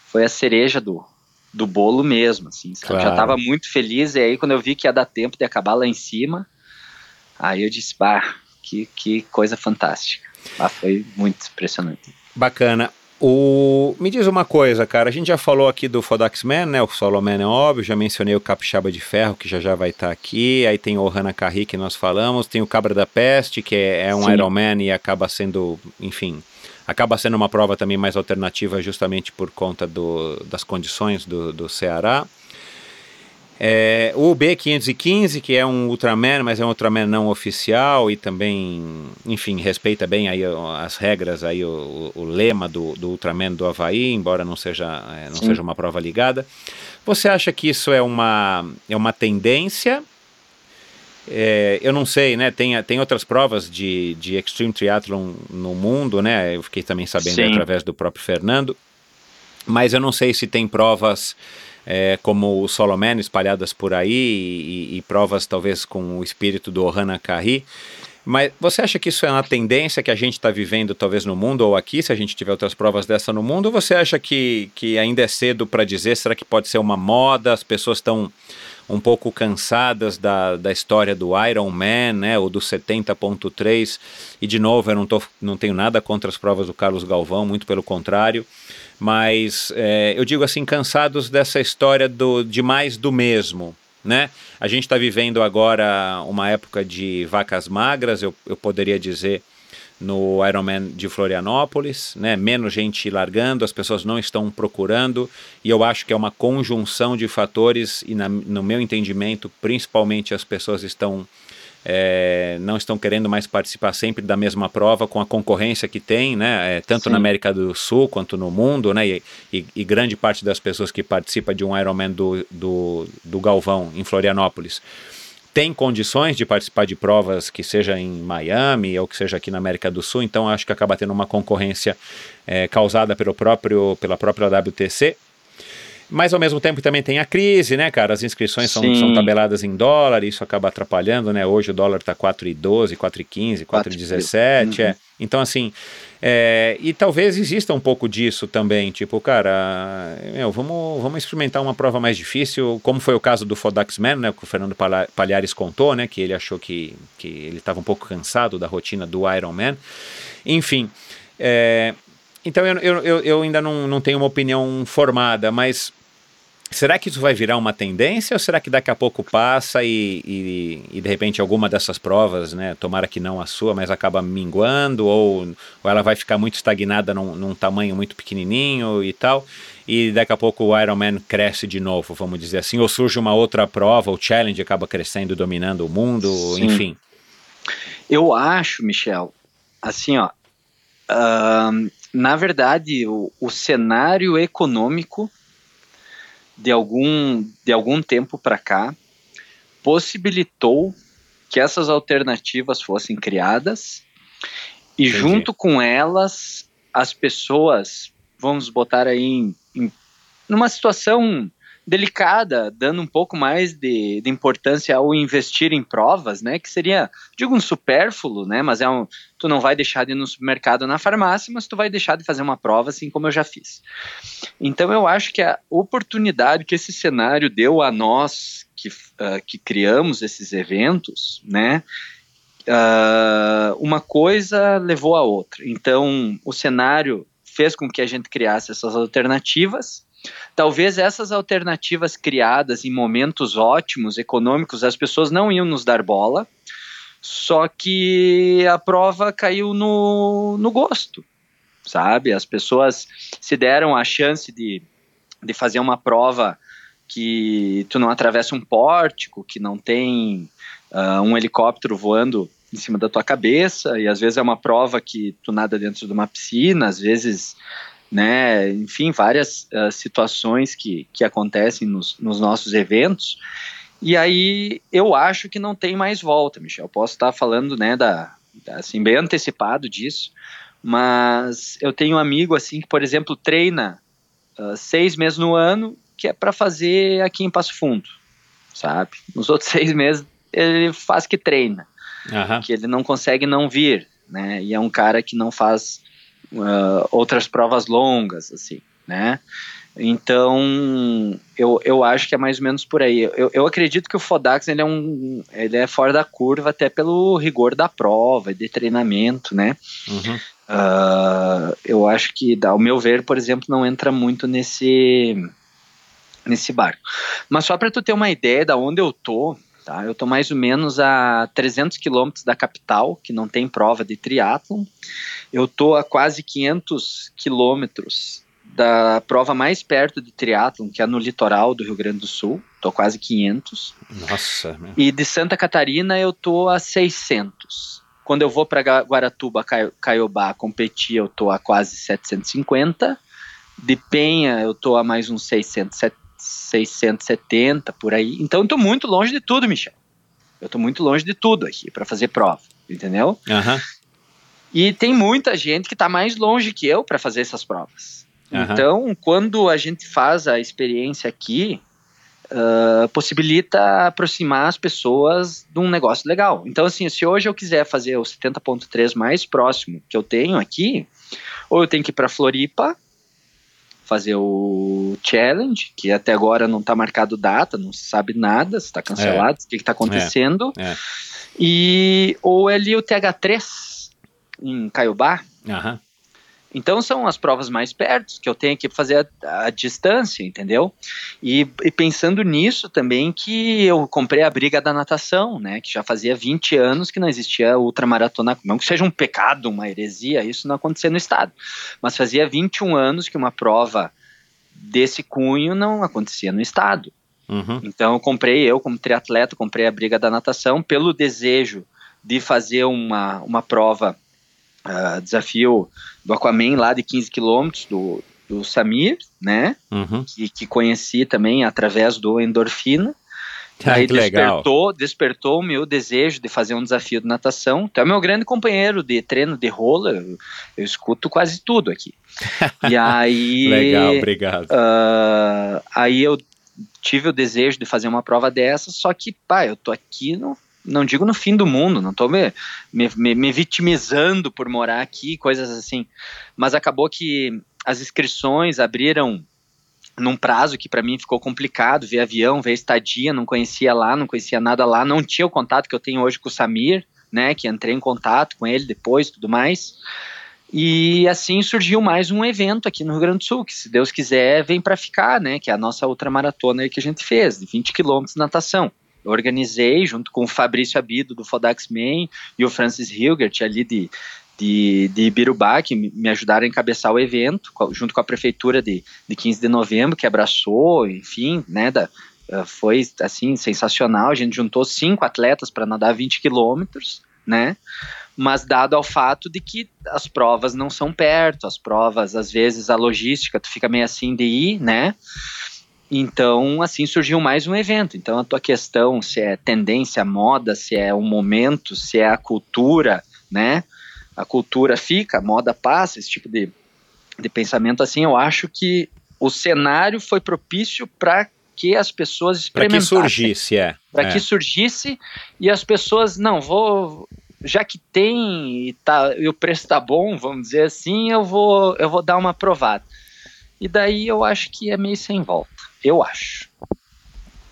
foi a cereja do, do bolo mesmo, assim. Claro. Já estava muito feliz e aí quando eu vi que ia dar tempo de acabar lá em cima, aí eu disse, bah, que, que coisa fantástica. Ah, foi muito impressionante. Bacana. O... Me diz uma coisa, cara. A gente já falou aqui do Fodax Man, né? O Solo Man é óbvio. Já mencionei o Capixaba de Ferro, que já já vai estar tá aqui. Aí tem o Ohana Carri, que nós falamos. Tem o Cabra da Peste, que é, é um Sim. Iron Man e acaba sendo, enfim, acaba sendo uma prova também mais alternativa justamente por conta do, das condições do, do Ceará. É, o B515, que é um Ultraman, mas é um Ultraman não oficial e também, enfim, respeita bem aí as regras, aí o, o lema do, do, Ultraman do Havaí, embora não seja, é, não seja uma prova ligada. Você acha que isso é uma, é uma tendência? É, eu não sei, né? Tem, tem outras provas de, de Extreme Triathlon no mundo, né? Eu fiquei também sabendo através do próprio Fernando. Mas eu não sei se tem provas é, como o Solomon espalhadas por aí e, e, provas talvez com o espírito do Ohana Kahi. Mas você acha que isso é uma tendência que a gente está vivendo talvez no mundo ou aqui, se a gente tiver outras provas dessa no mundo? Ou você acha que, que ainda é cedo para dizer? Será que pode ser uma moda? As pessoas estão um pouco cansadas da, da história do Iron Man, né, ou do 70.3, e de novo, eu não, tô, não tenho nada contra as provas do Carlos Galvão, muito pelo contrário, mas é, eu digo assim, cansados dessa história do, de mais do mesmo. Né? A gente está vivendo agora uma época de vacas magras, eu, eu poderia dizer, no Ironman de Florianópolis, né? menos gente largando, as pessoas não estão procurando, e eu acho que é uma conjunção de fatores, e na, no meu entendimento, principalmente as pessoas estão é, não estão querendo mais participar sempre da mesma prova com a concorrência que tem, né? É, tanto Sim. na América do Sul quanto no mundo, né? E, e, e, grande parte das pessoas que participa de um Ironman do, do, do Galvão em Florianópolis tem condições de participar de provas que seja em Miami ou que seja aqui na América do Sul, então acho que acaba tendo uma concorrência é, causada pelo próprio, pela própria WTC Mas ao mesmo tempo também tem a crise, né, cara? As inscrições são, são tabeladas em dólar, isso acaba atrapalhando, né? Hoje o dólar tá 4,12, 4,15, 4,17, é. Então, assim, é, e talvez exista um pouco disso também, tipo, cara, meu, vamos, vamos experimentar uma prova mais difícil, como foi o caso do Fodax Man, né, que o Fernando Palhares contou, né, que ele achou que, que ele estava um pouco cansado da rotina do Ironman. Enfim, é, então eu, eu, eu, ainda não, não tenho uma opinião formada, mas será que isso vai virar uma tendência ou será que daqui a pouco passa e, e, e, de repente alguma dessas provas, né, tomara que não a sua, mas acaba minguando ou, ou ela vai ficar muito estagnada num, num tamanho muito pequenininho e tal, e daqui a pouco o Ironman cresce de novo, vamos dizer assim, ou surge uma outra prova, o Challenge acaba crescendo, dominando o mundo, Sim. enfim. Eu acho, Michel, assim, ó, na verdade, o, o cenário econômico de algum, de algum tempo para cá possibilitou que essas alternativas fossem criadas e Entendi. junto com elas as pessoas, vamos botar aí em, em numa situação delicada, dando um pouco mais de, de importância ao investir em provas, né? Que seria, digo, um supérfluo, né? Mas é um, tu não vai deixar de ir no supermercado na farmácia, mas tu vai deixar de fazer uma prova, assim como eu já fiz. Então eu acho que a oportunidade que esse cenário deu a nós que, uh, que criamos esses eventos, né? Uh, uma coisa levou a outra. Então o cenário fez com que a gente criasse essas alternativas. Talvez essas alternativas criadas em momentos ótimos, econômicos, as pessoas não iam nos dar bola, só que a prova caiu no, no gosto, sabe? As pessoas se deram a chance de, de fazer uma prova que tu não atravessa um pórtico, que não tem uh, um helicóptero voando em cima da tua cabeça, e às vezes é uma prova que tu nada dentro de uma piscina, às vezes né, enfim, várias uh, situações que, que acontecem nos, nos, nossos eventos. E aí eu acho que não tem mais volta, Michel. Posso estar falando, né, da, da, assim, bem antecipado disso, mas eu tenho um amigo assim que, por exemplo, treina uh, seis meses no ano, que é para fazer aqui em Passo Fundo, sabe? Nos outros seis meses ele faz que treina, Aham. que ele não consegue não vir, né? E é um cara que não faz Uh, outras provas longas, assim, né? Então, eu, eu acho que é mais ou menos por aí. Eu, eu acredito que o Fodax ele é, um, ele é fora da curva até pelo rigor da prova e de treinamento, né? Uhum. Uh, eu acho que, ao meu ver, por exemplo, não entra muito nesse, nesse barco. Mas só para tu ter uma ideia da onde eu tô, tá? Eu tô mais ou menos a 300 quilômetros da capital, que não tem prova de triatlon. Eu tô a quase 500 quilômetros da prova mais perto de triatlon, que é no litoral do Rio Grande do Sul. Tô quase 500. Nossa, meu. E de Santa Catarina eu tô a 600. Quando eu vou para Guaratuba, Caiobá, competir, eu tô a quase 750. De Penha eu tô a mais uns 600, 670 por aí. Então eu tô muito longe de tudo, Michel. Eu tô muito longe de tudo aqui para fazer prova, entendeu? Aham. E tem muita gente que está mais longe que eu para fazer essas provas. Aham. Então, quando a gente faz a experiência aqui, uh, possibilita aproximar as pessoas de um negócio legal. Então, assim, se hoje eu quiser fazer o 70.3 mais próximo que eu tenho aqui, ou eu tenho que ir para Floripa, fazer o challenge, que até agora não está marcado data, não se sabe nada, se está cancelado, o que está acontecendo, É. e ou ali o TH3 em Caiobá. Aham. Então são as provas mais perto que eu tenho que fazer a, a distância, entendeu? E, e, pensando nisso também que eu comprei a briga da natação, né? Que já fazia 20 anos que não existia ultramaratona, não que seja um pecado, uma heresia, isso não acontecia no estado, mas fazia 21 anos que uma prova desse cunho não acontecia no estado. Uhum. Então eu comprei, eu como triatleta, comprei a briga da natação pelo desejo de fazer uma, uma prova Uh, desafio do Aquaman lá de 15 quilômetros do, do Samir, né? Uhum. Que, que conheci também através do Endorfina. Ah, Aí que legal. despertou, despertou o meu desejo de fazer um desafio de natação. Tu é meu grande companheiro de treino de roller. Eu, eu escuto quase tudo aqui. E aí. Legal, obrigado. ah, aí eu tive o desejo de fazer uma prova dessa, só que, pá, eu tô aqui no. Não digo no fim do mundo, não tô me, me, me- vitimizando por morar aqui, coisas assim. Mas acabou que as inscrições abriram num prazo que para mim ficou complicado, ver avião, ver estadia, não conhecia lá, não conhecia nada lá, não tinha o contato que eu tenho hoje com o Samir, né, que entrei em contato com ele depois, tudo mais. E assim surgiu mais um evento aqui no Rio Grande do Sul, que se Deus quiser vem para ficar, né, que é a nossa ultramaratona aí que a gente fez, de 20 quilômetros de natação. Eu organizei junto com o Fabrício Abido do Fodax Man e o Francis Hilgert ali de, de, de Ibirubá, que me ajudaram a encabeçar o evento, junto com a prefeitura de, de 15 de novembro, que abraçou, enfim, né, da, eh, foi assim sensacional. A gente juntou cinco atletas para nadar 20 quilômetros, né? Mas dado ao fato de que as provas não são perto, as provas, às vezes, a logística, tu fica meio assim de ir, né? Então, assim surgiu mais um evento. Então, a tua questão, se é tendência, moda, se é um momento, se é a cultura, né? A cultura fica, a moda passa, esse tipo de, de pensamento assim, eu acho que o cenário foi propício para que as pessoas Para que experimentassem surgisse, é. para é. que surgisse e as pessoas não vou já que tem e, tá, e o preço tá bom vamos dizer assim eu vou eu vou dar uma provada e daí eu acho que é meio sem volta eu acho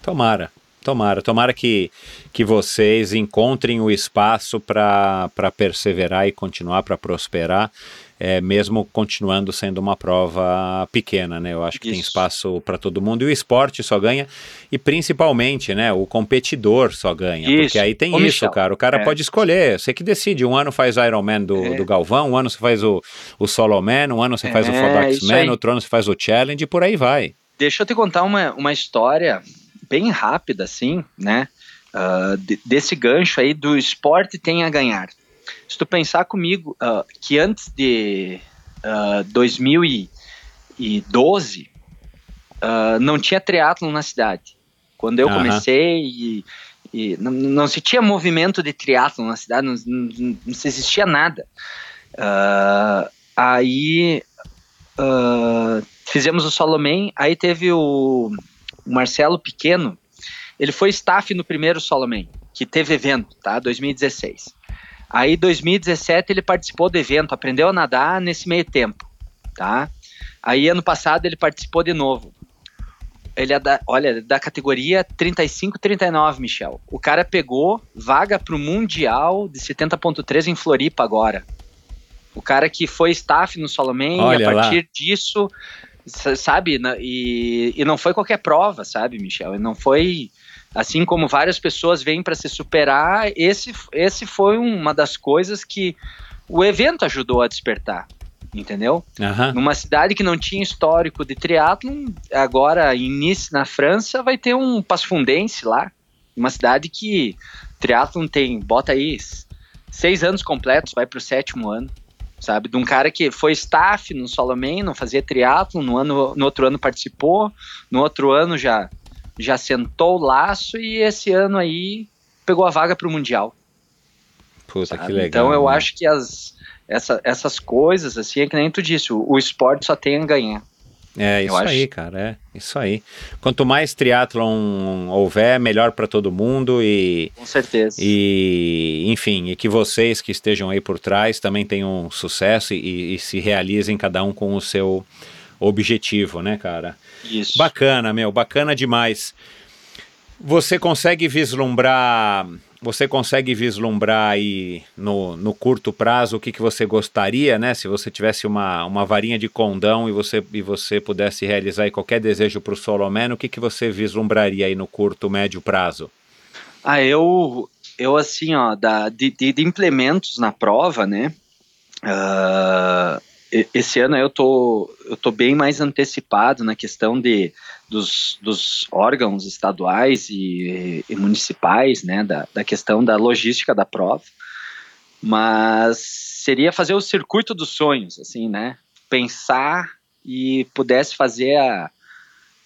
Tomara, tomara, tomara que, que vocês encontrem o espaço para perseverar e continuar para prosperar, é, mesmo continuando sendo uma prova pequena, né? Eu acho que tem Isso. espaço para todo mundo e o esporte só ganha e principalmente, né? O competidor só ganha, porque Isso. aí tem Ô, isso, Michel, cara. O cara é. pode escolher, você que decide. Um ano faz Ironman do, É. do Galvão, um ano você faz o, o Solo Man, um ano você faz o É, Fodax Man, outro ano você faz o Challenge e por aí vai. Deixa eu te contar uma, uma história bem rápida assim né ah, de- desse gancho aí do esporte tem a ganhar se tu pensar comigo ah, que antes de ah, 2012 ah, não tinha triatlon na cidade. Quando eu comecei e, e não, não se tinha movimento de triatlon na cidade, não, não, não se existia nada. Aí fizemos o Solomon, aí teve o, o Marcelo Pequeno, ele foi staff no primeiro Solomon, que teve evento, tá? 2016. Aí, 2017, ele participou do evento, aprendeu a nadar nesse meio tempo, tá? Aí, ano passado, ele participou de novo. Ele é da, olha, da categoria 35-39, Michel. O cara pegou vaga pro Mundial de 70.3 em Floripa agora. O cara que foi staff no Solomon e Olha a lá. partir disso, sa- sabe, e, e não foi qualquer prova, sabe, Michel? E não foi assim como várias pessoas vêm para se superar, esse, esse foi uma das coisas que o evento ajudou a despertar, entendeu? Aham. Numa cidade que não tinha histórico de triatlon, agora em Nice, na França, vai ter um Pasfundense lá, uma cidade que triatlon tem, bota aí, seis anos completos, vai pro sétimo ano, sabe? De um cara que foi staff no Solomon, não fazia triatlon, no, ano, no outro ano participou, no outro ano já, já sentou o laço e esse ano aí pegou a vaga pro Mundial. Puta, sabe? que legal. Então eu né? acho que as, essa, essas coisas, assim, é que nem tu disse, o, o esporte só tem a ganhar. É isso acho. aí, cara, é isso aí. Quanto mais triatlon houver, melhor para todo mundo e, Com certeza. e, enfim, e que vocês que estejam aí por trás também tenham sucesso e, e se realizem cada um com o seu objetivo, né, cara? Isso. Bacana, meu, bacana demais. Você consegue vislumbrar, você consegue vislumbrar aí no, no curto prazo o que, que você gostaria, né? Se você tivesse uma, uma varinha de condão e você, e você pudesse realizar qualquer desejo para o Solomon, o que, que você vislumbraria aí no curto, médio prazo? Ah, eu, eu assim, ó, da, de, de, de implementos na prova, né? e- esse ano eu tô, eu tô bem mais antecipado na questão de, dos, dos órgãos estaduais e, e municipais, né? Da, da questão da logística da prova. Mas seria fazer o circuito dos sonhos, assim, né? Pensar e pudesse fazer a,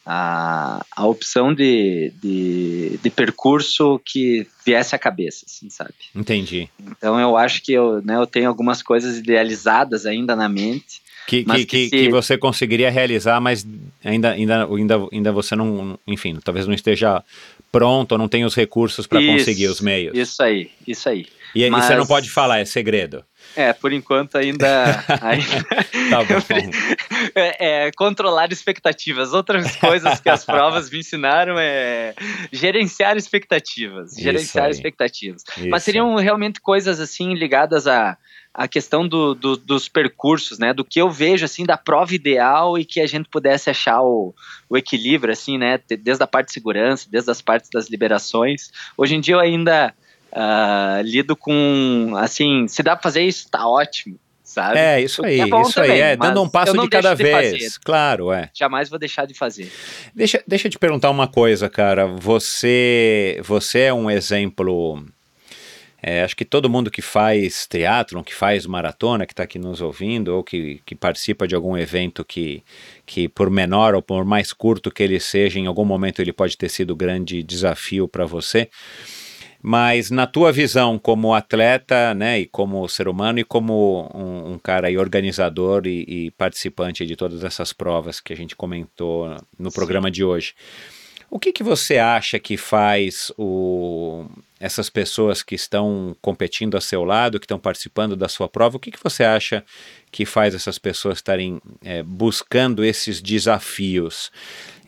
a, a opção de, de, de percurso que viesse à cabeça, assim, sabe? Entendi. Então eu acho que eu, né, eu tenho algumas coisas idealizadas ainda na mente. Que, que, que se- que você conseguiria realizar, mas ainda, ainda, ainda, ainda você não, enfim, talvez não esteja pronto ou não tenha os recursos para conseguir os meios. Isso aí, isso aí. E, e mas- você não pode falar, é segredo. É, por enquanto ainda. ainda Tá bom. é, é, controlar expectativas. Outras coisas que as provas me ensinaram é gerenciar expectativas. Gerenciar expectativas. Mas Isso. seriam realmente coisas assim ligadas à, à questão do, do- dos percursos, né? Do que eu vejo assim da prova ideal e que a gente pudesse achar o, o equilíbrio, assim, né? Desde a parte de segurança, desde as partes das liberações. Hoje em dia eu ainda ah, lido com assim, se dá pra fazer isso, tá ótimo. Sabe? É, isso O aí, é isso aí, também, é, dando um passo de cada de vez. fazer. Claro, é. Jamais vou deixar de fazer. Deixa, deixa eu te perguntar uma coisa, cara. Você, você é um exemplo. é, acho que todo mundo que faz teatro, que faz maratona, que está aqui nos ouvindo, ou que, que participa de algum evento que, que, por menor ou por mais curto que ele seja, em algum momento ele pode ter sido grande desafio para você. Mas na tua visão como atleta, né, e como ser humano e como um, um cara aí organizador e, e participante de todas essas provas que a gente comentou no programa de hoje, o que, que você acha que faz o, essas pessoas que estão competindo a seu lado, que estão participando da sua prova, o que, que você acha que faz essas pessoas estarem é, buscando esses desafios?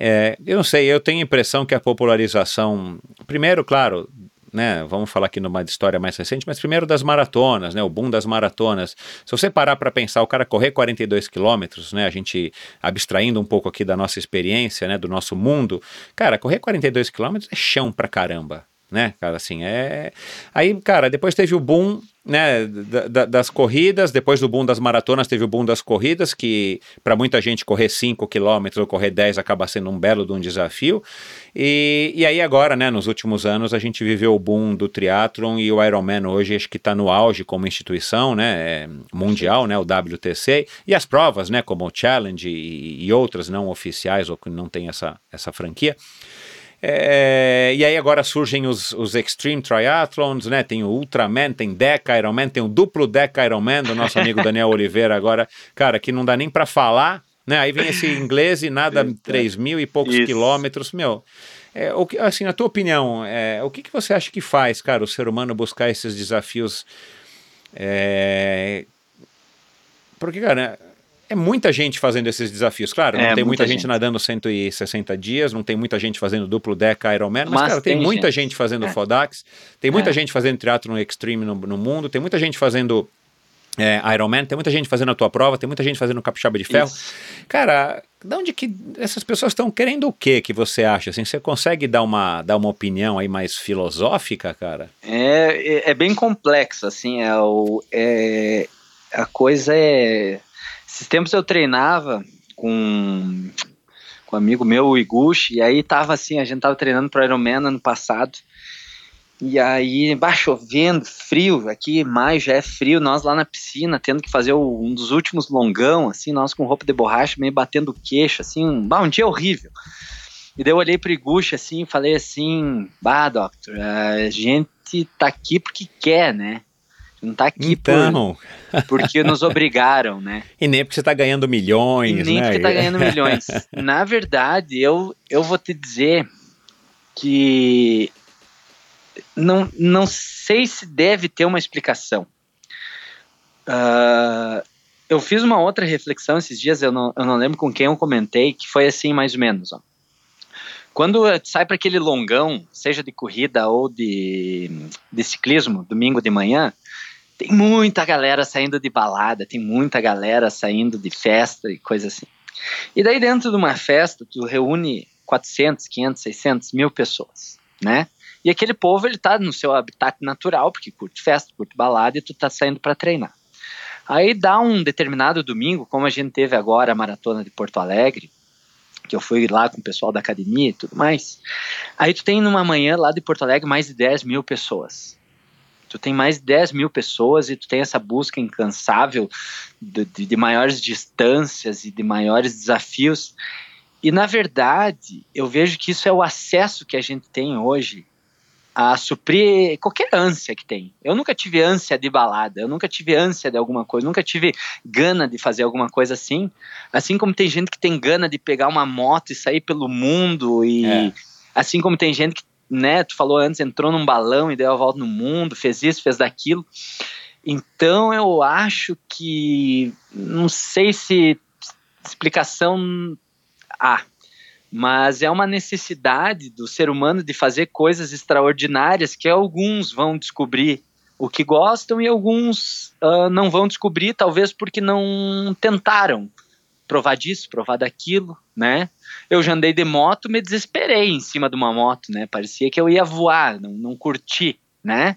É, eu não sei, eu tenho a impressão que a popularização, primeiro, claro, né, vamos falar aqui numa história mais recente, mas primeiro das maratonas, né, o boom das maratonas. Se você parar para pensar, o cara correr 42 quilômetros, né, a gente abstraindo um pouco aqui da nossa experiência, né, do nosso mundo, cara, correr 42 quilômetros é chão pra caramba, né, cara, assim, é... Aí, cara, depois teve o boom, né, da- da- das corridas, depois do boom das maratonas teve o boom das corridas, que para muita gente correr 5 quilômetros ou correr 10 acaba sendo um belo de um desafio, e, e aí agora, né, nos últimos anos, a gente viveu o boom do triatlon e o Ironman hoje acho que está no auge como instituição, né, é, mundial, né, o WTC, e as provas, né, como o Challenge e, e outras não oficiais ou que não tem essa, essa franquia. É, e aí agora surgem os, os Extreme Triathlons, né? Tem o Ultraman, tem Deca Ironman, tem o duplo Deca Ironman do nosso amigo Daniel Oliveira agora, cara, que não dá nem para falar, né? Aí vem esse inglês e nada, 3 mil e poucos Isso. quilômetros, meu. É, o que, assim, na tua opinião, é, o que, que você acha que faz, cara, o ser humano buscar esses desafios? É, porque, cara, é muita gente fazendo esses desafios. Claro, não É, tem muita, muita gente, gente. nadando 160 dias, não tem muita gente fazendo duplo deca Ironman, mas, Mas cara, tem, tem muita gente. gente, fazendo É. Fodax, tem muita É. gente fazendo triatlo extreme no, no mundo, tem muita gente fazendo é, Ironman, tem muita gente fazendo a tua prova, tem muita gente fazendo capixaba de ferro. Isso. Cara, de onde que essas pessoas estão querendo o que que você acha? Assim, você consegue dar uma, dar uma opinião aí mais filosófica, cara? É, é, é bem complexo, assim, é, o, é, a coisa é... Esses tempos eu treinava com, com um amigo meu, o Iguchi, e aí tava assim, a gente tava treinando pro Ironman ano passado, e aí, bah, chovendo, frio, aqui maio já é frio, nós lá na piscina, tendo que fazer o- um dos últimos longão, assim, nós com roupa de borracha, meio batendo o queixo, assim, um, um dia horrível. E daí eu olhei pro Iguchi assim falei assim, bah, Doctor, a gente tá aqui porque quer, né? Não tá aqui então, por, porque nos obrigaram, né? e nem porque você tá ganhando milhões, E nem né? porque tá ganhando milhões. Na verdade, eu, eu vou te dizer que não, não sei se deve ter uma explicação. Ah, eu fiz uma outra reflexão esses dias, eu não, eu não lembro com quem eu comentei, que foi assim, mais ou menos. Ó. Quando sai para aquele longão, seja de corrida ou de, de ciclismo, domingo de manhã, tem muita galera saindo de balada, tem muita galera saindo de festa e coisa assim. E daí dentro de uma festa, tu reúne 400, 500, 600 mil pessoas, né? E aquele povo, ele tá no seu habitat natural, porque curte festa, curte balada, e tu tá saindo para treinar. Aí dá um determinado domingo, como a gente teve agora a maratona de Porto Alegre, que eu fui lá com o pessoal da academia e tudo mais. Aí tu tem numa manhã lá de Porto Alegre mais de 10 mil pessoas. Tu tem mais de 10 mil pessoas e tu tem essa busca incansável de, de, de maiores distâncias e de maiores desafios. E na verdade, eu vejo que isso é o acesso que a gente tem hoje a suprir qualquer ânsia que tem. Eu nunca tive ânsia de balada, eu nunca tive ânsia de alguma coisa, nunca tive gana de fazer alguma coisa assim. Assim como tem gente que tem gana de pegar uma moto e sair pelo mundo e É. assim como tem gente que, né, tu falou antes, entrou num balão e deu a volta no mundo, fez isso, fez daquilo. Então eu acho que não sei se explicação há, mas é uma necessidade do ser humano de fazer coisas extraordinárias que alguns vão descobrir o que gostam e alguns ah, não vão descobrir, talvez porque não tentaram provar disso, provar daquilo, né? Eu já andei de moto, me desesperei em cima de uma moto, né? Parecia que eu ia voar, não, não curti, né?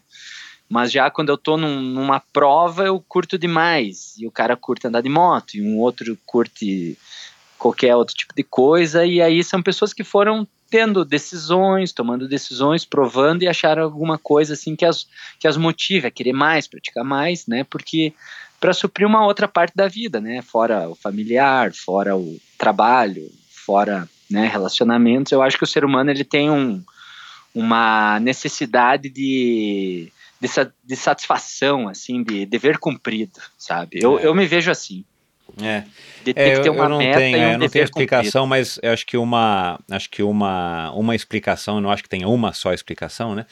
Mas já quando eu tô num- numa prova, eu curto demais. E o cara curte andar de moto, e um outro curte qualquer outro tipo de coisa. E aí são pessoas que foram tendo decisões, tomando decisões, provando e acharam alguma coisa assim que as, que as motive a querer mais, praticar mais, né? Porque para suprir uma outra parte da vida, né? Fora o familiar, fora o trabalho, fora né, relacionamentos, eu acho que o ser humano ele tem um, uma necessidade de, de, de satisfação, assim, de dever cumprido, sabe? Eu, É. eu me vejo assim, É. de ter É, que eu, ter uma eu não meta tenho, um eu não tenho explicação, mas eu acho que uma, acho que uma, uma explicação, não acho que tenha uma só explicação, né?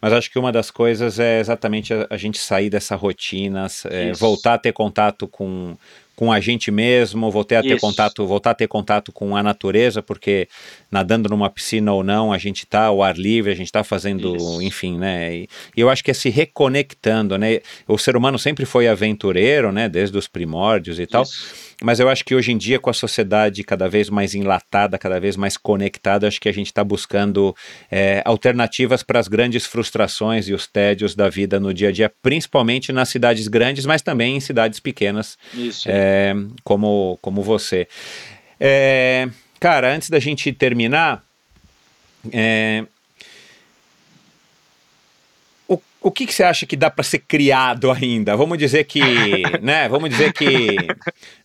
Mas acho que uma das coisas é exatamente a, a gente sair dessa rotina, é, voltar a ter contato com com a gente mesmo, voltar a ter Isso. contato, voltar a ter contato com a natureza, porque nadando numa piscina ou não, a gente tá ao ar livre, a gente tá fazendo, Isso. enfim, né? E, e eu acho que é se reconectando, né? O ser humano sempre foi aventureiro, né? Desde os primórdios e tal. Mas eu acho que hoje em dia, com a sociedade cada vez mais enlatada, cada vez mais conectada, acho que a gente está buscando é, alternativas para as grandes frustrações e os tédios da vida no dia a dia, principalmente nas cidades grandes, mas também em cidades pequenas, Isso. é, como, como você. É, cara, antes da gente terminar, é, o, que, que você acha que dá para ser criado ainda? Vamos dizer que, né? Vamos dizer que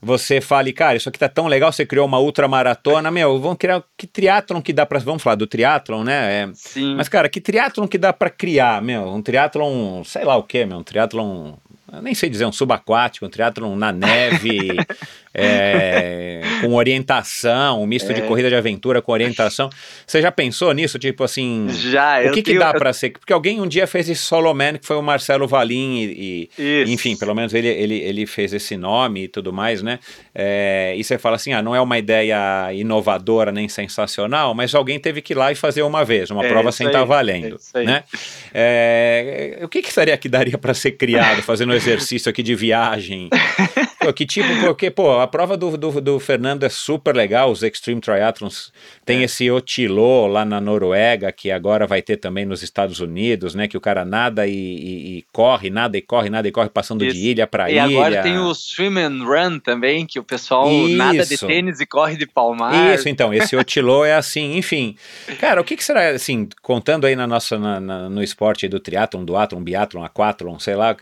você fale, cara, isso aqui tá tão legal, você criou uma ultramaratona, meu, vamos criar que triatlon que dá para, vamos falar do triatlon, né? É, Sim. mas cara, que triatlon que dá para criar, meu? Um triatlon, sei lá o que, meu, um triatlon, eu nem sei dizer, um subaquático, um triatlon na neve, é, com orientação, um misto de É. corrida de aventura com orientação. Você já pensou nisso, tipo assim? Já, O que, que tenho- dá eu- pra ser? Porque alguém um dia fez esse solo man, que foi o Marcelo Valim, e, e- enfim, pelo menos ele, ele, ele fez esse nome e tudo mais, né? É, e você fala assim: ah, não é uma ideia inovadora nem sensacional, mas alguém teve que ir lá e fazer uma vez, uma É prova sem estar é valendo. né? É, o que, que seria que daria pra ser criado fazendo um exercício aqui de viagem? Pô, que tipo, porque, pô, a prova do, do, do Fernando é super legal, os Extreme Triathlons. Tem É. esse Otilô lá na Noruega, que agora vai ter também nos Estados Unidos, né? Que o cara nada e, e- e corre, nada e corre, nada e corre, passando Isso. de ilha pra E ilha. agora tem o swim and run também, que o pessoal nada de Isso. tênis e corre de palmar. Isso, então, esse Otilô é assim, enfim. Cara, o que, que será, assim, contando aí na nossa, na- na- no esporte do triatlon, do atlon, biatlon, aquatlon, sei lá,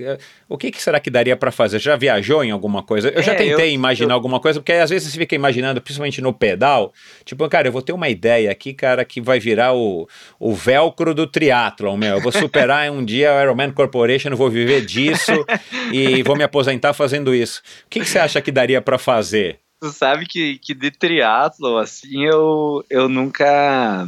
o que, que será que daria pra fazer? Já viajou em alguma coisa? Eu já É, tentei eu- imaginar eu- alguma coisa, porque às vezes você fica imaginando, principalmente no pedal, tipo, cara, eu vou ter uma ideia aqui, cara, que vai virar o, o velcro do triatlon, meu, eu vou superar um dia a Ironman Corporation, eu vou viver disso e vou me aposentar fazendo isso. O que, que você acha que daria pra fazer? Tu sabe que, que de triatlo, assim, eu, eu nunca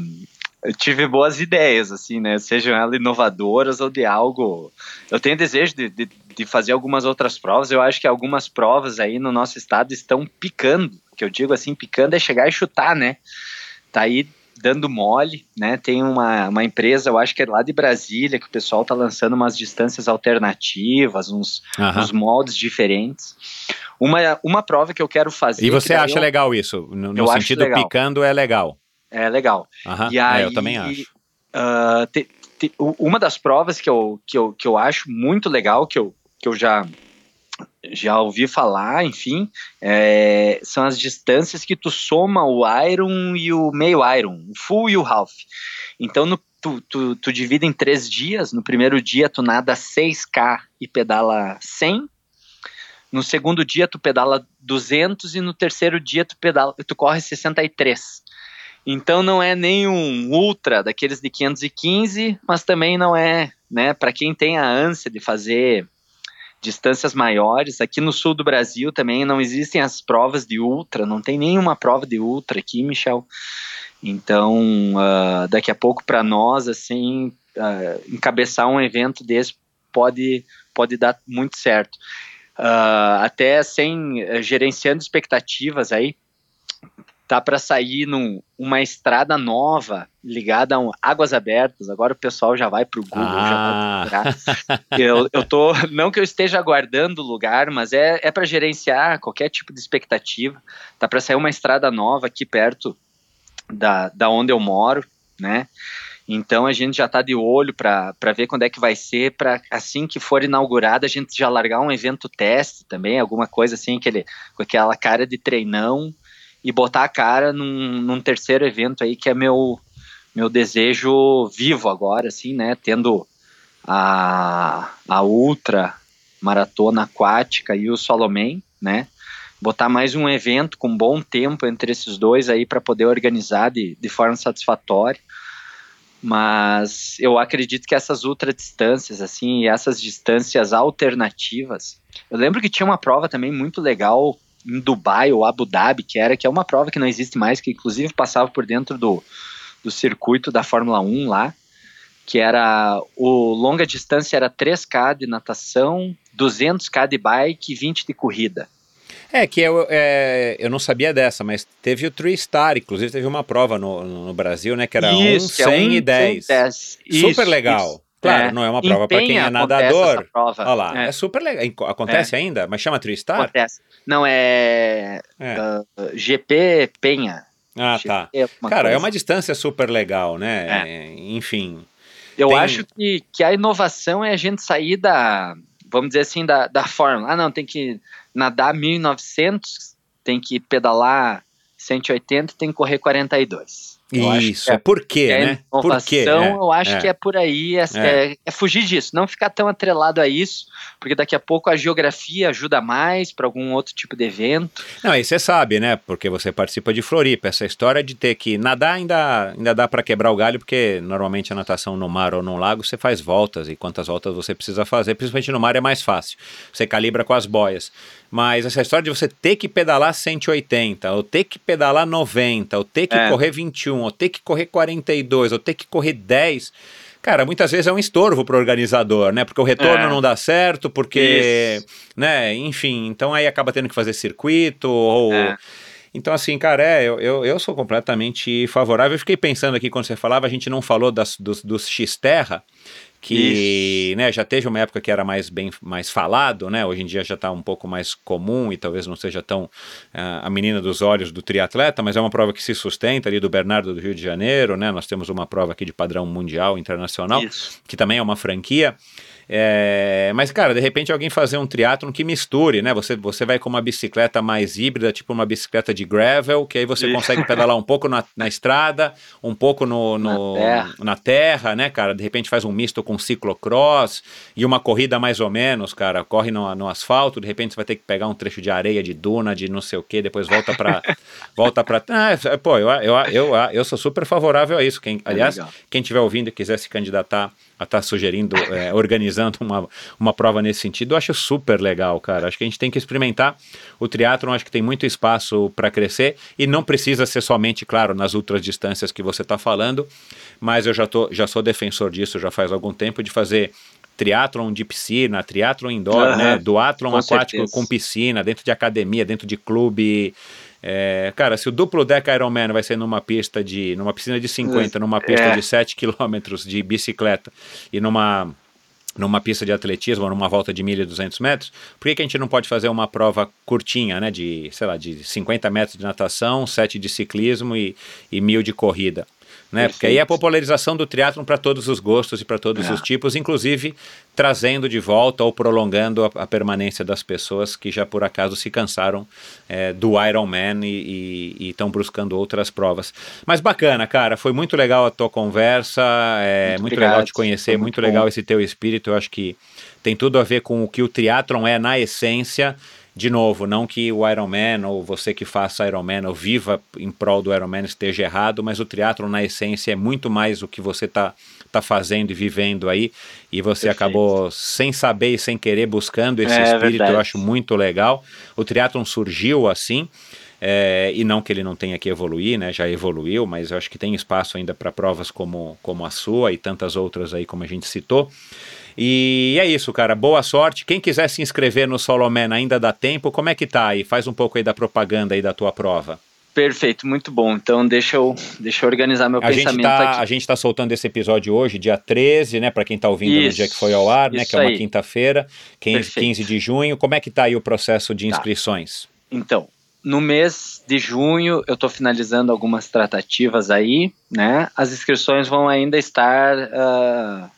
eu tive boas ideias, assim, né? Sejam elas inovadoras ou de algo. Eu tenho desejo de, de, de fazer algumas outras provas. Eu acho que algumas provas aí no nosso estado estão picando. Que eu digo assim, picando é chegar e chutar, né? Tá aí dando mole, né? Tem uma, uma empresa, eu acho que é lá de Brasília, que o pessoal tá lançando umas distâncias alternativas, uns, Aham. uns moldes diferentes. Uma, uma prova que eu quero fazer. E você acha eu- legal isso? No, no sentido picando é legal. É legal. Aham, E é, aí, eu também acho. ah, te- te- uma das provas que eu, que, eu, que eu acho muito legal, que eu, que eu já, já ouvi falar, enfim, é, são as distâncias que tu soma o Iron e o meio Iron, o full e o half. Então, no- tu, tu, tu divide em três dias. No primeiro dia, tu nada 6K e pedala 100. No segundo dia, tu pedala 200 e no terceiro dia, tu, pedala, tu corre 63. Então não é nem um ultra daqueles de 515, mas também não é, né, para quem tem a ânsia de fazer distâncias maiores. Aqui no sul do Brasil também não existem as provas de ultra, não tem nenhuma prova de ultra aqui, Michel. Então, uh, daqui a pouco para nós, assim, uh, encabeçar um evento desse pode, pode dar muito certo. Uh, até sem gerenciando expectativas aí, tá para sair num, uma estrada nova ligada a um, águas abertas. Agora o pessoal já vai para o Google, ah. já vai procurar. eu, eu tô, não que eu esteja aguardando o lugar, mas é, é para gerenciar qualquer tipo de expectativa. Tá para sair uma estrada nova aqui perto da, da onde eu moro, né? Então a gente já está de olho para ver quando é que vai ser, para assim que for inaugurada a gente já largar um evento teste também, alguma coisa assim, aquele, com aquela cara de treinão e botar a cara num, num terceiro evento aí que é meu, meu desejo vivo agora, assim, né? Tendo a, a Ultra Maratona Aquática e o Solomem, né? Botar mais um evento com bom tempo entre esses dois aí para poder organizar de, de forma satisfatória. Mas eu acredito que essas ultra distâncias, assim, essas distâncias alternativas. Eu lembro que tinha uma prova também muito legal em Dubai ou Abu Dhabi, que era que é uma prova que não existe mais, que inclusive passava por dentro do, do circuito da Fórmula 1 lá, que era o longa distância era 3K de natação, 200K de bike e 20 de corrida. É, que eu, é, eu não sabia dessa, mas teve o Three Star, inclusive teve uma prova no, no Brasil, né, que era isso, 1, 100 é um, e 10. 10. Super isso, legal. Isso. Claro, é. não é uma prova para quem é nadador. Olha lá, é. é. super legal. Acontece é. ainda? Mas chama Tristar? Acontece. Não, é, uh, é. GP Penha. Ah, GP, tá. Cara, coisa. é uma distância super legal, né? Enfim. Eu tem... acho que, que a inovação é a gente sair da, vamos dizer assim, da, da fórmula. Ah, não, tem que nadar 1900, tem que pedalar 180, tem que correr 42. Isso, é, por quê, é né? Por quê? É, eu acho é. que é por aí, é, é, é, fugir disso, não ficar tão atrelado a isso, porque daqui a pouco a geografia ajuda mais para algum outro tipo de evento. Não, aí você sabe, né? Porque você participa de Floripa, essa história de ter que nadar ainda, ainda dá para quebrar o galho, porque normalmente a natação no mar ou no lago você faz voltas, e quantas voltas você precisa fazer, principalmente no mar é mais fácil, você calibra com as boias. Mas essa história de você ter que pedalar 180, ou ter que pedalar 90, ou ter que é. correr 21, ou ter que correr 42, ou ter que correr 10 cara, muitas vezes é um estorvo para o organizador, né? Porque o retorno é. não dá certo, porque, Isso. né? Enfim, então aí acaba tendo que fazer circuito ou é. Então, assim, cara, é, eu, eu, eu, sou completamente favorável. Eu fiquei pensando aqui quando você falava, a gente não falou das, dos, dos X-Terra, que né, já teve uma época que era mais bem mais falado, né? Hoje em dia já está um pouco mais comum e talvez não seja tão uh, a menina dos olhos do triatleta, mas é uma prova que se sustenta ali do Bernardo do Rio de Janeiro, né? Nós temos uma prova aqui de padrão mundial, internacional, Isso. que também é uma franquia. É, mas, cara, de repente alguém fazer um triatlon que misture, né? Você, você vai com uma bicicleta mais híbrida, tipo uma bicicleta de gravel, que aí você consegue pedalar um pouco na, na estrada, um pouco no, no na, terra. na, terra. né, cara? De repente faz um misto com ciclocross e uma corrida mais ou menos, cara. Corre no, no asfalto, de repente você vai ter que pegar um trecho de areia, de duna, de não sei o que, depois volta pra. volta pra. Ah, pô, eu, eu, eu, eu, sou super favorável a isso. Quem, é aliás, é quem estiver ouvindo e quiser se candidatar a estar tá sugerindo, é, organizando uma, uma prova nesse sentido, eu acho super legal, cara. Acho que a gente tem que experimentar o triatlon, acho que tem muito espaço para crescer e não precisa ser somente, claro, nas outras distâncias que você está falando, mas eu já, tô, já sou defensor disso já faz algum tempo, de fazer triatlon de piscina, triatlon indoor, uhum, né? Duatlon aquático certeza. com piscina, dentro de academia, dentro de clube. É, cara, se o duplo deck Ironman vai ser numa pista de. numa piscina de 50, numa pista é. de 7 km de bicicleta e numa numa pista de atletismo, numa volta de 1.200 metros, por que, que a gente não pode fazer uma prova curtinha, né, de, sei lá, de 50 metros de natação, 7 de ciclismo e, e 1.000 de corrida? Né? Porque aí é a popularização do triatlon para todos os gostos e para todos é. os tipos, inclusive trazendo de volta ou prolongando a, a, permanência das pessoas que já por acaso se cansaram é, do Ironman e estão buscando outras provas. Mas bacana, cara, foi muito legal a tua conversa, é muito, muito legal te conhecer, muito, muito legal esse teu espírito, eu acho que tem tudo a ver com o que o triatlon é na essência de novo, não que o Ironman ou você que faça Ironman ou viva em prol do Ironman esteja errado, mas o triatlo na essência é muito mais o que você está tá fazendo e vivendo aí, e você Perfeito. acabou sem saber e sem querer buscando esse É espírito, verdade. eu acho muito legal. O triatlon surgiu assim, é, e não que ele não tenha que evoluir, né? Já evoluiu, mas eu acho que tem espaço ainda para provas como, como a sua e tantas outras aí, como a gente citou. E é isso, cara. Boa sorte. Quem quiser se inscrever no Soloman ainda dá tempo. Como é que tá aí? Faz um pouco aí da propaganda aí da tua prova. Perfeito, muito bom. Então deixa eu, deixa eu organizar meu A gente, pensamento tá, aqui. a gente tá soltando esse episódio hoje, dia 13, né? Para quem tá ouvindo no Isso, dia que foi ao ar, né? Que é uma quinta-feira, 15, Perfeito. 15 de junho. Como é que tá aí o processo de Tá. inscrições? Então, no mês de junho eu estou finalizando algumas tratativas aí, né? As inscrições vão ainda estar ah,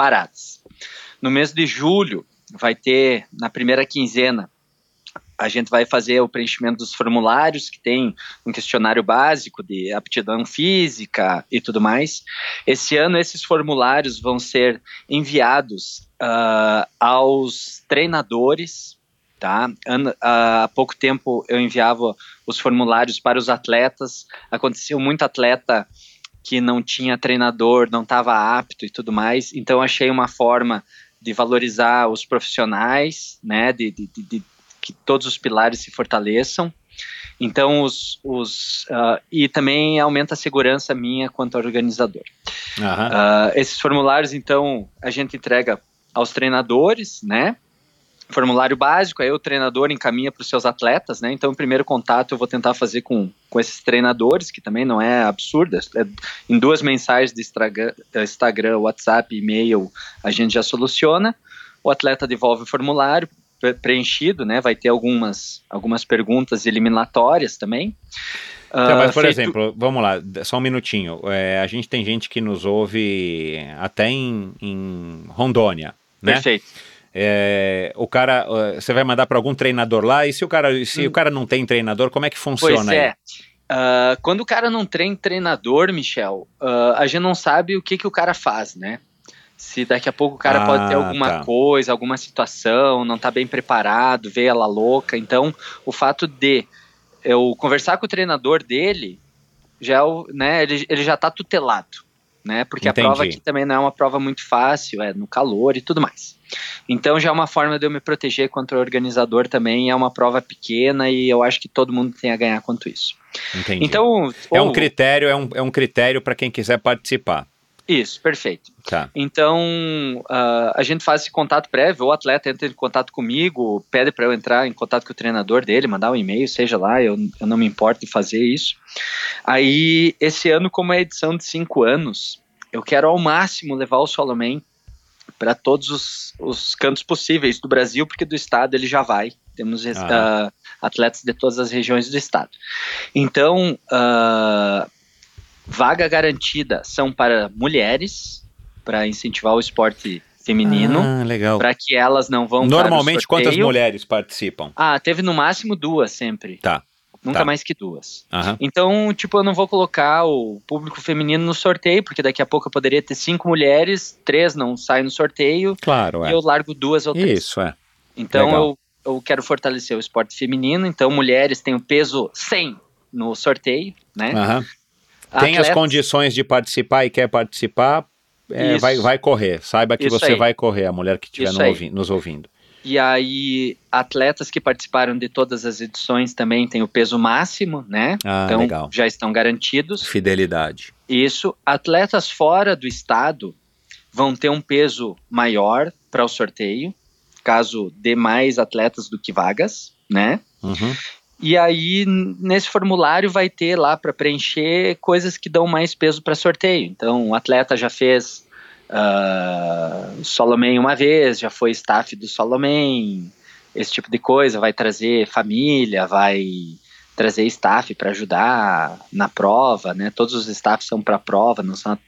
paradas. No mês de julho vai ter na primeira quinzena a gente vai fazer o preenchimento dos formulários que tem um questionário básico de aptidão física e tudo mais. Esse ano esses formulários vão ser enviados ah, aos treinadores tá? Ano- Há pouco tempo eu enviava os formulários para os atletas. Aconteceu muito atleta que não tinha treinador, não estava apto e tudo mais. Então achei uma forma de valorizar os profissionais, né? De, de- de- de que todos os pilares se fortaleçam. Então os, os ah, e também aumenta a segurança minha quanto organizador. Aham. Ah, esses formulários, então, a gente entrega aos treinadores, né? Formulário básico, aí o treinador encaminha para os seus atletas, né? Então, o primeiro contato eu vou tentar fazer com, com esses treinadores, que também não é absurdo. É, em duas mensagens de Instagram, Instagram, WhatsApp, e-mail, a gente já soluciona. O atleta devolve o formulário pre- preenchido, né? Vai ter algumas, algumas perguntas eliminatórias também. Ah, mas, por feito- exemplo, vamos lá, só um minutinho. É, a gente tem gente que nos ouve até em, em Rondônia, né? Perfeito. É, o cara, uh, você vai mandar para algum treinador lá, e se o cara, se o cara não tem treinador, como é que funciona Pois aí? é. Ah, quando o cara não treina treinador, Michel, ah, a gente não sabe o que, que o cara faz, né? Se daqui a pouco o cara Ah, pode ter alguma tá. coisa, alguma situação, não tá bem preparado, veio ela louca. Então, o fato de eu conversar com o treinador dele, já é o, né, ele, ele já tá tutelado, né? Porque Entendi. a prova aqui também não é uma prova muito fácil, é no calor e tudo mais. Então já é uma forma de eu me proteger contra o organizador também, é uma prova pequena e eu acho que todo mundo tem a ganhar quanto isso. Entendi. Então, é um critério, é um, é um critério para quem quiser participar. Isso, perfeito. Tá. Então, ah, a gente faz esse contato prévio, o atleta entra em contato comigo, pede para eu entrar em contato com o treinador dele, mandar um e-mail, seja lá, eu, eu não me importo de fazer isso. Aí, esse ano, como é a edição de cinco anos, eu quero ao máximo levar o Solomon para todos os, os cantos possíveis do Brasil, porque do estado ele já vai. Temos Ah. ah, atletas de todas as regiões do estado. Então, ah, vaga garantida são para mulheres, para incentivar o esporte feminino, Ah, legal. para que elas não vão Normalmente, quantas mulheres participam? Ah, teve no máximo duas sempre. Tá. Nunca Tá. mais que duas. Aham. Então, tipo, eu não vou colocar o público feminino no sorteio, porque daqui a pouco eu poderia ter cinco mulheres, três não saem no sorteio, Claro, é. e eu largo duas ou três. Isso, é. Então Legal. eu, eu quero fortalecer o esporte feminino, então mulheres têm o peso 100 no sorteio, né? Aham. Tem as Atletas- condições de participar e quer participar, é, vai, vai correr. Saiba que Isso você aí. vai correr, a mulher que estiver no ouvi- nos ouvindo. E aí, atletas que participaram de todas as edições também têm o peso máximo, né? Ah, então legal. já estão garantidos. Fidelidade. Isso. Atletas fora do estado vão ter um peso maior para o sorteio, caso dê mais atletas do que vagas, né? Uhum. E aí, nesse formulário vai ter lá para preencher coisas que dão mais peso para sorteio. Então, o atleta já fez uh, Solomon uma vez, já foi staff do Solomon, esse tipo de coisa. Vai trazer família, vai trazer staff para ajudar na prova, né? Todos os staffs são para a prova, não são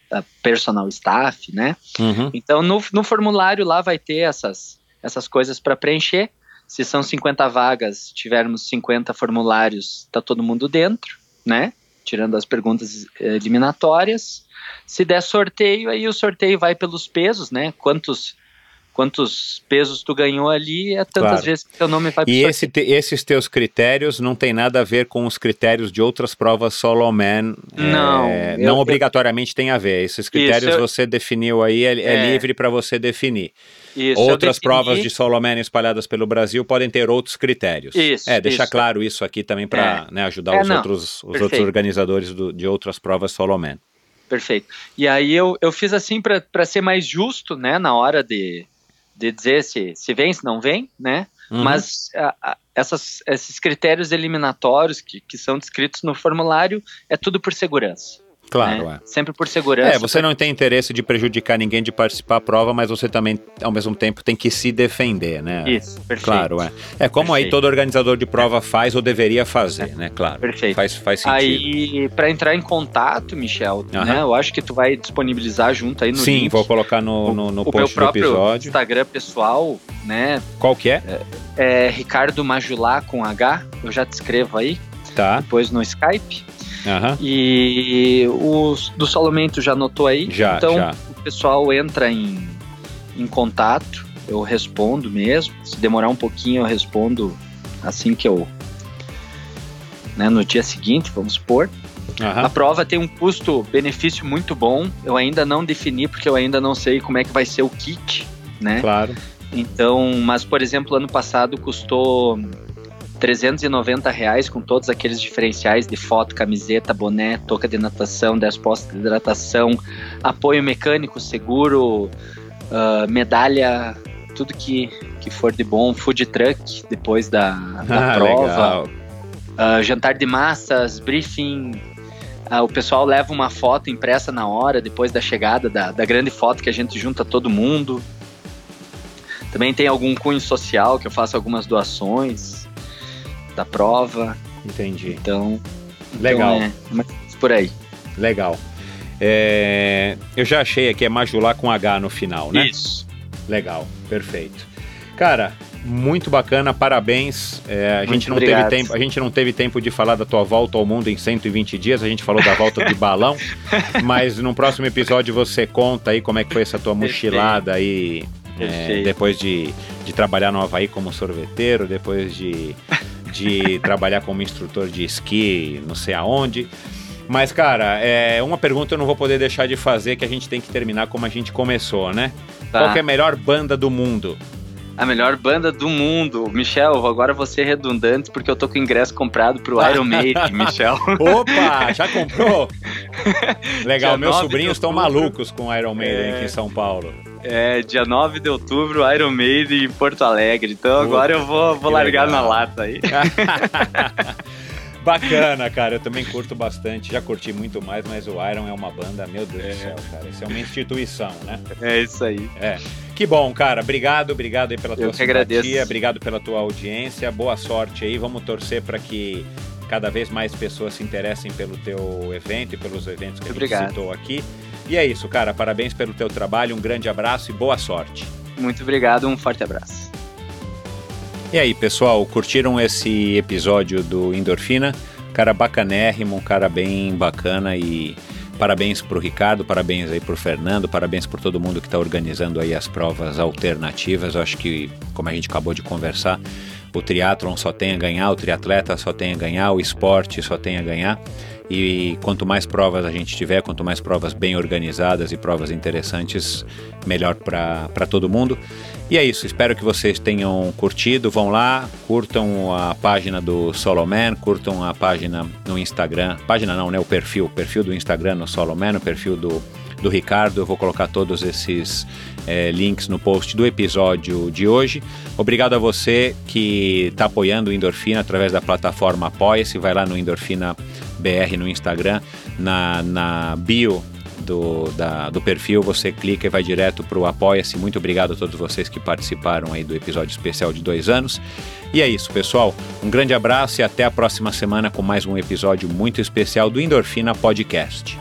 personal staff, né? Uhum. Então, no, no formulário lá vai ter essas, essas coisas para preencher. Se são 50 vagas, tivermos 50 formulários, tá todo mundo dentro, né? Tirando as perguntas eh, eliminatórias. Se der sorteio, aí o sorteio vai pelos pesos, né? Quantos, quantos pesos tu ganhou ali, é tantas Claro. vezes que teu nome vai E esse te- esses teus critérios não tem nada a ver com os critérios de outras provas Soloman. Não, é, eu- não eu- obrigatoriamente tem a ver. Esses critérios eu- você definiu aí, é, é É. livre para você definir. Isso, Outras defini- provas de Soloman espalhadas pelo Brasil podem ter outros critérios. Isso, É, deixar isso. claro isso aqui também para ajudar É, os, não, outros, os outros perfeito. organizadores do- de outras provas Soloman. Perfeito. E aí eu, eu fiz assim para ser mais justo, né, na hora de, de dizer se, se vem, se não vem, né? Uhum. Mas a- a- essas, esses critérios eliminatórios que, que são descritos no formulário é tudo por segurança. Claro, né? é. Sempre por segurança. É, você não tem interesse de prejudicar ninguém de participar da prova, mas você também, ao mesmo tempo, tem que se defender, né? Isso, perfeito. Claro, é. É como aí Perfeito. todo organizador de prova faz ou deveria fazer, né? Claro. Perfeito. Faz, faz sentido. Aí, para entrar em contato, Michel, Aham. né? Eu acho que tu vai disponibilizar junto aí no Sim, link vou colocar no, no, no o meu post do próprio episódio. Instagram pessoal, né? Qual que é? É Ricardo Majulá com H. Eu já te escrevo aí, Tá. depois no Skype. Aham. E o do Solomento já anotou aí. Já, então já. o pessoal entra em, em contato, eu respondo mesmo. Se demorar um pouquinho, eu respondo assim que eu. Né, no dia seguinte, vamos supor. A Aham. prova tem um custo-benefício muito bom. Eu ainda não defini, porque eu ainda não sei como é que vai ser o kit, né? Claro. Então, mas por exemplo, ano passado custou 390 reais com todos aqueles diferenciais de foto, camiseta, boné, touca de natação, 10 postos de hidratação, apoio mecânico, seguro, ah, medalha, tudo que, que for de bom, food truck depois da, da Ah, prova, ah, jantar de massas, briefing. ah, o pessoal leva uma foto impressa na hora, depois da chegada da, da grande foto que a gente junta todo mundo. Também tem algum cunho social que eu faço algumas doações da prova. Entendi. Então, Legal. então é mais por aí. Legal. É, eu já achei aqui, é Majulá com H no final, né? Isso. Legal, perfeito. Cara, muito bacana, parabéns. É, a, Muito gente não obrigado. teve tempo, a gente não teve tempo de falar da tua volta ao mundo em 120 dias, a gente falou da volta de balão, mas no próximo episódio você conta aí como é que foi essa tua mochilada aí, é, depois de, de trabalhar no Havaí como sorveteiro, depois de, de trabalhar como instrutor de esqui, não sei aonde. Mas, cara, é, uma pergunta eu não vou poder deixar de fazer, que a gente tem que terminar como a gente começou, né? Tá. Qual é a melhor banda do mundo? A melhor banda do mundo. Michel, agora vou ser redundante porque eu tô com o ingresso comprado pro Iron Maiden, Michel. Opa, já comprou? Legal, Dia meus 9 de sobrinhos estão malucos com Iron Maiden É. aqui em São Paulo. É, dia 9 de outubro, Iron Maiden em Porto Alegre. Então agora eu vou, vou largar legal. na lata aí. Bacana, cara. Eu também curto bastante. Já curti muito mais, mas o Iron é uma banda, meu Deus do céu, cara. Isso é uma instituição, né? É isso aí. É. Que bom, cara. Obrigado, obrigado aí pela tua Eu simpatia, agradeço. obrigado pela tua audiência. Boa sorte aí. Vamos torcer para que cada vez mais pessoas se interessem pelo teu evento e pelos eventos que a gente Obrigado. citou aqui. E é isso, cara. Parabéns pelo teu trabalho. Um grande abraço e boa sorte. Muito obrigado, um forte abraço. E aí, pessoal, curtiram esse episódio do Endorfina? Cara bacanérrimo, um cara bem bacana e parabéns pro Ricardo, parabéns aí pro Fernando, parabéns por todo mundo que está organizando aí as provas alternativas. Eu acho que, como a gente acabou de conversar, o triatlon só tem a ganhar, o triatleta só tem a ganhar, o esporte só tem a ganhar. E quanto mais provas a gente tiver, quanto mais provas bem organizadas e provas interessantes, melhor para todo mundo. E é isso, espero que vocês tenham curtido. Vão lá, curtam a página do Soloman, curtam a página no Instagram. Página não, né? O perfil. O perfil do Instagram no Soloman, o perfil do, do Ricardo. Eu vou colocar todos esses eh, links no post do episódio de hoje. Obrigado a você que está apoiando o Endorfina através da plataforma Apoia-se. Vai lá no Endorfina BR no Instagram, na, na bio do, da- do perfil, você clica e vai direto para o Apoia-se. Muito obrigado a todos vocês que participaram aí do episódio especial de dois anos. E é isso, pessoal. Um grande abraço e até a próxima semana com mais um episódio muito especial do Endorfina Podcast.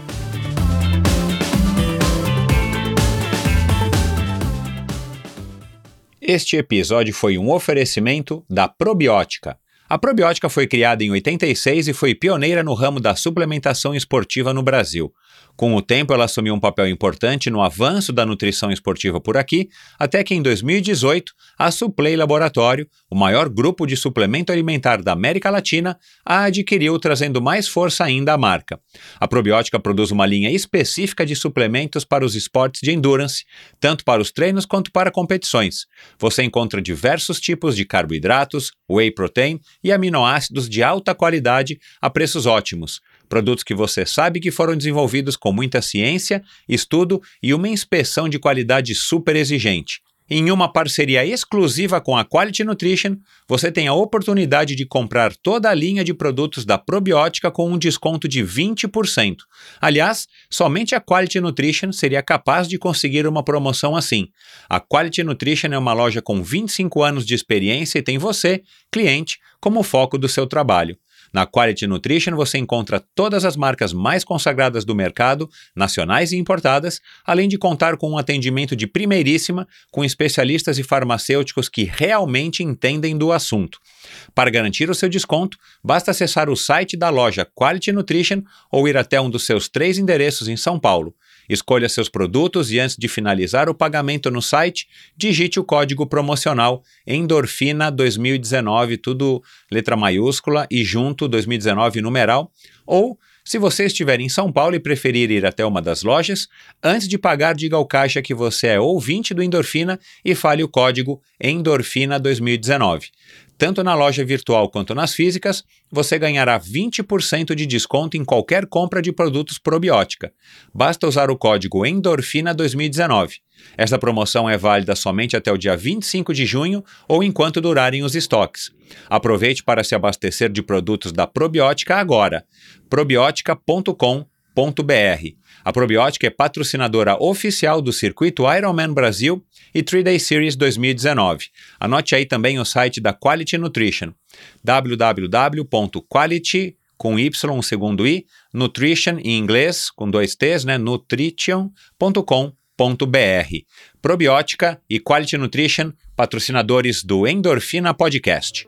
Este episódio foi um oferecimento da Probiótica. A Probiótica foi criada em 86 e foi pioneira no ramo da suplementação esportiva no Brasil. Com o tempo, ela assumiu um papel importante no avanço da nutrição esportiva por aqui, até que em 2018, a Suplay Laboratório, o maior grupo de suplemento alimentar da América Latina, a adquiriu, trazendo mais força ainda à marca. A probiótica produz uma linha específica de suplementos para os esportes de endurance, tanto para os treinos quanto para competições. Você encontra diversos tipos de carboidratos, whey protein e aminoácidos de alta qualidade a preços ótimos produtos que você sabe que foram desenvolvidos com muita ciência, estudo e uma inspeção de qualidade super exigente. Em uma parceria exclusiva com a Quality Nutrition, você tem a oportunidade de comprar toda a linha de produtos da probiótica com um desconto de 20%. Aliás, somente a Quality Nutrition seria capaz de conseguir uma promoção assim. A Quality Nutrition é uma loja com 25 anos de experiência e tem você, cliente, como foco do seu trabalho. Na Quality Nutrition você encontra todas as marcas mais consagradas do mercado, nacionais e importadas, além de contar com um atendimento de primeiríssima, com especialistas e farmacêuticos que realmente entendem do assunto. Para garantir o seu desconto, basta acessar o site da loja Quality Nutrition ou ir até um dos seus três endereços em São Paulo. Escolha seus produtos e antes de finalizar o pagamento no site, digite o código promocional Endorfina 2019, tudo letra maiúscula e junto 2019 numeral, ou se você estiver em São Paulo e preferir ir até uma das lojas, antes de pagar, diga ao caixa que você é ouvinte do Endorfina e fale o código Endorfina 2019. Tanto na loja virtual quanto nas físicas, você ganhará 20% de desconto em qualquer compra de produtos probiótica. Basta usar o código Endorfina 2019. Esta promoção é válida somente até o dia 25 de junho ou enquanto durarem os estoques. Aproveite para se abastecer de produtos da Probiótica agora. probiotica.com.br. A Probiótica é patrocinadora oficial do circuito Ironman Brasil e 3-Day Series 2019. Anote aí também o site da Quality Nutrition, www.quality com y segundo i, nutrition em inglês com dois t's, né, Probiótica e Quality Nutrition, patrocinadores do Endorfina Podcast.